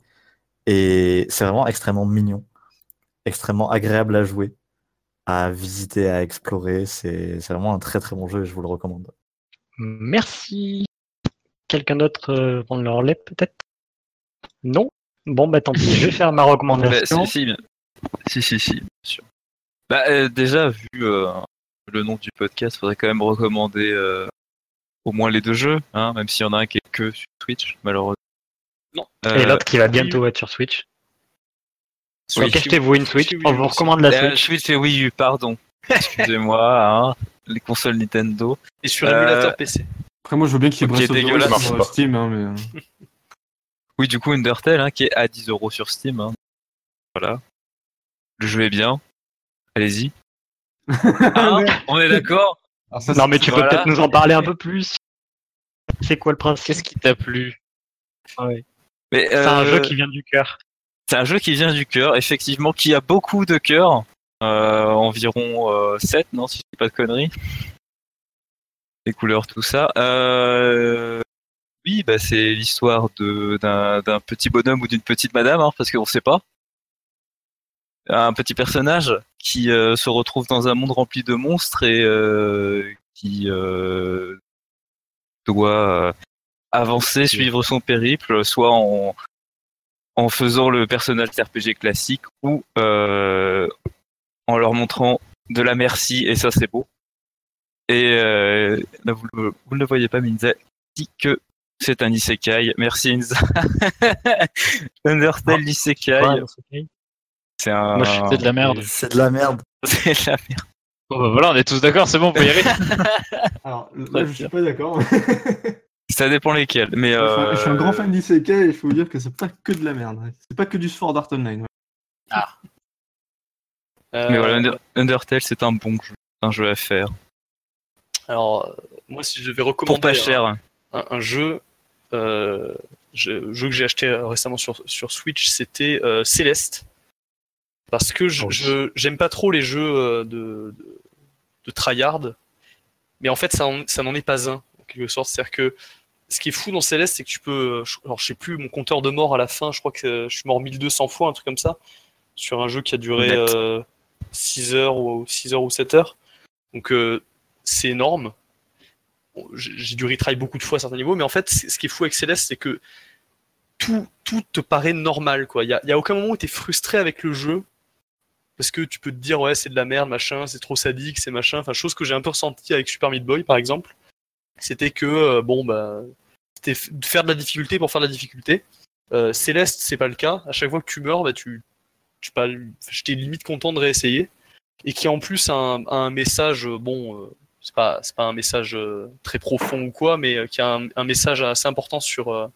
Et c'est vraiment extrêmement mignon, extrêmement agréable à jouer, à visiter, à explorer. C'est vraiment un très très bon jeu et je vous le recommande. Merci. Quelqu'un d'autre euh, prendre leur lait peut-être? Non? Bon bah tant pis, je vais faire ma Bah, recommandation. si, si, bien- si, si, si, bien sûr. Bah, euh, déjà, vu euh, le nom du podcast, faudrait quand même recommander euh, au moins les deux jeux, hein, même s'il y en a un qui est que sur Twitch, malheureusement. Non. Et l'autre qui va bientôt être sur Switch. Donc achetez-vous une Switch, on vous recommande la euh, Switch. Switch et Wii U, pardon. Excusez-moi, hein, les consoles Nintendo. Et sur Euh, émulateur PC. Après, moi, je veux bien qu'il y ait Breath of the Wild sur. Steam, hein, mais. euh, Oui, du coup, Undertale, hein, qui est à 10 euros sur Steam. hein. Voilà. Le jeu est bien. Allez-y. Hein, on est d'accord ça, Non mais tu peux Voilà. peut-être nous en parler un peu plus. C'est quoi le principe? Qu'est-ce qui t'a plu? Mais, C'est un euh, jeu qui vient du cœur. C'est un jeu qui vient du cœur, effectivement, qui a beaucoup de cœur. Euh, environ euh, 7, non, si je dis pas de conneries. Les couleurs, tout ça. Oui, bah, c'est l'histoire de- d'un d'un petit bonhomme ou d'une petite madame, hein, parce qu'on sait pas. Un petit personnage qui euh, se retrouve dans un monde rempli de monstres et euh, qui euh, doit avancer, suivre son périple, soit en, en faisant le personnage RPG classique ou en leur montrant de la merci, et ça c'est beau. Et là, vous, le- vous ne le voyez pas, mais Inza dit que c'est un isekai. Merci Inza. Undertale isekai, Ouais, c'est un... Moi, je suis- c'est de la merde. C'est de la merde. c'est de la merde. Bon, bah voilà, on est tous d'accord, c'est bon, on peut y aller. Alors, là, je suis pas d'accord. Ça dépend lesquels, mais... Enfin, Je suis un euh, grand fan d'Isekai et il faut vous dire que c'est pas que de la merde. C'est pas que du Sword Art Online. ouais. Euh, Mais voilà, Under- Undertale, c'est un bon jeu, un jeu à faire. Alors, euh, moi, si je devais recommander Pour pas cher. Un, un jeu, euh, je- jeu que j'ai acheté euh, récemment sur, sur Switch, c'était euh, Céleste. Parce que je je- j'aime pas trop les jeux de, de, de tryhard, mais en fait, ça, en- ça n'en est pas un, en quelque sorte. C'est-à-dire que ce qui est fou dans Céleste, c'est que tu peux. je- Alors, je sais plus, mon compteur de mort à la fin, je crois que je suis mort 1200 fois, un truc comme ça, sur un jeu qui a duré euh, 6 heures ou 6 heures ou 7 heures. Donc, euh, c'est énorme. J'ai dû retry beaucoup de fois à certains niveaux, mais en fait, ce qui est fou avec Céleste, c'est que tout, tout te paraît normal. Il n'y a, y a aucun moment où tu es frustré avec le jeu, parce que tu peux te dire, ouais, c'est de la merde, machin, c'est trop sadique, c'est machin. Enfin, chose que j'ai un peu ressenti avec Super Meat Boy, par exemple. C'était que, euh, bon, bah, c'était faire de la difficulté pour faire de la difficulté. Euh, Céleste, c'est pas le cas. À chaque fois que tu meurs, bah, tu, tu pas, j'étais limite content de réessayer. Et qui en plus a un, un message, bon, euh, c'est pas, c'est pas un message euh, très profond ou quoi, mais euh, qui a un, un message assez important sur, euh,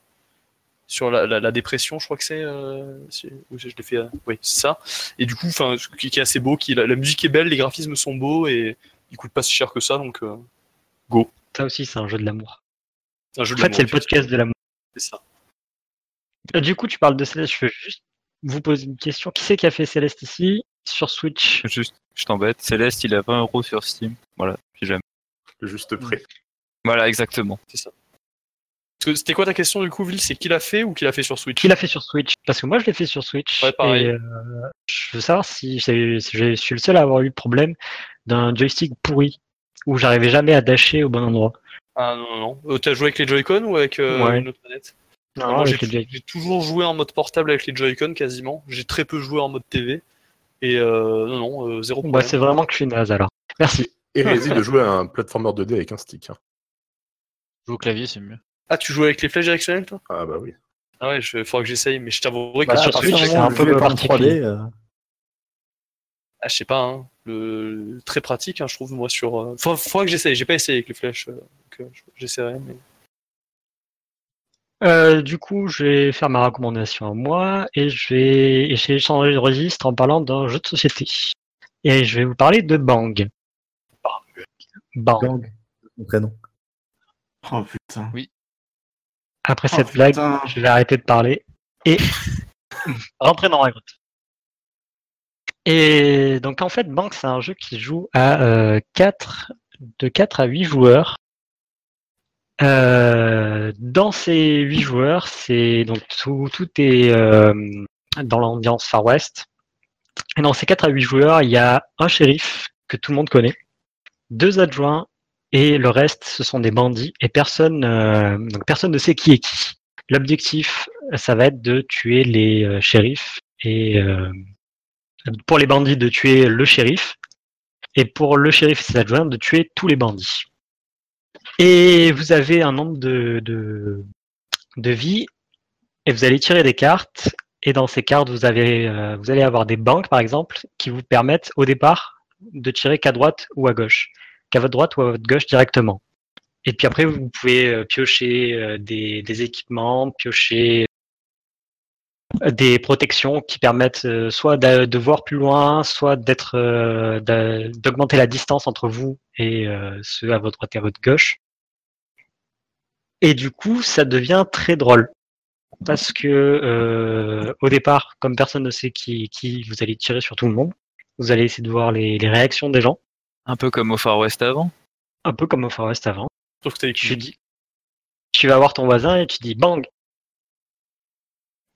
sur la, la- la dépression, je crois que c'est. euh, oui, je l'ai fait. euh, oui, c'est ça. Et du coup, enfin, qui, qui est assez beau, qui, la, la musique est belle, les graphismes sont beaux et il coûte pas si cher que ça, donc euh, Ça aussi, c'est un jeu de l'amour. En fait, c'est le podcast de l'amour. c'est ça. Du coup, tu parles de Céleste. Je veux juste vous poser une question. Qui c'est qui a fait Céleste ici sur Switch? Juste, je t'embête. Céleste, il a 20 euros sur Steam. Voilà, si jamais. Le juste prix. Voilà, exactement. C'est ça. C'était quoi ta question du coup, Ville C'est qui l'a fait ou qui l'a fait sur Switch? Qui l'a fait sur Switch? Parce que moi, je l'ai fait sur Switch. Ouais, pareil. Et, euh, je veux savoir si, je suis le seul à avoir eu le problème d'un joystick pourri où j'arrivais jamais à dasher au bon endroit. Ah non, non, non. Euh, T'as joué avec les Joy-Con ou avec euh, Ouais. une autre manette? Non, Moi, j'ai toujours joué en mode portable avec les Joy-Con quasiment. J'ai très peu joué en mode TV. Et euh, non, non, euh, zéro Bah, problème. c'est vraiment que je suis naze alors. Merci. Hérésie de jouer à un platformer 2D avec un stick. hein. Jouer au clavier, c'est mieux. Ah, tu joues avec les flèches directionnelles toi? Ah bah oui. Ah ouais, il faudra que j'essaye, mais je t'avouerai que Bah, sur sur Switch, c'est un peu particulier. 3D. euh, ah, je sais pas, hein, le... très pratique, hein, je trouve, moi, sur. euh, Faudra, que j'essaye, j'ai pas essayé avec les flèches, donc j'essaierai, mais. Euh, du coup, je vais faire ma recommandation à moi et je vais et j'ai changé de registre en parlant d'un jeu de société. Et je vais vous parler de Bang. Bang. Gang, son prénom. Oh putain. Après Oh, cette blague, je vais arrêter de parler et rentrer dans la grotte. Et donc en fait, Bang, c'est un jeu qui joue à euh, 4, de 4 à 8 joueurs. Euh, dans ces 8 joueurs, c'est donc tout, tout est euh, dans l'ambiance Far West. Et dans ces 4 à 8 joueurs, il y a un shérif que tout le monde connaît, deux adjoints et le reste, ce sont des bandits et personne, euh, donc personne ne sait qui est qui. L'objectif, ça va être de tuer les euh, shérifs et euh, pour les bandits de tuer le shérif et pour le shérif et ses adjoints de tuer tous les bandits. Et vous avez un nombre de, de, de vies et vous allez tirer des cartes et dans ces cartes vous avez euh, vous allez avoir des banques par exemple qui vous permettent au départ de tirer qu'à droite ou à gauche, qu'à votre droite ou à votre gauche directement. Et puis après, vous pouvez euh, piocher euh, des, équipements, piocher des protections qui permettent euh, soit de, de voir plus loin, soit d'être euh, d'a- d'augmenter la distance entre vous et euh, ceux à votre droite et à votre gauche. Et du coup, ça devient très drôle. Parce que euh, au départ, comme personne ne sait qui, qui vous allez tirer sur tout le monde, vous allez essayer de voir les, les réactions des gens, Un peu comme au Far West avant. un peu comme au Far West avant. Sauf que t'as tu dis, tu vas voir ton voisin et tu dis bang.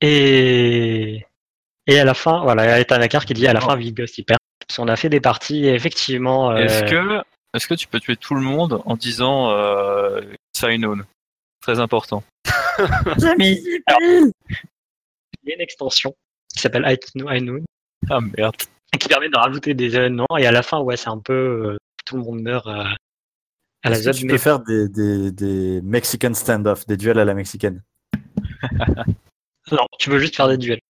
Et, et à la fin, voilà, il y a un qui dit à la fin, Big Ghost il perd. Parce qu'on a fait des parties et effectivement. euh, Est-ce que, est-ce que tu peux tuer tout le monde en disant euh, sign on Très important. il y a une extension qui s'appelle High Noon Ah merde. et qui permet de rajouter des événements et à la fin, ouais, c'est un peu euh, tout le monde meurt euh, à la Est-ce que zone. tu peux faire des, des, des Mexican stand-off, des duels à la mexicaine? Non, tu veux juste faire des duels.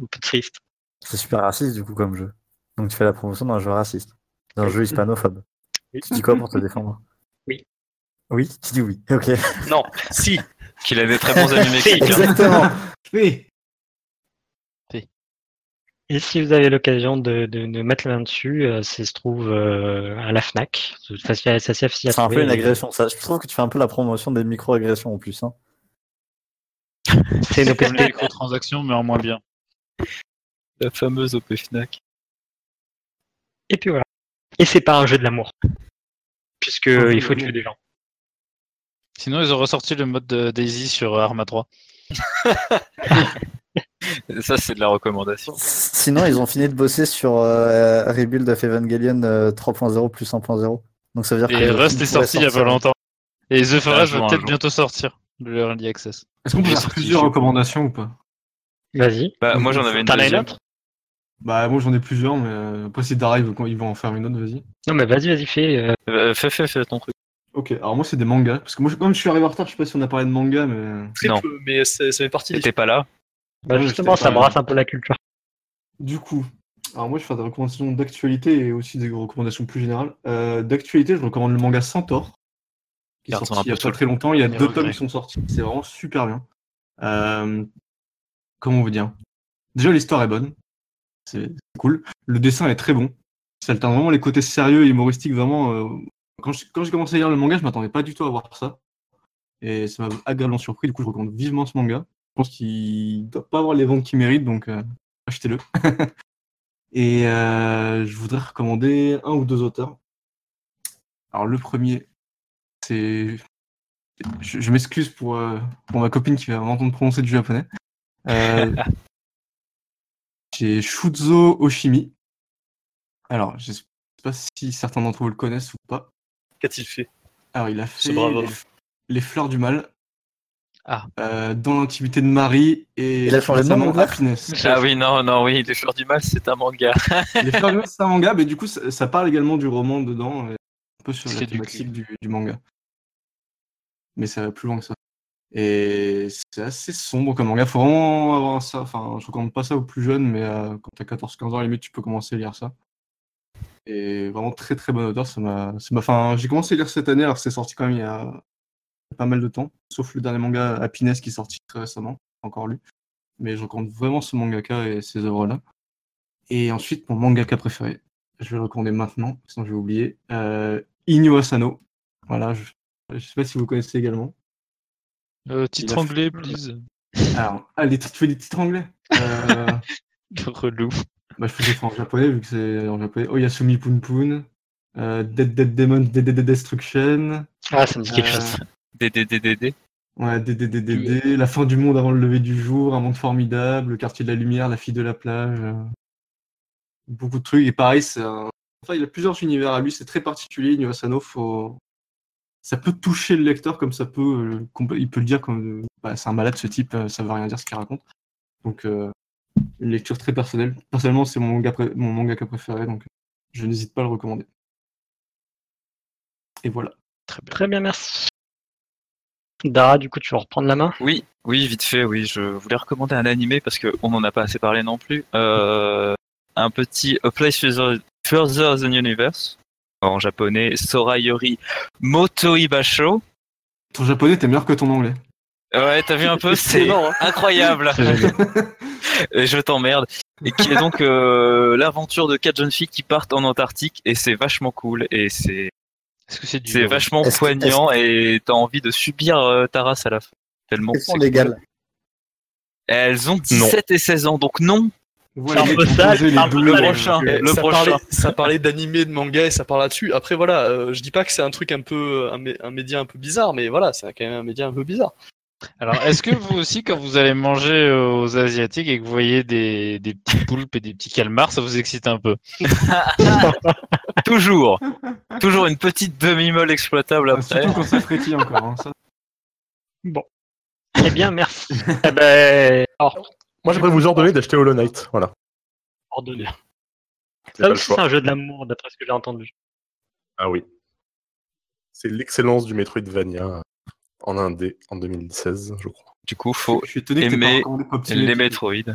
Un peu triste. C'est super raciste du coup comme jeu. Donc tu fais la promotion d'un jeu raciste, d'un jeu hispanophobe. Tu dis quoi pour te défendre? Oui. Oui, tu dis oui. Ok. Non, si. Qu'il a des très bons amis mexicains. Exactement. Oui. Et si vous avez l'occasion de, de, de mettre la main dessus, euh, ça se trouve euh, à la Fnac. Facile à C'est un peu une agression. Ça, je trouve que tu fais un peu la promotion des micro-agressions en plus. Hein. C'est une Comme les microtransactions, mais en moins bien. La fameuse OP Fnac. Et puis voilà. Et c'est pas un jeu de l'amour. Puisque il faut tuer des gens. Sinon, ils ont ressorti le mode de Daisy sur Arma 3. Ça, c'est de la recommandation. Sinon, ils ont fini de bosser sur euh, Rebuild of Evangelion euh, 3.0 plus 1.0. Donc ça veut dire Et que Rust est sorti il y a pas longtemps. Et The Forest un va peut-être bientôt sortir. Le Early Access. Est-ce qu'on peut faire plusieurs recommandations ou pas? Vas-y. Bah, moi, j'en avais une T'en as une deuxième. autre? Bah moi j'en ai plusieurs, mais euh, après si Dara il veut, il va en faire une autre, vas-y. Non mais vas-y, vas-y, fais. euh, Euh, Fais, fais, fais ton truc. Ok, alors moi c'est des mangas. Parce que moi comme je suis arrivé en retard, je sais pas si on a parlé de manga, mais. Très Non. peu, mais ça, fait partie T'étais pas là bah, Ouais, justement, ça brasse un peu la culture. Du coup, alors moi je vais faire des recommandations d'actualité et aussi des recommandations plus générales. Euh, d'actualité, je recommande le manga Centaure, qui est sorti il y un a pas très longtemps. Il y a deux tomes qui sont sortis. C'est vraiment super bien. Euh, comment vous dire? Déjà l'histoire est bonne, c'est cool. Le dessin est très bon. Ça alterne vraiment les côtés sérieux et humoristiques. Vraiment, euh, quand je- quand j'ai commencé à lire le manga, je m'attendais pas du tout à voir ça. Et ça m'a agréablement surpris. Du coup, je recommande vivement ce manga. Je pense qu'il doit pas avoir les ventes qu'il mérite, donc euh, achetez-le. Et euh, je voudrais recommander un ou deux auteurs. Alors le premier, c'est je, je m'excuse pour, euh, pour ma copine qui va m'entendre prononcer du japonais. Euh, J'ai Shuzo Oshimi. Alors, je sais pas si certains d'entre vous le connaissent ou pas. Qu'a-t-il fait Alors, il a fait les, Fleurs du Mal. Ah. Euh, dans l'intimité de Marie et Il a nom, récemment Happiness. Ah oui, non, non, oui, Les Fleurs du Mal, c'est un manga. Les Fleurs du Mal, c'est un manga, mais du coup, ça, ça parle également du roman dedans, et un peu sur la thématique du, du manga. Mais ça va plus loin que ça. Et c'est assez sombre comme manga. Faut vraiment avoir ça. Enfin, je recommande pas ça aux plus jeunes, mais euh, quand t'as 14-15 ans, à la limite, tu peux commencer à lire ça. Et vraiment très très bon auteur. Ça m'a. Enfin, j'ai commencé à lire cette année, alors que c'est sorti quand même il y a il y a pas mal de temps. Sauf le dernier manga Happiness qui est sorti très récemment, encore lu. Mais je recommande vraiment ce mangaka et ces œuvres-là. Et ensuite, mon mangaka préféré. Je vais le recommander maintenant, sinon je vais oublier. Euh, Inyo Asano. Voilà, je, je sais pas si vous connaissez également. Euh, titre a anglais, please. Alors, ah, les tu fais des titres anglais? Euh, Relou. bah, Je fais ça en japonais, vu que c'est en japonais. Oyasumi Pun Pun. Euh, Dead Dead Demon, Dead Dead Destruction. Ah, ça me dit quelque Euh, chose. DDDDD. Ouais, DDDDD, La fin du monde avant le lever du jour, Un monde formidable, Le quartier de la lumière, La fille de la plage. Euh, Beaucoup de trucs. Et pareil, c'est un... enfin, il a plusieurs univers à lui, c'est très particulier. Inyo Asano, faut... ça peut toucher le lecteur comme ça peut. euh, il peut le dire comme. euh, bah, c'est un malade ce type, euh, ça veut rien dire ce qu'il raconte. Donc, euh, une lecture très personnelle. Personnellement, c'est mon, manga pré- mon mangaka préféré, donc je n'hésite pas à le recommander. Et voilà. Très bien. Très bien, merci. Dara, du coup, tu vas reprendre la main? Oui, oui, vite fait, oui. Je voulais recommander un animé parce qu'on n'en a pas assez parlé non plus. Euh, un petit A Place Further, Further Than Universe. En japonais, Sorayori Motoi Basho. Ton japonais, t'es meilleur que ton anglais. Ouais, t'as vu un peu, c'est énorme, incroyable. Et je t'emmerde. Et qui est donc euh, l'aventure de quatre jeunes filles qui partent en Antarctique et c'est vachement cool et c'est Est-ce que c'est du c'est vachement Est-ce que- poignant et t'as envie de subir euh, ta race à la fin. Tellement Elles sont légales. cool. Elles ont 17 et 16 ans donc non. Voilà, un peu ça, le prochain. Eh, Le ça, prochain. parlait, ça parlait d'animé, de manga et ça parle là-dessus. Après, voilà, euh, je dis pas que c'est un truc un peu, un, mé- un média un peu bizarre, mais voilà, c'est quand même un média un peu bizarre. Alors, est-ce que vous aussi, quand vous allez manger euh, aux Asiatiques et que vous voyez des, des petits poulpes et des petits calmars, ça vous excite un peu? Toujours. Toujours une petite demi-molle exploitable Ah, après. Surtout quand ça frétille encore. hein, ça. Eh bien, merci. eh ben, alors, Moi, j'aimerais vous ordonner d'acheter Hollow Knight. Voilà. ordonné. C'est Ça aussi, un jeu de l'amour, d'après ce que j'ai entendu. Ah oui. C'est l'excellence du Metroidvania en indé en 2016, je crois. Du coup, faut Je suis étonné aimer les. Metroid.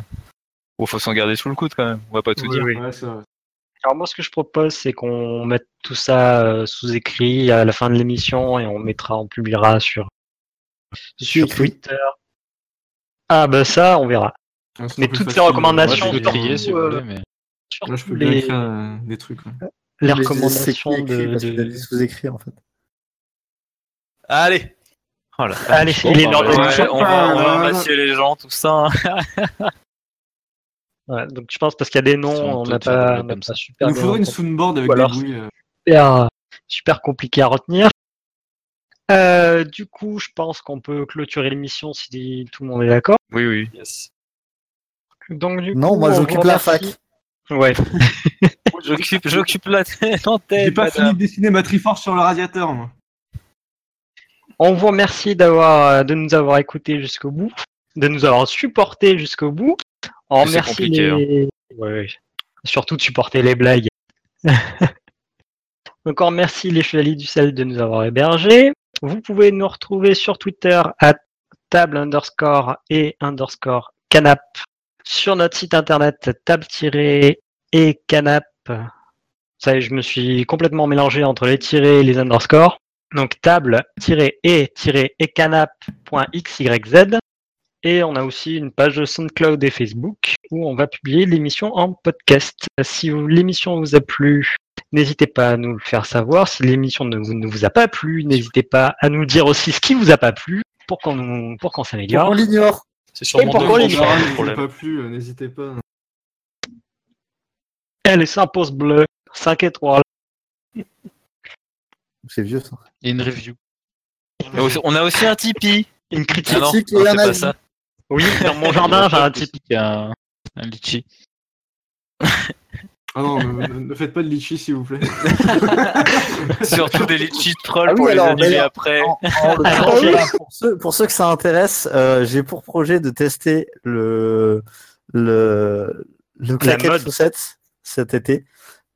Bon, faut s'en garder sous le coude quand même. On va pas tout dire. Ouais. Alors moi, ce que je propose, c'est qu'on mette tout ça euh, sous écrit à la fin de l'émission et on mettra, on publiera sur, sur Twitter. Ah bah ça, on verra. C'est Mais toutes ces recommandations, trier si vous euh, voulez, mais... Je peux bien les, écrire euh, des trucs. ouais. les recommandations écrit, de, parce dit sous-écrit, en fait. Allez, Oh là. Allez, Bon, il est bah, l'heure de ouais, l'émission. on va, on va remercier les gens, tout ça. hein. Ouais, donc je pense parce qu'il y a des noms, on n'a pas, comme ça. super Il nous bien faudrait une soundboard avec des bruits. euh. super, super compliqué à retenir. Euh, du coup, je pense qu'on peut clôturer l'émission si tout le monde est d'accord. Oui, oui. yes. Donc du Non, coup, moi on j'occupe vous la fac. remercie. Ouais. J'occupe, j'occupe la l'antenne. J'ai pas madame. fini de dessiner ma Triforce sur le radiateur, moi. On vous remercie d'avoir, de nous avoir écoutés jusqu'au bout, de nous avoir supportés jusqu'au bout. On C'est remercie compliqué, hein. ouais. Surtout de supporter les blagues. Donc on remercie les Chevaliers du Sel de nous avoir hébergés. Vous pouvez nous retrouver sur Twitter à table underscore et underscore canap. Sur notre site internet table-et canap. Ça je me suis complètement mélangé entre les tirés et les underscores. Donc table-et-ecanap.xyz. Et on a aussi une page SoundCloud et Facebook où on va publier l'émission en podcast. Si l'émission vous a plu, n'hésitez pas à nous le faire savoir. Si l'émission ne vous, a pas plu, n'hésitez pas à nous dire aussi ce qui vous a pas plu pour qu'on pour qu'on On s'améliore. l'ignore. C'est sûrement deux les gros le problème. pas plu, euh, n'hésitez pas. Elle est 5 pouces bleus, 5 étoiles. C'est vieux ça. Et une review. On a aussi un Tipeee. Une critique. Ah non, non, c'est un pas ça. Oui, dans mon jardin, j'ai un Tipeee. Un, un litchi. Ah non, ne, faites pas de litchi s'il vous plaît. Surtout des litchis trolls Ah oui, pour alors, les annuler mais- après. En- en l'occurrence, voilà, pour, ceux, pour ceux que ça intéresse, euh, j'ai pour projet de tester le, le, le claquette chaussette cet été.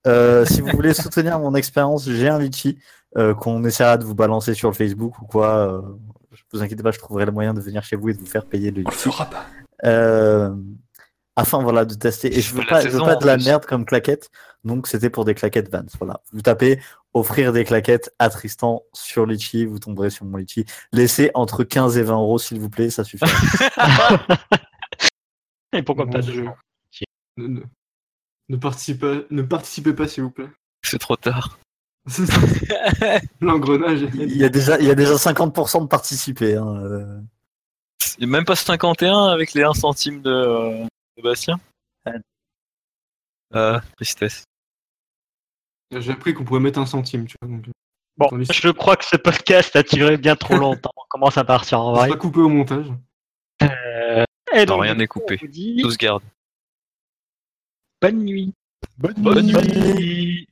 Euh, si vous voulez soutenir mon expérience, j'ai un litchi euh, qu'on essaiera de vous balancer sur le Facebook ou quoi. Euh, vous inquiétez pas, je trouverai le moyen de venir chez vous et de vous faire payer le On le litchi. fera pas. Euh, afin voilà de tester. Et je veux pas, je veux pas de la merde comme claquette. Donc c'était pour des claquettes Vans. Voilà. Vous tapez offrir des claquettes à Tristan sur Litchi, vous tomberez sur mon Litchi. Laissez entre 15 et 20 euros s'il vous plaît, ça suffit. Et pourquoi pas de Dieu. Ne, ne- ne participez, ne participez pas s'il vous plaît. C'est trop tard. L'engrenage. Il y a déjà, il y a déjà 50% de participés. hein, euh. Il y a même pas 51 avec les 1 centime de, euh, de Bastien. Ouais. Ah, tristesse. J'ai appris qu'on pouvait mettre un centime, tu vois. Donc, euh, Bon, je crois que ce podcast a duré bien trop longtemps. On commence à partir en vrai. sera coupé au montage. Euh, et Non, donc, rien n'est coup, coupé. on dit Tout se garde. bonne nuit. Bonne Bonne nuit. nuit.